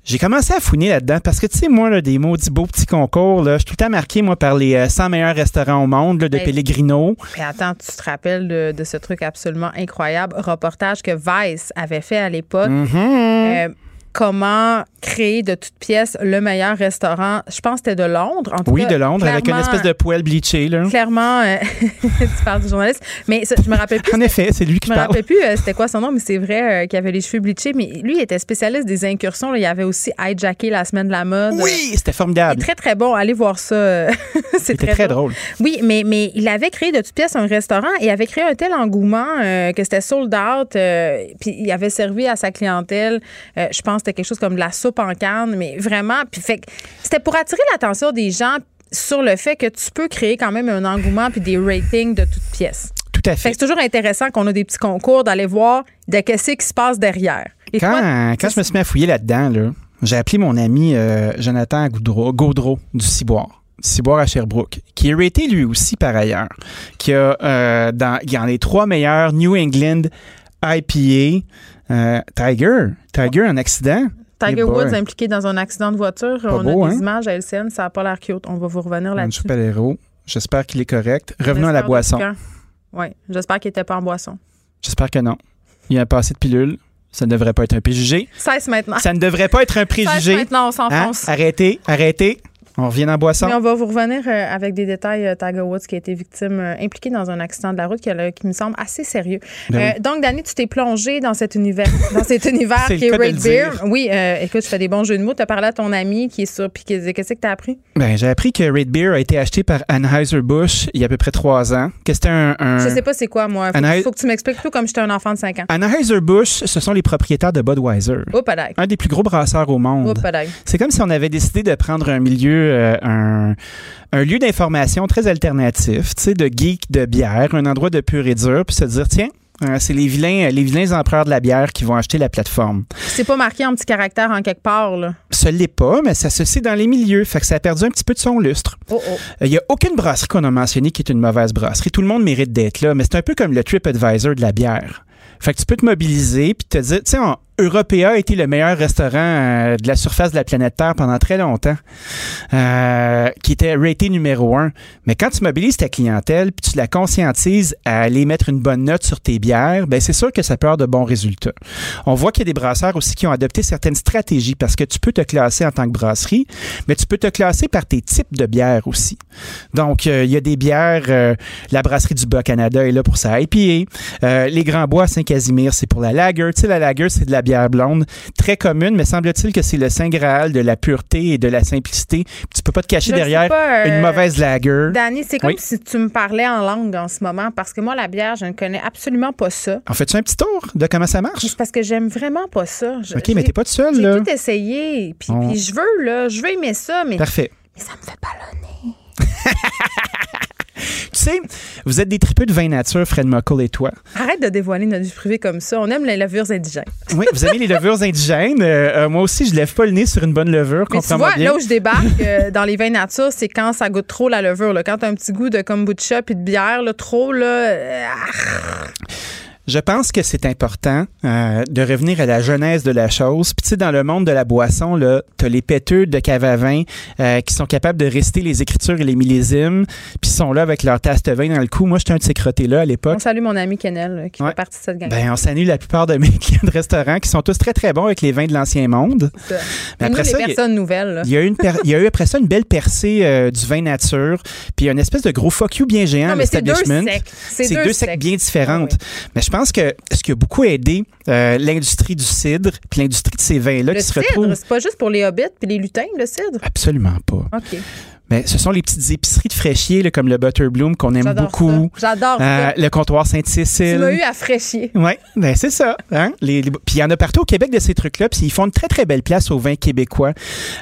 J'ai commencé à fouiner là-dedans parce que, tu sais, moi, là, des maudits beaux petits concours, là, je suis tout le temps marqué, moi, par les 100 euh, meilleurs restaurants au monde de Pellegrino. Et attends, tu te rappelles de, ce truc absolument incroyable, reportage que Vice avait fait à l'époque. Mm-hmm. Euh, comment créer de toutes pièces le meilleur restaurant. Je pense que c'était de Londres. En tout oui, de Londres, avec une espèce de poêle bleachée. Là. Clairement, euh, tu parles du journaliste. Mais je me rappelle plus. en effet, c'est lui qui parle. Je me rappelle plus euh, c'était quoi son nom, mais c'est vrai euh, qu'il avait les cheveux bleachés. Mais lui, il était spécialiste des incursions. Il avait aussi hijacké la semaine de la mode. Oui, c'était formidable. Très, très bon. Allez voir ça. c'est très, très drôle. Oui, mais, mais il avait créé de toutes pièces un restaurant et avait créé un tel engouement que c'était sold out. puis il avait servi à sa clientèle. je pense c'était quelque chose comme de la soupe en canne, mais vraiment. Puis fait c'était pour attirer l'attention des gens sur le fait que tu peux créer quand même un engouement puis des ratings de toutes pièces. Tout à fait. c'est toujours intéressant qu'on a des petits concours d'aller voir de qu'est-ce qui se passe derrière. Et quand, toi, quand je me suis mis à fouiller là-dedans, là, j'ai appelé mon ami euh, Jonathan Gaudreau, Gaudreau du Ciboire. Ciboire à Sherbrooke, qui est raté lui aussi par ailleurs, qui a euh, dans, dans les trois meilleurs New England IPA. Euh, Tiger, Tiger en accident. Tiger Eh boy. Woods impliqué dans un accident de voiture. on beau, a des hein? images à LCN, ça n'a pas l'air cute. On va vous revenir là-dessus. Ange Palero. J'espère qu'il est correct. Revenons à la boisson. Oui, j'espère qu'il n'était pas en boisson. J'espère que non. Il y a un passé de pilule. Ça ne devrait pas être un préjugé. Cesse maintenant. Ça ne devrait pas être un Cesse préjugé. maintenant, on s'enfonce. Hein? Arrêtez, arrêtez. On revient en boisson. Mais on va vous revenir euh, avec des détails. euh, Tiger Woods qui a été victime, euh, impliqué dans un accident de la route qui, a- qui me semble assez sérieux. Ben Euh, donc, Danny, tu t'es plongé dans cet univers, dans cet univers qui est Red Beer. Oui, euh, écoute, je fais des bons jeux de mots. Tu as parlé à ton ami qui est sur. Puis qu'est- qu'est-ce que tu as appris? Ben, j'ai appris que Red Beer a été acheté par Anheuser-Busch il y a à peu près trois ans. Que c'était un, un- Je sais pas c'est quoi, moi. Faut, faut que tu m'expliques tout comme j'étais un enfant de 5 ans. Anheuser-Busch, ce sont les propriétaires de Budweiser. Padaille. Un des plus gros brasseurs au monde. Padaille. C'est comme si on avait décidé de prendre un milieu, euh, un, un lieu d'information très alternatif, tu sais, de geek de bière, un endroit de pur et dur, puis se dire, tiens, euh, c'est les vilains, les vilains empereurs de la bière qui vont acheter la plateforme. C'est pas marqué en petit caractère en quelque part, là. Ce l'est pas, mais ça se sait dans les milieux, fait que ça a perdu un petit peu de son lustre. Oh, oh. Il n'y a aucune brasserie qu'on a mentionnée qui est une mauvaise brasserie. Tout le monde mérite d'être là, mais c'est un peu comme le TripAdvisor de la bière. Fait que tu peux te mobiliser puis te dire, tu sais, on- Européa a été le meilleur restaurant euh, de la surface de la planète Terre pendant très longtemps, euh, qui était raté numéro un. Mais quand tu mobilises ta clientèle puis tu la conscientises à aller mettre une bonne note sur tes bières, ben c'est sûr que ça peut avoir de bons résultats. On voit qu'il y a des brasseurs aussi qui ont adopté certaines stratégies parce que tu peux te classer en tant que brasserie, mais tu peux te classer par tes types de bières aussi. Donc, euh, il y a des bières, la brasserie du Bas-Canada est là pour sa IPA. Les Grands Bois Saint-Casimir, c'est pour la lager. Tu sais, la lager, c'est de la bière blonde, très commune, mais semble-t-il que c'est le Saint Graal de la pureté et de la simplicité. Tu peux pas te cacher Je derrière pas, euh, une mauvaise lager. Danny, c'est comme Oui. si tu me parlais en langue en ce moment parce que moi, la bière, je ne connais absolument pas ça. En fait, tu un petit tour de comment ça marche? C'est parce que j'aime vraiment pas ça. Je- OK, mais j'ai- t'es pas tout seul, J'ai là. tout essayé. Puis je veux, là, je veux aimer ça, mais, Parfait. mais ça me fait ballonner. Tu sais, vous êtes des tripeux de vin nature, Fred Muckle et toi. Arrête de dévoiler notre vie privée comme ça. On aime les levures indigènes. Oui, vous aimez les levures indigènes. Euh, euh, moi aussi, je lève pas le nez sur une bonne levure, Mais tu vois, bien. là où je débarque euh, dans les vins nature, c'est quand ça goûte trop la levure. Là. Quand tu as un petit goût de kombucha puis de bière, là, trop, là. Ah, Je pense que c'est important euh, de revenir à la genèse de la chose. Puis tu sais, dans le monde de la boisson, là, t'as les péteux de cave à vin euh, qui sont capables de réciter les écritures et les millésimes, puis sont là avec leur tasse de vin dans le cou. Moi, j'étais un de ces crottés-là à l'époque. On salue mon ami Kennel euh, qui Ouais. fait partie de cette gang. Ben, on s'annule la plupart de mes clients de restaurant qui sont tous très, très bons avec les vins de l'ancien monde. Ça. Mais après ça, il y a- personnes nouvelles. là. Il y, a eu une per- il y a eu après ça une belle percée euh, du vin nature, puis une espèce de gros fuck you bien géant Non, à mais c'est deux l'establishment. C'est deux deux sectes bien différentes. Mais je pense que ce qui a beaucoup aidé euh, l'industrie du cidre, puis l'industrie de ces vins-là qui se cidre, retrouvent. c'est pas juste pour les hobbits puis les lutins, le cidre? Absolument pas. OK. Mais ce sont les petites épiceries de fraîchier, là, comme le Butterbloom, qu'on aime beaucoup. J'adore Euh, le comptoir Tu Sainte-Cécile. m'as eu à fraîchier. Oui, ben c'est ça. Hein? Les, les- puis il y en a partout au Québec de ces trucs-là, puis ils font une très, très belle place au vin québécois.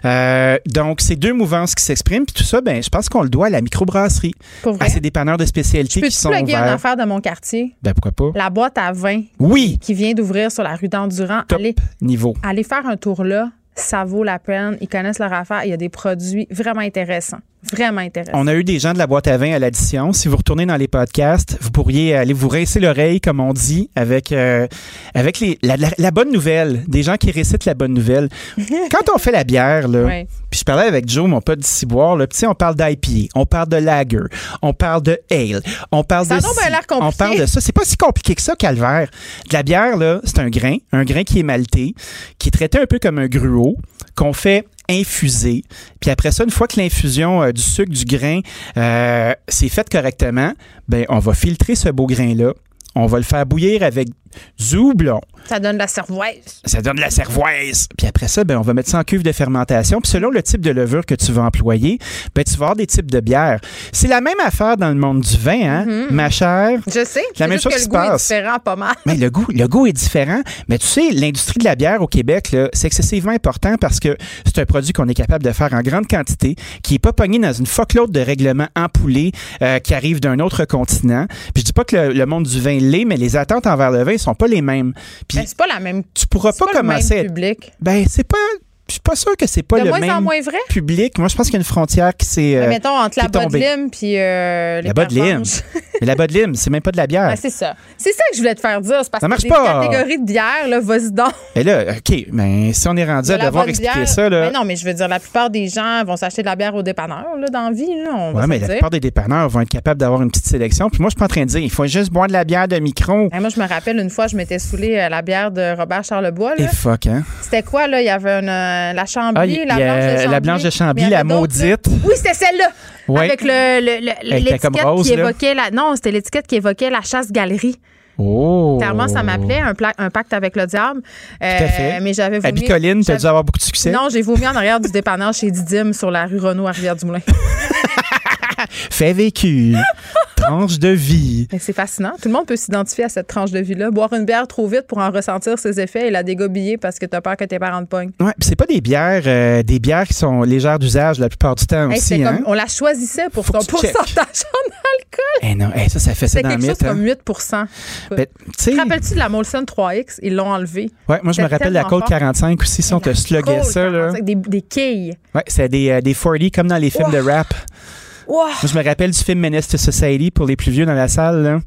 Euh, donc, c'est deux mouvances qui s'expriment, puis tout ça, ben, je pense qu'on le doit à la microbrasserie, Pour vrai? à ces dépanneurs de spécialité qui sont plugger une ouverts. affaire de mon quartier? Ben, pourquoi pas? La boîte à vin Oui, qui vient d'ouvrir sur la rue d'Endurant. top Allez, niveau. allez faire un tour là. Ça vaut la peine. Ils connaissent leur affaire. Il y a des produits vraiment intéressants. Vraiment intéressants. On a eu des gens de la boîte à vin à l'addition. Si vous retournez dans les podcasts, vous pourriez aller vous rincer l'oreille, comme on dit, avec, euh, avec les, la, la- la bonne nouvelle. Des gens qui récitent la bonne nouvelle. Quand on fait la bière, là, puis je parlais avec Joe, mon pote d'ici boire, là, on parle d'IPA, on parle de lager, on parle de ale, on parle Ça de l'air compliqué. on parle de ça. C'est pas si compliqué que ça, calvaire. De la bière, là, c'est un grain, un grain qui est malté, qui est traité un peu comme un gruau, qu'on fait infuser. Puis après ça, une fois que l'infusion euh, du sucre, du grain, euh, c'est faite correctement, ben on va filtrer ce beau grain-là. On va le faire bouillir avec du houblon. Ça donne de la cervoise. Ça donne de la cervoise. Puis après ça, ben, on va mettre ça en cuve de fermentation. Puis selon le type de levure que tu vas employer, ben, tu vas avoir des types de bières. C'est la même affaire dans le monde du vin, hein, ma chère? Je sais. La même chose que qui le se goût est passe. différent pas mal. Mais le goût, le goût est différent. Mais tu sais, l'industrie de la bière au Québec, c'est excessivement important parce que c'est un produit qu'on est capable de faire en grande quantité, qui n'est pas pogné dans une fuckload de règlements empoulés euh, qui arrivent d'un autre continent. Puis je dis pas que le, le monde du vin l'est, mais les attentes envers le vin sont pas les mêmes. Puis Ben, c'est pas la même. tu pourras pas, pas le même commencer à être- public. Ben, c'est pas. Je suis pas sûr que c'est pas De le moins en même moins vrai? public. Moi, je pense qu'il y a une frontière qui s'est. euh, Mais mettons, entre la. Bodlim puis euh, les La Bud Lim. Pervenches. Mais la Bud Lim, c'est même pas de la bière. Ah, c'est ça. C'est ça que je voulais te faire dire. C'est parce Ça que marche des pas. catégories de bière, là, vas-y donc. Et là, OK, mais si on est rendu De à devoir expliquer bière. ça, là. Mais non, mais je veux dire, la plupart des gens vont s'acheter de la bière au dépanneur, là, dans la vie, là, on va Ouais, mais la dire. plupart des dépanneurs vont être capables d'avoir une petite sélection. Puis moi, je suis pas en train de dire, il faut juste boire de la bière de micro. Moi, je me rappelle une fois, je m'étais saoulé à la bière de Robert Charlebois. Et Là. fuck, hein? C'était quoi, là? Il y avait une, euh, la Chambly, Ah, la blanche de Chambly. la blanche de Chambly, la maudite. Oui, c'était celle-là. Ouais. Avec le, le- le- l'étiquette qui là. évoquait la. Non, c'était l'étiquette qui évoquait la chasse-galerie. Oh! Clairement, ça m'appelait un, pacte avec le diable. Euh, Tout à fait. Mais j'avais vomi. Bicoline, t'as j'avais- dû avoir beaucoup de succès. Non, j'ai vomi en arrière du dépanneur chez Didim sur la rue Renaud à Rivière-du-Moulin. Fait vécu. Tranche de vie. C'est fascinant. Tout le monde peut s'identifier à cette tranche de vie-là. Boire une bière trop vite pour en ressentir ses effets et la dégobiller parce que t'as peur que tes parents te pognent. Ouais, puis c'est pas des bières, euh, des bières qui sont légères d'usage la plupart du temps Hey, aussi, hein? comme, on la choisissait pour son tu checkes. pourcentage en alcool. Eh non, eh, ça, ça fait ça dans quelque chose hein. comme 8 Ben, tu sais- Te rappelles-tu de la Molson 3X? Ils l'ont enlevé. Ouais, moi, je me rappelle la Colt fort. 45 aussi, si on te sluguait ça, là. 45, Des, des quilles. Ouais, c'est des, euh, des 40 comme dans les films de rap. Wow. Moi, je me rappelle du film Menace to Society pour les plus vieux dans la salle, là,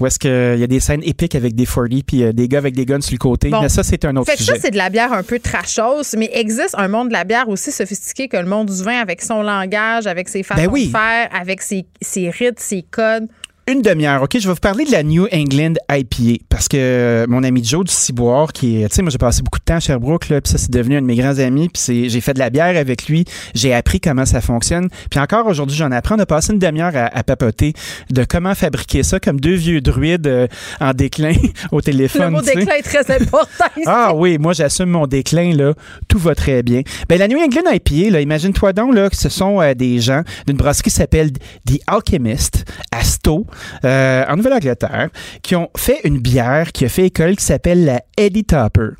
où est-ce qu'il y a des scènes épiques avec des 40 puis euh, des gars avec des guns sur le côté. Bon. Mais ça, c'est un autre Fait que ça, sujet. c'est de la bière un peu trashos, mais existe un monde de la bière aussi sophistiqué que le monde du vin avec son langage, avec ses façons Ben oui. de faire, avec ses, ses rites, ses codes. Une demi-heure, OK? Je vais vous parler de la New England IPA parce que euh, mon ami Joe du Ciboire, qui est, tu sais, moi j'ai passé beaucoup de temps à Sherbrooke, là, puis ça c'est devenu un de mes grands amis, puis c'est- j'ai fait de la bière avec lui, j'ai appris comment ça fonctionne, puis encore aujourd'hui j'en apprends, on a passé une demi-heure à, à papoter de comment fabriquer ça comme deux vieux druides euh, en déclin au téléphone. Le mot déclin est très important. Ah oui, moi j'assume mon déclin là, tout va très bien. Ben la New England IPA là, imagine-toi donc là que ce sont euh, des gens d'une brasserie qui s'appelle The Alchemist à Stowe euh, en Nouvelle-Angleterre qui ont fait une bière qui a fait école qui s'appelle la Eddie Topper.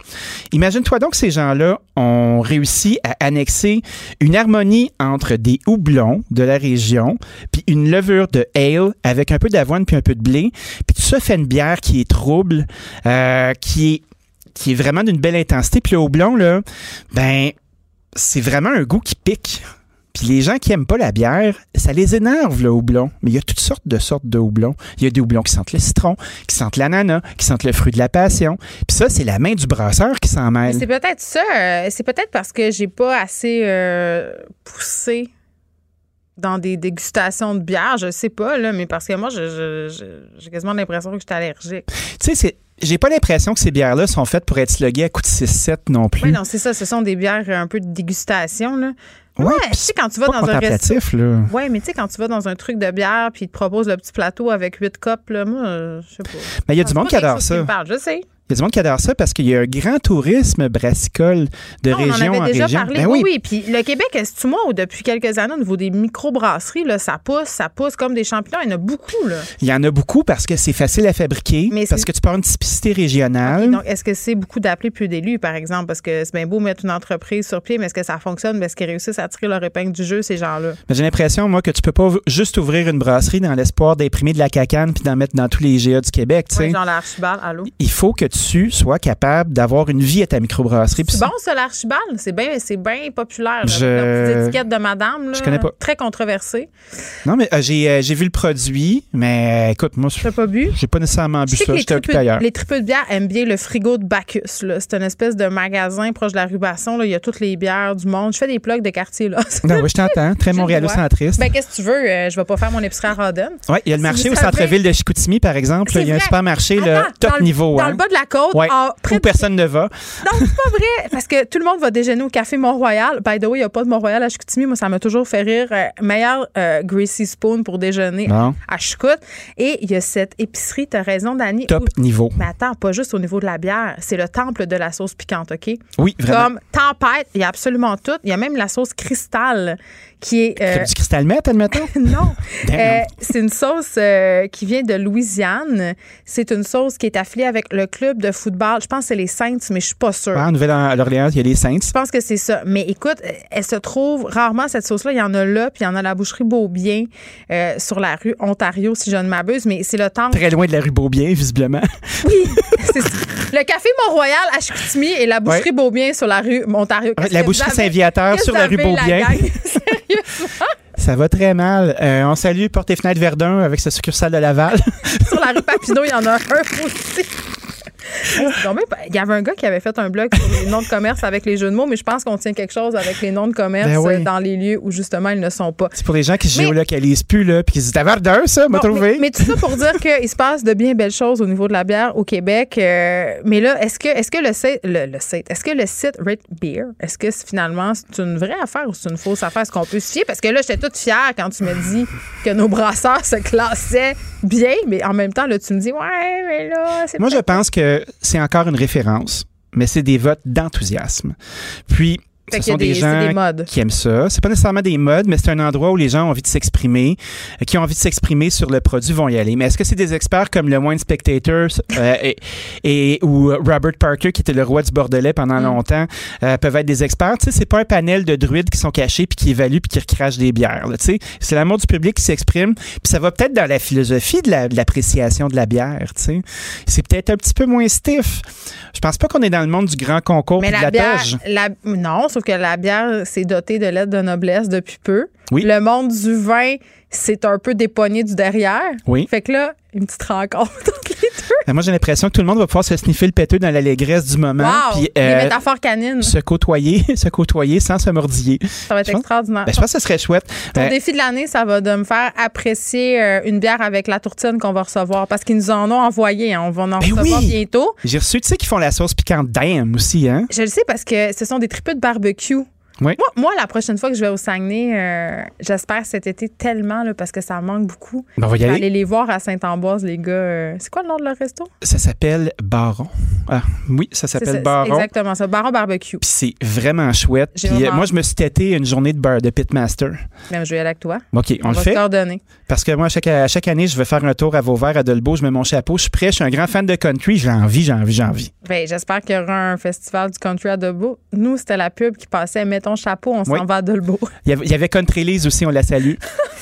Imagine-toi donc que ces gens-là ont réussi à annexer une harmonie entre des houblons de la région puis une levure de ale avec un peu d'avoine puis un peu de blé, puis tout ça fait une bière qui est trouble, euh, qui est vraiment d'une belle intensité. Puis le houblon, là, ben, c'est vraiment un goût qui pique. Puis les gens qui aiment pas la bière, ça les énerve, le houblon. Mais il y a toutes sortes de sortes de houblons. Il y a des houblons qui sentent le citron, qui sentent l'ananas, qui sentent le fruit de la passion. Puis ça, c'est la main du brasseur qui s'en mêle. C'est peut-être ça. euh, c'est peut-être parce que j'ai pas assez euh, poussé dans des dégustations de bière. Je sais pas, là, mais parce que moi, je- je- je- j'ai quasiment l'impression que je suis allergique. Tu sais, c'est- j'ai pas l'impression que ces bières-là sont faites pour être sluguées à coup de 6-7 non plus. Oui, non, c'est ça. Ce sont des bières un peu de dégustation, là. Ouais, Ouais, puis tu sais, quand tu vas dans un resto. là. Oui, mais tu sais, quand tu vas dans un truc de bière puis ils te proposent le petit plateau avec huit copes, là, moi, euh, je sais pas. Mais il y a du monde qui adore ça. parle, je sais. Il y a du monde qui adore ça parce qu'il y a un grand tourisme brassicole de Non, on en région avait en déjà région. parlé. Ben oui, oui. Puis le Québec, est-ce moi, ou depuis quelques années, au niveau des microbrasseries, là, ça pousse, ça pousse comme des champignons. Il y en a beaucoup, là. Il y en a beaucoup parce que c'est facile à fabriquer, Mais parce que tu avoir une typicité régionale. Donc, est-ce que c'est beaucoup d'appelés plus d'élus, par exemple? Parce que c'est bien beau mettre une entreprise sur pied, mais est-ce que ça fonctionne? Est-ce qu'ils réussissent à tirer leur épingle du jeu, ces gens-là? J'ai l'impression, moi, que tu peux pas juste ouvrir une brasserie dans l'espoir d'imprimer de la cacane puis d'en mettre dans tous les GA du Québec. tu sais. Ouais, genre l'archibald, allô? Il faut que tu sois capable d'avoir une vie à ta microbrasserie. C'est bon, ça, l'archibald? C'est bien c'est bien populaire. là. Je- La petite étiquette de madame, là, Je connais pas. très controversée. Non, mais euh, j'ai euh, j'ai vu le produit, mais euh, écoute, moi, T'as pas bu? j'ai pas nécessairement Je bu ça. les J'étais occupé ailleurs. les tripeux de bière aiment bien le frigo de Bacchus. là. C'est une espèce de magasin proche de la rue Basson. là. Il y a toutes les bières du monde. Je fais des plugs de quartier, là. Non, oui, je t'entends. Très montréalocentriste. Ben, qu'est-ce que tu veux? Je vais pas faire mon épicerie à Rodden. Oui, il y a le marché au centre-ville de Chicoutimi, par exemple. Il y a un supermarché là, top dans le- niveau. Dans hein. le bas de la côte. Ouais. en- près Où de- personne ne va. Non, c'est pas vrai. Parce que tout le monde va déjeuner au Café Mont-Royal. By the way, il n'y a pas de Mont-Royal à Chicoutimi. Moi, ça m'a toujours fait rire. Euh, meilleur euh, Greasy Spoon pour déjeuner à Chicout. Et il y a cette épicerie, tu as raison, Dani. Top où- niveau. Mais attends, pas juste au niveau de la bière. C'est le temple de la sauce piquante, OK? Oui, vraiment. Comme tempête, il y a absolument tout. Il y a même la sauce cristal qui est. euh, Du cristal meth, admettons? non. Euh, c'est une sauce euh, qui vient de Louisiane. C'est une sauce qui est affiliée avec le club de football. Je pense que c'est les Saints, mais je suis pas sûre. Ah, en Nouvelle-Orléans, il y a les Saints. Je pense que c'est ça. Mais écoute, elle se trouve rarement, cette sauce-là. Il y en a là, puis il y en a à la boucherie Beaubien sur la rue Ontario, si je ne m'abuse. Mais c'est le temps. Très loin de la rue Beaubien, visiblement. C'est ça. Le café Mont-Royal à Chicoutimi et la boucherie Beaubien sur la rue Ontario. La boucherie Saint-Viateur sur la rue Beaubien. Ça va très mal. Euh, on salue Porte et Fenêtre Verdun avec sa succursale de Laval. sur la rue Papineau, il y en a un aussi. Il y avait un gars qui avait fait un blog sur les noms de commerce avec les jeux de mots, mais je pense qu'on tient quelque chose avec les noms de commerce Ben oui. dans les lieux où justement ils ne sont pas. C'est pour les gens qui Mais- géolocalisent plus, là, puis qui se disent, t'as Verdun, ça, m'a Bon, trouvé. mais, mais tout ça pour dire qu'il se passe de bien belles choses au niveau de la bière au Québec. euh, mais là, est-ce que, est-ce que le site, le, le site, est-ce que le site Rate Beer, est-ce que c'est- finalement c'est une vraie affaire ou c'est une fausse affaire? Est-ce qu'on peut se fier? Parce que là, j'étais toute fière quand tu me dis que nos brasseurs se classaient bien, mais en même temps, là, tu me dis, ouais, mais là, c'est Moi, je pense que c'est encore une référence, mais c'est des votes d'enthousiasme. Puis, Fait ce sont des, des- gens des modes. qui aiment ça. C'est pas nécessairement des modes, mais c'est un endroit où les gens ont envie de s'exprimer, euh, qui ont envie de s'exprimer sur le produit vont y aller. Mais est-ce que c'est des experts comme le Wine Spectator euh, et, et- ou Robert Parker, qui était le roi du Bordelais pendant longtemps, euh, peuvent être des experts? Tu sais, c'est pas un panel de druides qui sont cachés puis qui évaluent puis qui recrachent des bières. Tu sais, c'est l'amour du public qui s'exprime. Puis ça va peut-être dans la philosophie de la- de l'appréciation de la bière. Tu sais, c'est peut-être un petit peu moins stiff. Je pense pas qu'on est dans le monde du grand concours Mais de la la bière, la- non, que la bière s'est dotée de lettres de noblesse depuis peu. Oui. Le monde du vin, c'est un peu dépogné du derrière. Oui. Fait que là, une petite rencontre. Ben, Moi, j'ai l'impression que tout le monde va pouvoir se sniffer le péteux dans l'allégresse du moment. Wow! puis, Des euh, métaphores canines. se côtoyer, se côtoyer sans se mordiller. Ça va être Je pense- extraordinaire. Ben, je pense que ce serait chouette. Ton Euh, défi de l'année, ça va de me faire apprécier euh, une bière avec la tourtine qu'on va recevoir parce qu'ils nous en ont envoyé. hein. On va en Ben recevoir oui. bientôt. J'ai reçu, tu sais, qu'ils font la sauce piquante d'âme aussi, hein? Je le sais parce que ce sont des tripes de barbecue. Oui. Moi, moi, la prochaine fois que je vais au Saguenay, euh, j'espère cet été tellement là, parce que ça manque beaucoup. Ben, on va y aller. aller les voir à Saint-Ambroise, les gars. euh, c'est quoi le nom de leur resto? Ça s'appelle Baron. Ah, oui, ça s'appelle Baron. Exactement ça. Baron Barbecue. Puis c'est vraiment chouette. Puis euh, vraiment- moi, je me suis têté une journée de beurre de Pitmaster. Même je vais y aller avec toi. OK, on, le va fait. coordonner. Parce que moi, à chaque, à chaque année, je vais faire un tour à Vauvert, à Dolbeau. Je mets mon chapeau. Je suis prêt. Je suis un grand fan de country. J'ai envie, j'ai envie, j'ai envie. Ben, j'espère qu'il y aura un festival du country à Debout. Nous, c'était la pub qui passait Mets ton chapeau, on s'en va à Dolbeau. Il y avait, il y avait Country Lise aussi, on la salue.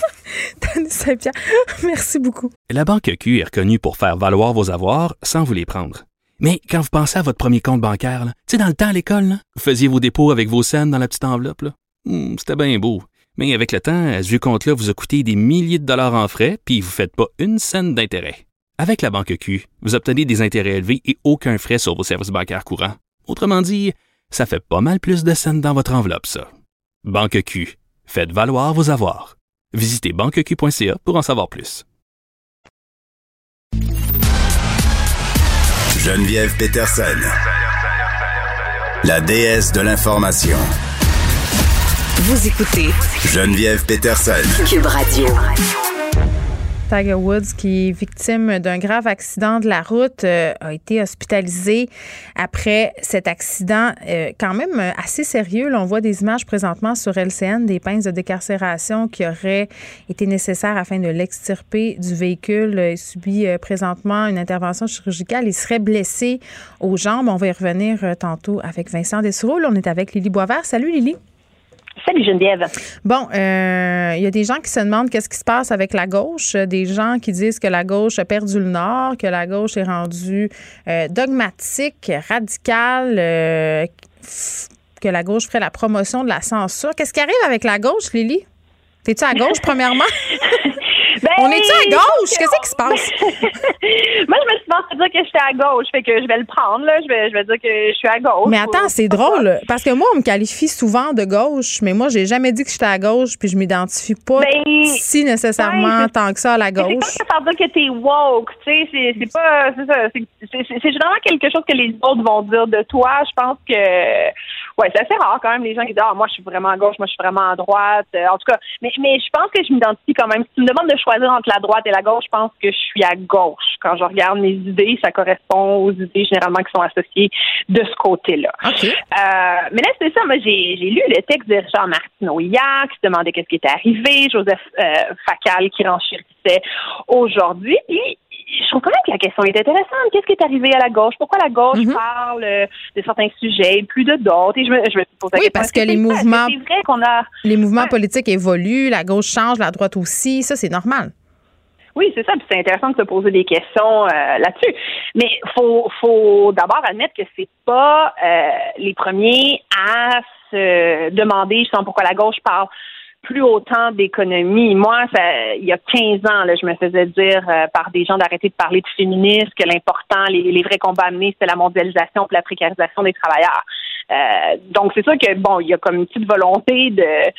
Dani Saint-Pierre, merci beaucoup. La Banque Q est reconnue pour faire valoir vos avoirs sans vous les prendre. Mais quand vous pensez à votre premier compte bancaire, tu sais, dans le temps à l'école, là, vous faisiez vos dépôts avec vos scènes dans la petite enveloppe. là. Hmm, C'était bien beau. Mais avec le temps, à ce vieux compte-là vous a coûté des milliers de dollars en frais, puis vous ne faites pas une scène d'intérêt. Avec la Banque Q, vous obtenez des intérêts élevés et aucun frais sur vos services bancaires courants. Autrement dit, ça fait pas mal plus de scènes dans votre enveloppe, ça. Banque Q. Faites valoir vos avoirs. Visitez banqueq.ca pour en savoir plus. Geneviève Peterson. La déesse de l'information. Vous écoutez Geneviève Peterson. Cube Radio. Tiger Woods, qui est victime d'un grave accident de la route, euh, a été hospitalisé après cet accident euh, quand même assez sérieux. On voit des images présentement sur LCN, des pinces de décarcération qui auraient été nécessaires afin de l'extirper du véhicule. Il subit euh, présentement une intervention chirurgicale. Il serait blessé aux jambes. On va y revenir tantôt avec Vincent Dessureau. Là, on est avec Lily Boisvert. Salut Lily. Salut Geneviève. Bon, euh, il y a des gens qui se demandent qu'est-ce qui se passe avec la gauche, des gens qui disent que la gauche a perdu le nord, que la gauche est rendue euh, dogmatique, radicale, euh, que la gauche ferait la promotion de la censure. Qu'est-ce qui arrive avec la gauche, Lily? T'es-tu à gauche, premièrement? Ben, On est-tu à gauche? Qu'est-ce qui se passe? Moi, je me suis pense dire que j'étais à gauche, fait que je vais le prendre, là. Je vais, je vais dire que je suis à gauche. Mais attends, c'est drôle, parce que moi, on me qualifie souvent de gauche, mais moi, j'ai jamais dit que j'étais à gauche, puis je m'identifie pas Ben, si nécessairement tant que ça à la Mais C'est gauche. pas ça veut dire que t'es woke, tu sais, c'est, pas, c'est ça, c'est généralement quelque chose que les autres vont dire de toi. Je pense que, ouais, c'est assez rare quand même les gens qui disent, ah, moi, je suis vraiment à gauche, moi, je suis vraiment à droite. Euh, en tout cas, mais, mais je pense que je m'identifie quand même. Si tu me demandes de choisir entre la droite et la gauche, je pense que je suis à gauche. Quand je regarde mes idées, ça correspond aux idées généralement qui sont associées de ce côté-là. Euh, mais là, c'est ça. Moi, j'ai, j'ai lu le texte de Richard Martineau hier qui se demandait qu'est-ce qui était arrivé. Joseph euh, Facal qui renchérissait aujourd'hui. Puis, je trouve quand même que la question est intéressante. Qu'est-ce qui est arrivé à la gauche? Pourquoi la gauche Mm-hmm. parle euh, de certains sujets, plus de d'autres? Et je me, je me pose la Oui, question, parce que les mouvements- vrai a. Les mouvements politiques évoluent, la gauche change, la droite aussi, ça, c'est normal. Oui, c'est ça. Puis c'est intéressant de se poser des questions euh, là-dessus. Mais faut, faut d'abord admettre que c'est pas euh, les premiers à se demander justement pourquoi la gauche parle plus autant d'économie. Moi, ça, il y a 15 ans, là, je me faisais dire euh, par des gens d'arrêter de parler de féminisme, que l'important, les, les vrais combats à mener, c'était la mondialisation et la précarisation des travailleurs. Euh, donc, c'est sûr que, bon, il y a comme une petite volonté de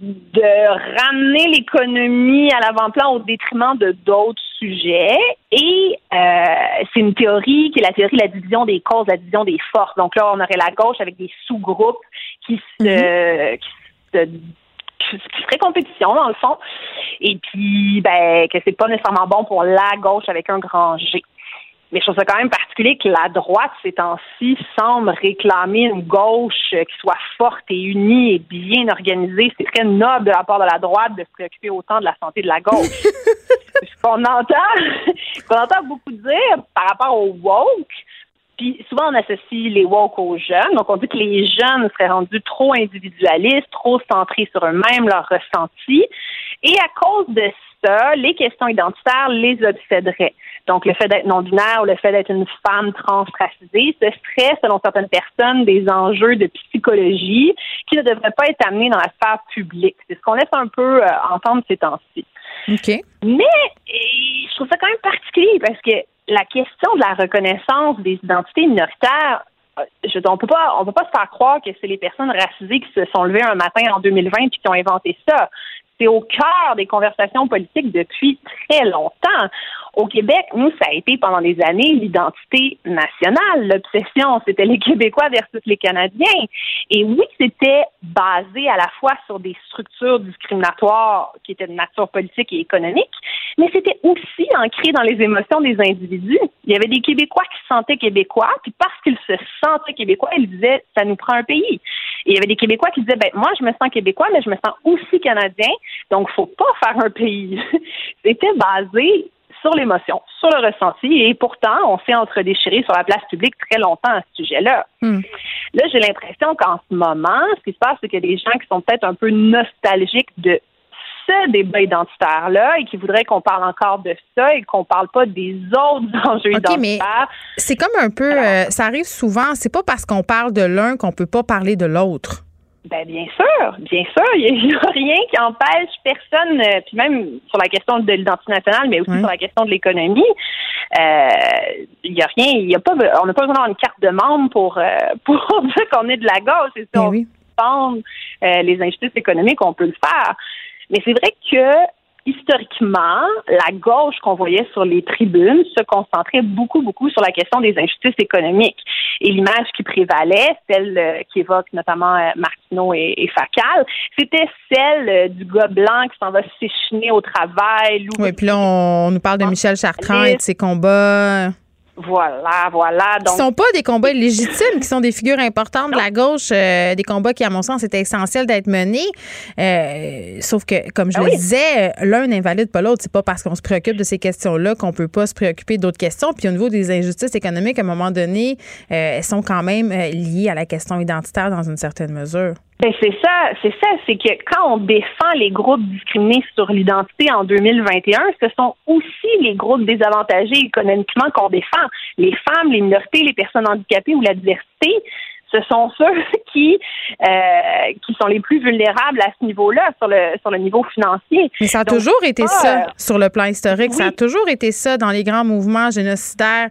de ramener l'économie à l'avant-plan au détriment de d'autres sujets. Et euh, c'est une théorie qui est la théorie de la division des causes, la division des forces. Donc là, on aurait la gauche avec des sous-groupes qui se, qui se qui ferait compétition dans le fond et puis ben que c'est pas nécessairement bon pour la gauche avec un grand G. Mais je trouve ça quand même particulier que la droite, ces temps-ci, semble réclamer une gauche qui soit forte et unie et bien organisée. C'est très noble de la part de la droite de se préoccuper autant de la santé de la gauche. ce qu'on entend, qu'on entend beaucoup dire par rapport au woke, puis souvent, on associe les woke aux jeunes. Donc, on dit que les jeunes seraient rendus trop individualistes, trop centrés sur eux-mêmes, leurs ressentis. Et à cause de ça, les questions identitaires les obséderaient. Donc, le fait d'être non-binaire ou le fait d'être une femme transracisée, ce serait, selon certaines personnes, des enjeux de psychologie qui ne devraient pas être amenés dans la sphère publique. C'est ce qu'on laisse un peu euh, entendre ces temps-ci. OK. Mais et, je trouve ça quand même particulier parce que la question de la reconnaissance des identités minoritaires, euh, je, on peut pas, on peut pas se faire croire que c'est les personnes racisées qui se sont levées un matin en 2020 puis qui ont inventé ça. C'est au cœur des conversations politiques depuis très longtemps. Au Québec, nous, ça a été pendant des années l'identité nationale. L'obsession, c'était les Québécois versus les Canadiens. Et oui, c'était basé à la fois sur des structures discriminatoires qui étaient de nature politique et économique, mais c'était aussi ancré dans les émotions des individus. Il y avait des Québécois qui se sentaient québécois, puis parce qu'ils se sentaient québécois, ils disaient ça nous prend un pays. Et il y avait des Québécois qui disaient ben moi je me sens québécois, mais je me sens aussi canadien, donc faut pas faire un pays. c'était basé sur l'émotion, sur le ressenti, et pourtant, on s'est entre-déchiré sur la place publique très longtemps à ce sujet-là. Là, j'ai l'impression qu'en ce moment, ce qui se passe, c'est qu'il y a des gens qui sont peut-être un peu nostalgiques de ce débat identitaire-là et qui voudraient qu'on parle encore de ça et qu'on parle pas des autres enjeux OK, mais identitaires. c'est comme un peu, euh, ça arrive souvent, c'est pas parce qu'on parle de l'un qu'on peut pas parler de l'autre. Ben bien sûr, bien sûr, il n'y a, rien qui empêche personne, euh, puis même sur la question de l'identité nationale, mais aussi sur la question de l'économie, euh, il n'y a rien, il y a pas, on n'a pas besoin d'avoir une carte de membre pour euh, pour dire qu'on est de la gauche. Et si on euh, les injustices économiques, on peut le faire. Mais c'est vrai que historiquement, la gauche qu'on voyait sur les tribunes se concentrait beaucoup, beaucoup sur la question des injustices économiques. Et l'image qui prévalait, celle euh, qui évoque notamment euh, Martineau et, et Facal, c'était celle euh, du gars blanc qui s'en va s'échiner au travail. Oui, puis là, on, on nous parle de Michel Chartrand et de ses combats. Voilà, voilà. Qui sont pas des combats illégitimes, qui sont des figures importantes de la gauche, euh, des combats qui, à mon sens, étaient essentiels d'être menés. Euh, sauf que, comme je Ah le oui. disais, l'un n'invalide pas l'autre. C'est pas parce qu'on se préoccupe de ces questions-là qu'on peut pas se préoccuper d'autres questions. Puis au niveau des injustices économiques, à un moment donné, euh, elles sont quand même euh, liées à la question identitaire dans une certaine mesure. Ben c'est ça, c'est ça, c'est que quand on défend les groupes discriminés sur l'identité en 2021, ce sont aussi les groupes désavantagés économiquement qu'on défend. Les femmes, les minorités, les personnes handicapées ou la diversité, ce sont ceux qui euh, qui sont les plus vulnérables à ce niveau-là, sur le sur le niveau financier. Mais ça a toujours été ça sur le plan historique. Ça a toujours été ça dans les grands mouvements génocidaires.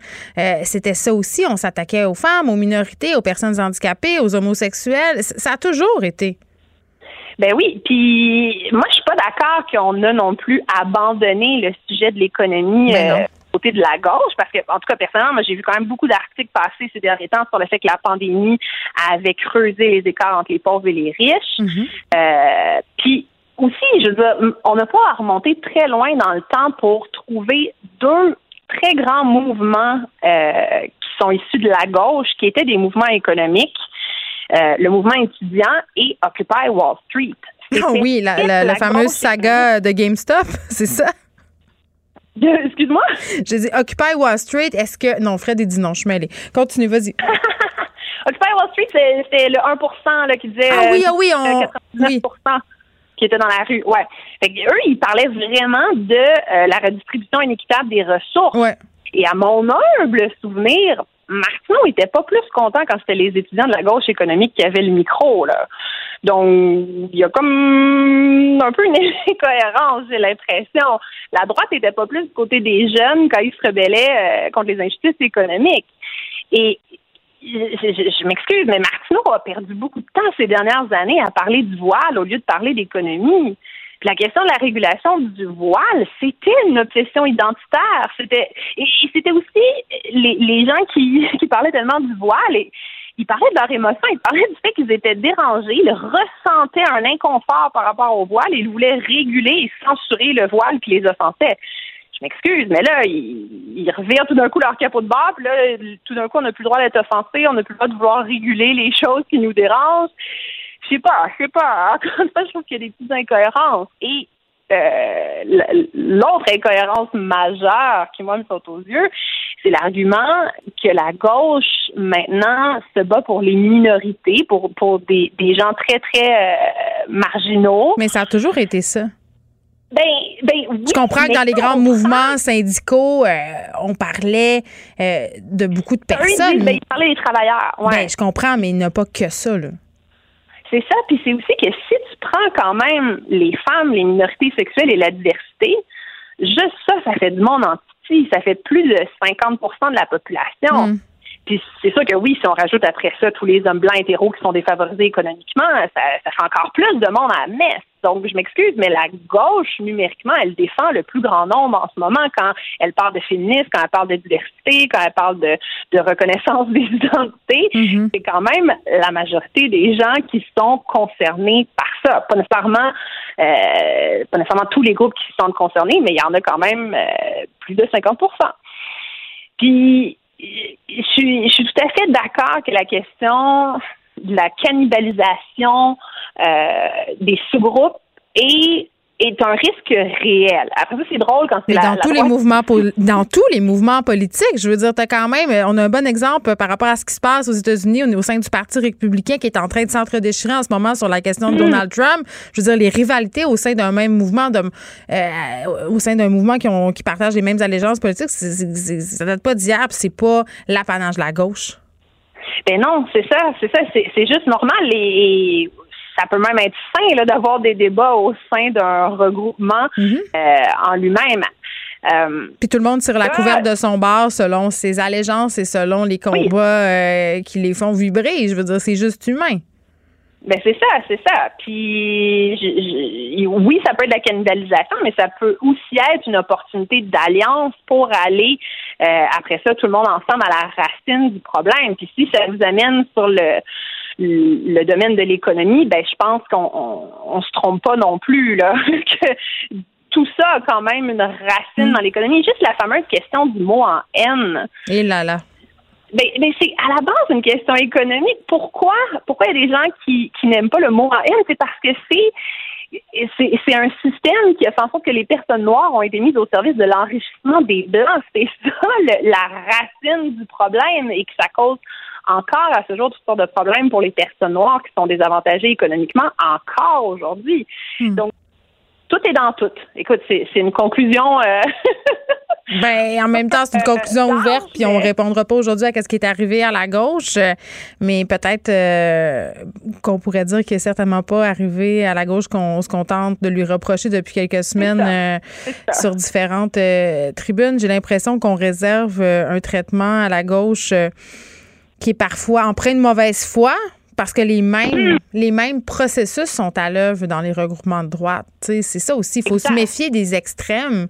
C'était ça aussi. On s'attaquait aux femmes, aux minorités, aux personnes handicapées, aux homosexuels. Ça a toujours été. Ben oui, puis moi je suis pas d'accord qu'on a non plus abandonné le sujet de l'économie ben euh, côté de la gauche, parce que en tout cas personnellement, moi j'ai vu quand même beaucoup d'articles passer ces derniers temps sur le fait que la pandémie avait creusé les écarts entre les pauvres et les riches. Mm-hmm. euh, puis aussi, je veux dire, on n'a pas à remonter très loin dans le temps pour trouver deux très grands mouvements euh, qui sont issus de la gauche, qui étaient des mouvements économiques. Euh, le mouvement étudiant et Occupy Wall Street. Ah oui, la, fameuse saga de GameStop, c'est ça? Excuse-moi? J'ai dit Occupy Wall Street, est-ce que. Non, Fred a dit non, je suis mêlée. Continue, vas-y. Occupy Wall Street, c'est le 1 là, qui disait. Ah oui, ah oui, on. 99 qui était dans la rue. Ouais. Fait eux, ils parlaient vraiment de euh, la redistribution inéquitable des ressources. Ouais. Et à mon humble souvenir, Martineau était pas plus content quand c'était les étudiants de la gauche économique qui avaient le micro, là. Donc, il y a comme un peu une incohérence, j'ai l'impression. La droite était pas plus du côté des jeunes quand ils se rebellaient euh, contre les injustices économiques. Et je, m'excuse, mais Martineau a perdu beaucoup de temps ces dernières années à parler du voile au lieu de parler d'économie la question de la régulation du voile, c'était une obsession identitaire. C'était et c'était aussi les, gens qui, qui parlaient tellement du voile et ils parlaient de leur émotion, ils parlaient du fait qu'ils étaient dérangés, ils ressentaient un inconfort par rapport au voile et ils voulaient réguler et censurer le voile qui les offensait. Je m'excuse, mais là, ils, ils revirent tout d'un coup leur capot de bas, puis là, tout d'un coup, on n'a plus le droit d'être offensé, on n'a plus le droit de vouloir réguler les choses qui nous dérangent je sais pas, je sais pas. Encore une fois, je trouve qu'il y a des petites incohérences. Et euh, l'autre incohérence majeure qui, moi, me saute aux yeux, c'est l'argument que la gauche, maintenant, se bat pour les minorités, pour, pour des, des gens très, très euh, marginaux. Mais ça a toujours été ça. Ben, ben oui, je comprends que dans les grands mouvements syndicaux, euh, on parlait de beaucoup de personnes. Ben, ils parlaient des travailleurs. Ouais. Ben, je comprends, mais il n'y a pas que ça. Là. C'est ça, puis c'est aussi que si tu prends quand même les femmes, les minorités sexuelles et la diversité, juste ça, ça fait du monde en petit, ça fait plus de 50% de la population. Mm. Puis c'est sûr que oui, si on rajoute après ça tous les hommes blancs hétéros qui sont défavorisés économiquement, ça, ça fait encore plus de monde à la messe. Donc, je m'excuse, mais la gauche, numériquement, elle défend le plus grand nombre en ce moment quand elle parle de féminisme, quand elle parle de diversité, quand elle parle de, de reconnaissance des identités. Mm-hmm. C'est quand même la majorité des gens qui sont concernés par ça. Pas nécessairement, euh, pas nécessairement tous les groupes qui sont concernés, mais il y en a quand même euh, plus de 50% Puis, je suis, je suis tout à fait d'accord que la question de la cannibalisation euh, des sous-groupes est est un risque réel. Après ça, c'est drôle quand c'est Mais dans tous les mouvements dans tous les mouvements politiques, je veux dire, as quand même, on a un bon exemple par rapport à ce qui se passe aux États-Unis au, sein du Parti républicain qui est en train de s'entre-déchirer en ce moment sur la question de mm. Donald Trump. Je veux dire, les rivalités au sein d'un même mouvement, de, euh, au sein d'un mouvement qui, ont, qui partage les mêmes allégeances politiques, c ça date pas d'hier, c'est pas l'apanage de la gauche. Ben non, c'est ça, c'est ça, c'est juste normal. Et ça peut même être sain d'avoir des débats au sein d'un regroupement mhm. euh, en lui-même. Euh, Puis tout le monde tire la couverte de son bar selon ses allégeances et selon les combats euh, qui les font vibrer. Je veux dire, c'est juste humain. Ben c'est ça, c'est ça. Puis oui, ça peut être de la cannibalisation, mais ça peut aussi être une opportunité d'alliance pour aller après ça tout le monde ensemble à la racine du problème. Puis si ça vous amène sur le le domaine de l'économie, ben je pense qu'on on, se trompe pas non plus là. que tout ça a quand même une racine dans l'économie. Juste la fameuse question du mot en N. Et là là. Ben, ben c'est à la base une question économique. Pourquoi pourquoi il y a des gens qui, qui n'aiment pas le mot en N? C'est parce que c'est c'est un système qui a fait en sorte que les personnes noires ont été mises au service de l'enrichissement des blancs. C'est ça la racine du problème et que ça cause encore à ce jour toutes sortes de problèmes pour les personnes noires qui sont désavantagées économiquement encore aujourd'hui. Hmm. Donc, tout est dans tout. Écoute, c'est une conclusion. Euh, Ben, en même temps, c'est une conclusion ouverte, puis on répondra pas aujourd'hui à ce qui est arrivé à la gauche, mais peut-être euh, qu'on pourrait dire qu'il est certainement pas arrivé à la gauche qu'on se contente de lui reprocher depuis quelques semaines euh, sur différentes euh, tribunes. J'ai l'impression qu'on réserve un traitement à la gauche qui est parfois empreint de mauvaise foi, parce que les mêmes, mm. les mêmes processus sont à l'œuvre dans les regroupements de droite. C'est ça aussi. Il faut se méfier des extrêmes,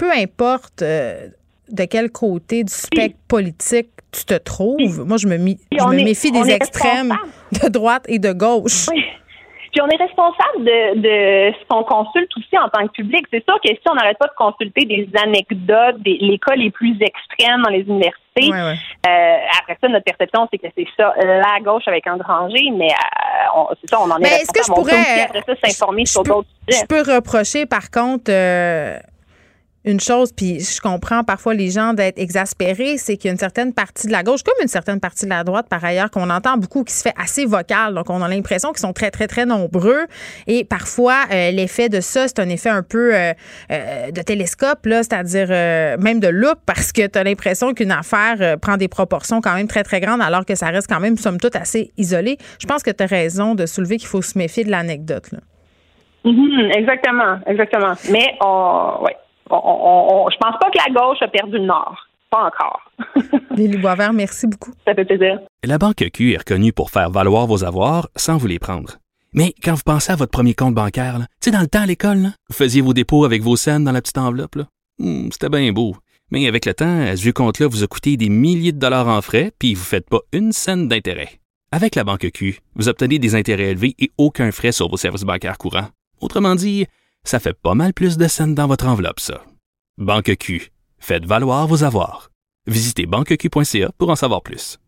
peu importe euh, de quel côté du spectre politique tu te trouves. Moi, je me, méfie des extrêmes de droite et de gauche. Puis on est responsable de, de ce qu'on consulte aussi en tant que public. C'est sûr que si on n'arrête pas de consulter des anecdotes, des, les cas les plus extrêmes dans les universités, Euh, après ça, notre perception, c'est que c'est ça, la gauche avec un rangé, mais euh, c'est ça, on en est, responsable. Est-ce que je pourrais, après ça, s'informer sur d'autres sujets. Je peux reprocher, par contre, euh, une chose, puis je comprends parfois les gens d'être exaspérés, c'est qu'il y a une certaine partie de la gauche, comme une certaine partie de la droite par ailleurs, qu'on entend beaucoup qui se fait assez vocal. Donc, on a l'impression qu'ils sont très, très, très nombreux. Et parfois, euh, l'effet de ça, c'est un effet un peu euh, euh, de télescope, là, c'est-à-dire même de loupe, parce que tu as l'impression qu'une affaire prend des proportions quand même très, très grandes, alors que ça reste quand même, somme toute, assez isolé. Je pense que tu as raison de soulever qu'il faut se méfier de l'anecdote. Mm-hmm, exactement, exactement. Mais, ouais on, je pense pas que la gauche a perdu le Nord. Pas encore. Lily Boisvert, merci beaucoup. Ça fait plaisir. La Banque Q est reconnue pour faire valoir vos avoirs sans vous les prendre. Mais quand vous pensez à votre premier compte bancaire, tu sais, dans le temps à l'école, vous faisiez vos dépôts avec vos scènes dans la petite enveloppe. Hmm, c'était bien beau. Mais avec le temps, ce vieux compte-là vous a coûté des milliers de dollars en frais, puis vous ne faites pas une scène d'intérêt. Avec la Banque Q, vous obtenez des intérêts élevés et aucun frais sur vos services bancaires courants. Autrement dit, ça fait pas mal plus de scènes dans votre enveloppe, ça. Banque Q. Faites valoir vos avoirs. Visitez banqueq.ca pour en savoir plus.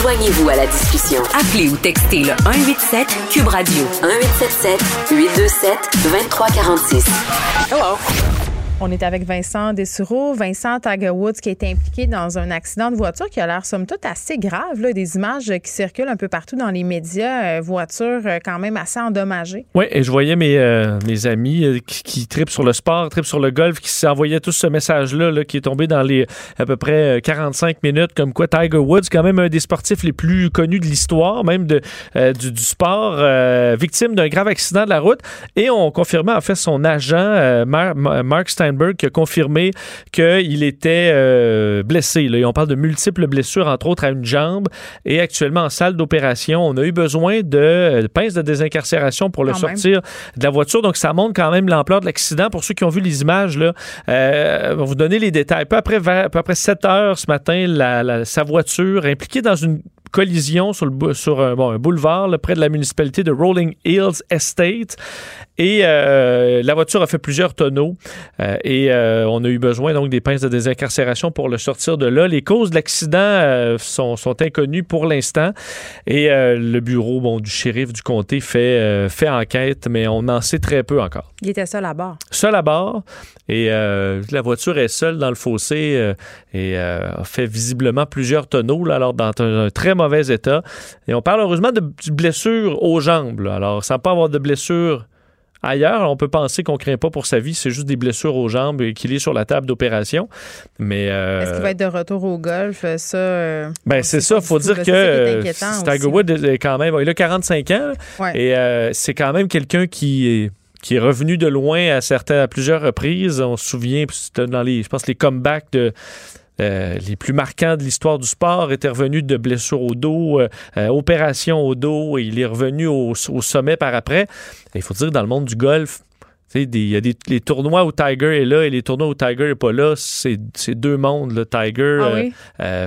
Joignez-vous à la discussion. Appelez ou textez le 187 Cube Radio 1877 827 2346. Hello. On est avec Vincent Dessureau. Vincent Tiger Woods qui été impliqué dans un accident de voiture qui a l'air somme toute assez grave. Des images qui circulent un peu partout dans les médias. Euh, voiture euh, quand même assez endommagée. Oui, et je voyais mes, euh, amis qui, tripent sur le sport, tripent sur le golf, qui s'envoyaient tous ce message-là là, qui est tombé dans les à peu près 45 minutes, comme quoi Tiger Woods, quand même un des sportifs les plus connus de l'histoire, même du, sport, victime d'un grave accident de la route. Et on confirmait en fait son agent, Mark Stein qui a confirmé qu'il était euh, blessé. Là. on parle de multiples blessures, entre autres à une jambe, et actuellement en salle d'opération. On a eu besoin de euh, pinces de désincarcération pour le sortir de la voiture. Donc, ça montre quand même l'ampleur de l'accident. Pour ceux qui ont vu les images, là, euh, on va vous donner les détails. Peu après, peu après 7 heures ce matin, sa voiture impliquée dans une collision sur, le, sur un, bon, un boulevard près de la municipalité de Rolling Hills Estate. Et euh, la voiture a fait plusieurs tonneaux euh, et euh, on a eu besoin donc des pinces de désincarcération pour le sortir de là. Les causes de l'accident sont, sont, inconnues pour l'instant et le bureau bon, du shérif du comté fait, fait enquête, mais on en sait très peu encore. Il était seul à bord. Seul à bord et la voiture est seule dans le fossé et a fait visiblement plusieurs tonneaux, là, alors dans un, très mauvais état. Et on parle heureusement de blessures aux jambes. Alors, sans pas avoir de blessures Ailleurs, on peut penser qu'on craint pas pour sa vie, c'est juste des blessures aux jambes et qu'il est sur la table d'opération. Mais euh, est-ce qu'il va être de retour au golf? Ça, euh, ben c'est ça. Faut dire que Tiger Woods est quand même, il a 45 ans et euh, c'est quand même quelqu'un qui est qui est revenu de loin à certaines, à plusieurs reprises. On se souvient, c'était dans les, je pense, les comebacks de euh, les plus marquants de l'histoire du sport, était revenu de blessures au dos, euh, euh, opération au dos, et il est revenu au, sommet par après. Il faut dire, dans le monde du golf, il y a des les tournois où Tiger est là et les tournois où Tiger n'est pas là, c'est deux mondes. Le Tiger, ah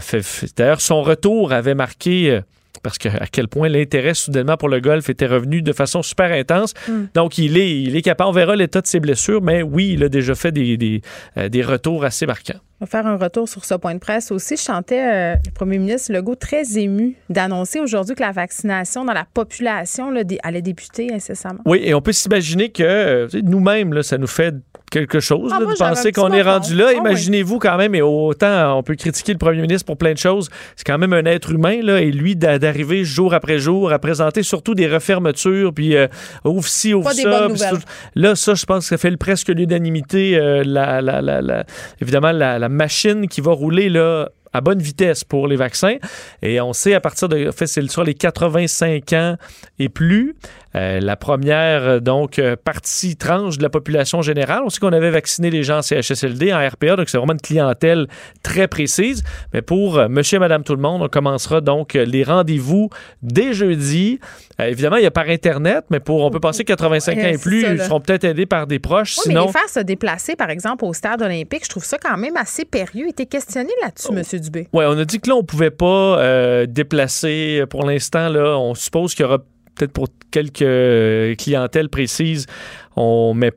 d'ailleurs, son retour avait marqué parce que à quel point l'intérêt soudainement pour le golf était revenu de façon super intense. Hmm. Donc, il est, il est capable, on verra l'état de ses blessures, mais oui, il a déjà fait des, des, euh, des retours assez marquants. On va faire un retour sur ce point de presse aussi. Je chantais euh, le premier ministre Legault très ému d'annoncer aujourd'hui que la vaccination dans la population là, allait débuter incessamment. Oui, et on peut s'imaginer que euh, nous-mêmes, ça nous fait quelque chose Ah, là, moi, de penser qu'on est rendu là. Ah. Imaginez-vous quand même, et autant on peut critiquer le premier ministre pour plein de choses, c'est quand même un être humain, là, et lui d'a- d'arriver jour après jour à présenter surtout des refermetures, puis euh, ouvre ci, ouvre Pas ça. puis Là, ça, je pense que ça fait presque l'unanimité. euh, la, la- évidemment, la machine qui va rouler là à bonne vitesse pour les vaccins. Et on sait à partir de, en fait, c'est sur les 85 ans et plus, euh, la première, euh, donc, euh, partie tranche de la population générale. On sait qu'on avait vacciné les gens en CHSLD, en RPA, donc c'est vraiment une clientèle très précise. Mais pour monsieur et madame tout le monde, on commencera donc les rendez-vous dès jeudi. Euh, évidemment, il y a par Internet, mais pour, on peut penser 85 ans Ouais, et plus, ça, ils seront peut-être aidés par des proches. Oui, mais sinon, les faire se déplacer, par exemple, au stade olympique, je trouve ça quand même assez périlleux. Il était questionné là-dessus, Oh. M. Dubé. Ouais, on a dit que là, on pouvait pas euh, déplacer pour l'instant. Là, on suppose qu'il y aura peut-être pour quelques euh, clientèles précises, on met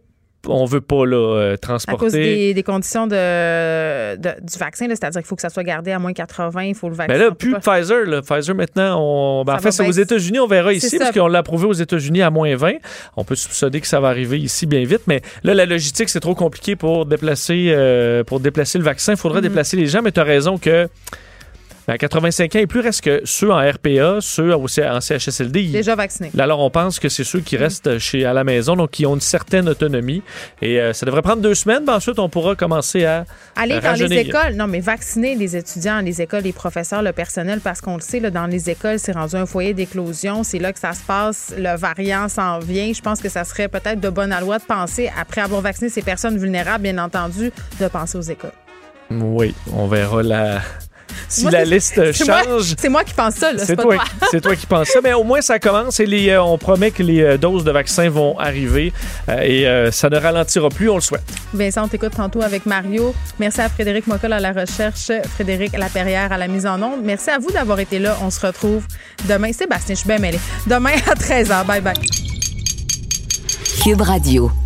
on veut pas là, euh, À transporter. cause des, des conditions de, de- du vaccin, c'est-à-dire qu'il faut que ça soit gardé à moins 80, il faut le vaccin. Mais là, plus pas- Pfizer. Là. Pfizer, maintenant, on... ben, en fait, c'est aux. États-Unis. On verra ici, ça. parce qu'on l'a approuvé aux États-Unis à moins 20. On peut soupçonner que ça va arriver ici bien vite. Mais là, la logistique, c'est trop compliqué pour déplacer, euh, pour déplacer le vaccin. Il faudra Mhm. déplacer les gens. Mais tu as raison que ben, à 85 ans et plus, reste que ceux en RPA, ceux au C- en CHSLD. ils- Déjà vacciné. Là, Alors, on pense que c'est ceux qui restent chez, à la maison, donc qui ont une certaine autonomie. Et euh, ça devrait prendre deux semaines. Ben, ensuite, on pourra commencer à Aller dans les écoles, non, mais vacciner les étudiants, les écoles, les professeurs, le personnel, parce qu'on le sait, là, dans les écoles, c'est rendu un foyer d'éclosion. C'est là que ça se passe. Le variant s'en vient. Je pense que ça serait peut-être de bonne loi de penser, après avoir vacciné ces personnes vulnérables, bien entendu, de penser aux écoles. Oui, on verra la... si Moi, la liste change. C'est moi qui pense ça, là, C'est toi, toi. c'est toi qui penses ça, mais au moins ça commence et les, euh, on promet que les euh, doses de vaccins vont arriver euh, et euh, ça ne ralentira plus, on le souhaite. Vincent, on t'écoute tantôt avec Mario. Merci à Frédéric Mocol à la recherche, Frédéric Laperrière à la mise en onde. Merci à vous d'avoir été là. On se retrouve demain. Sébastien, je suis bien mêlée. Demain à 13h. Bye bye. Cube Radio.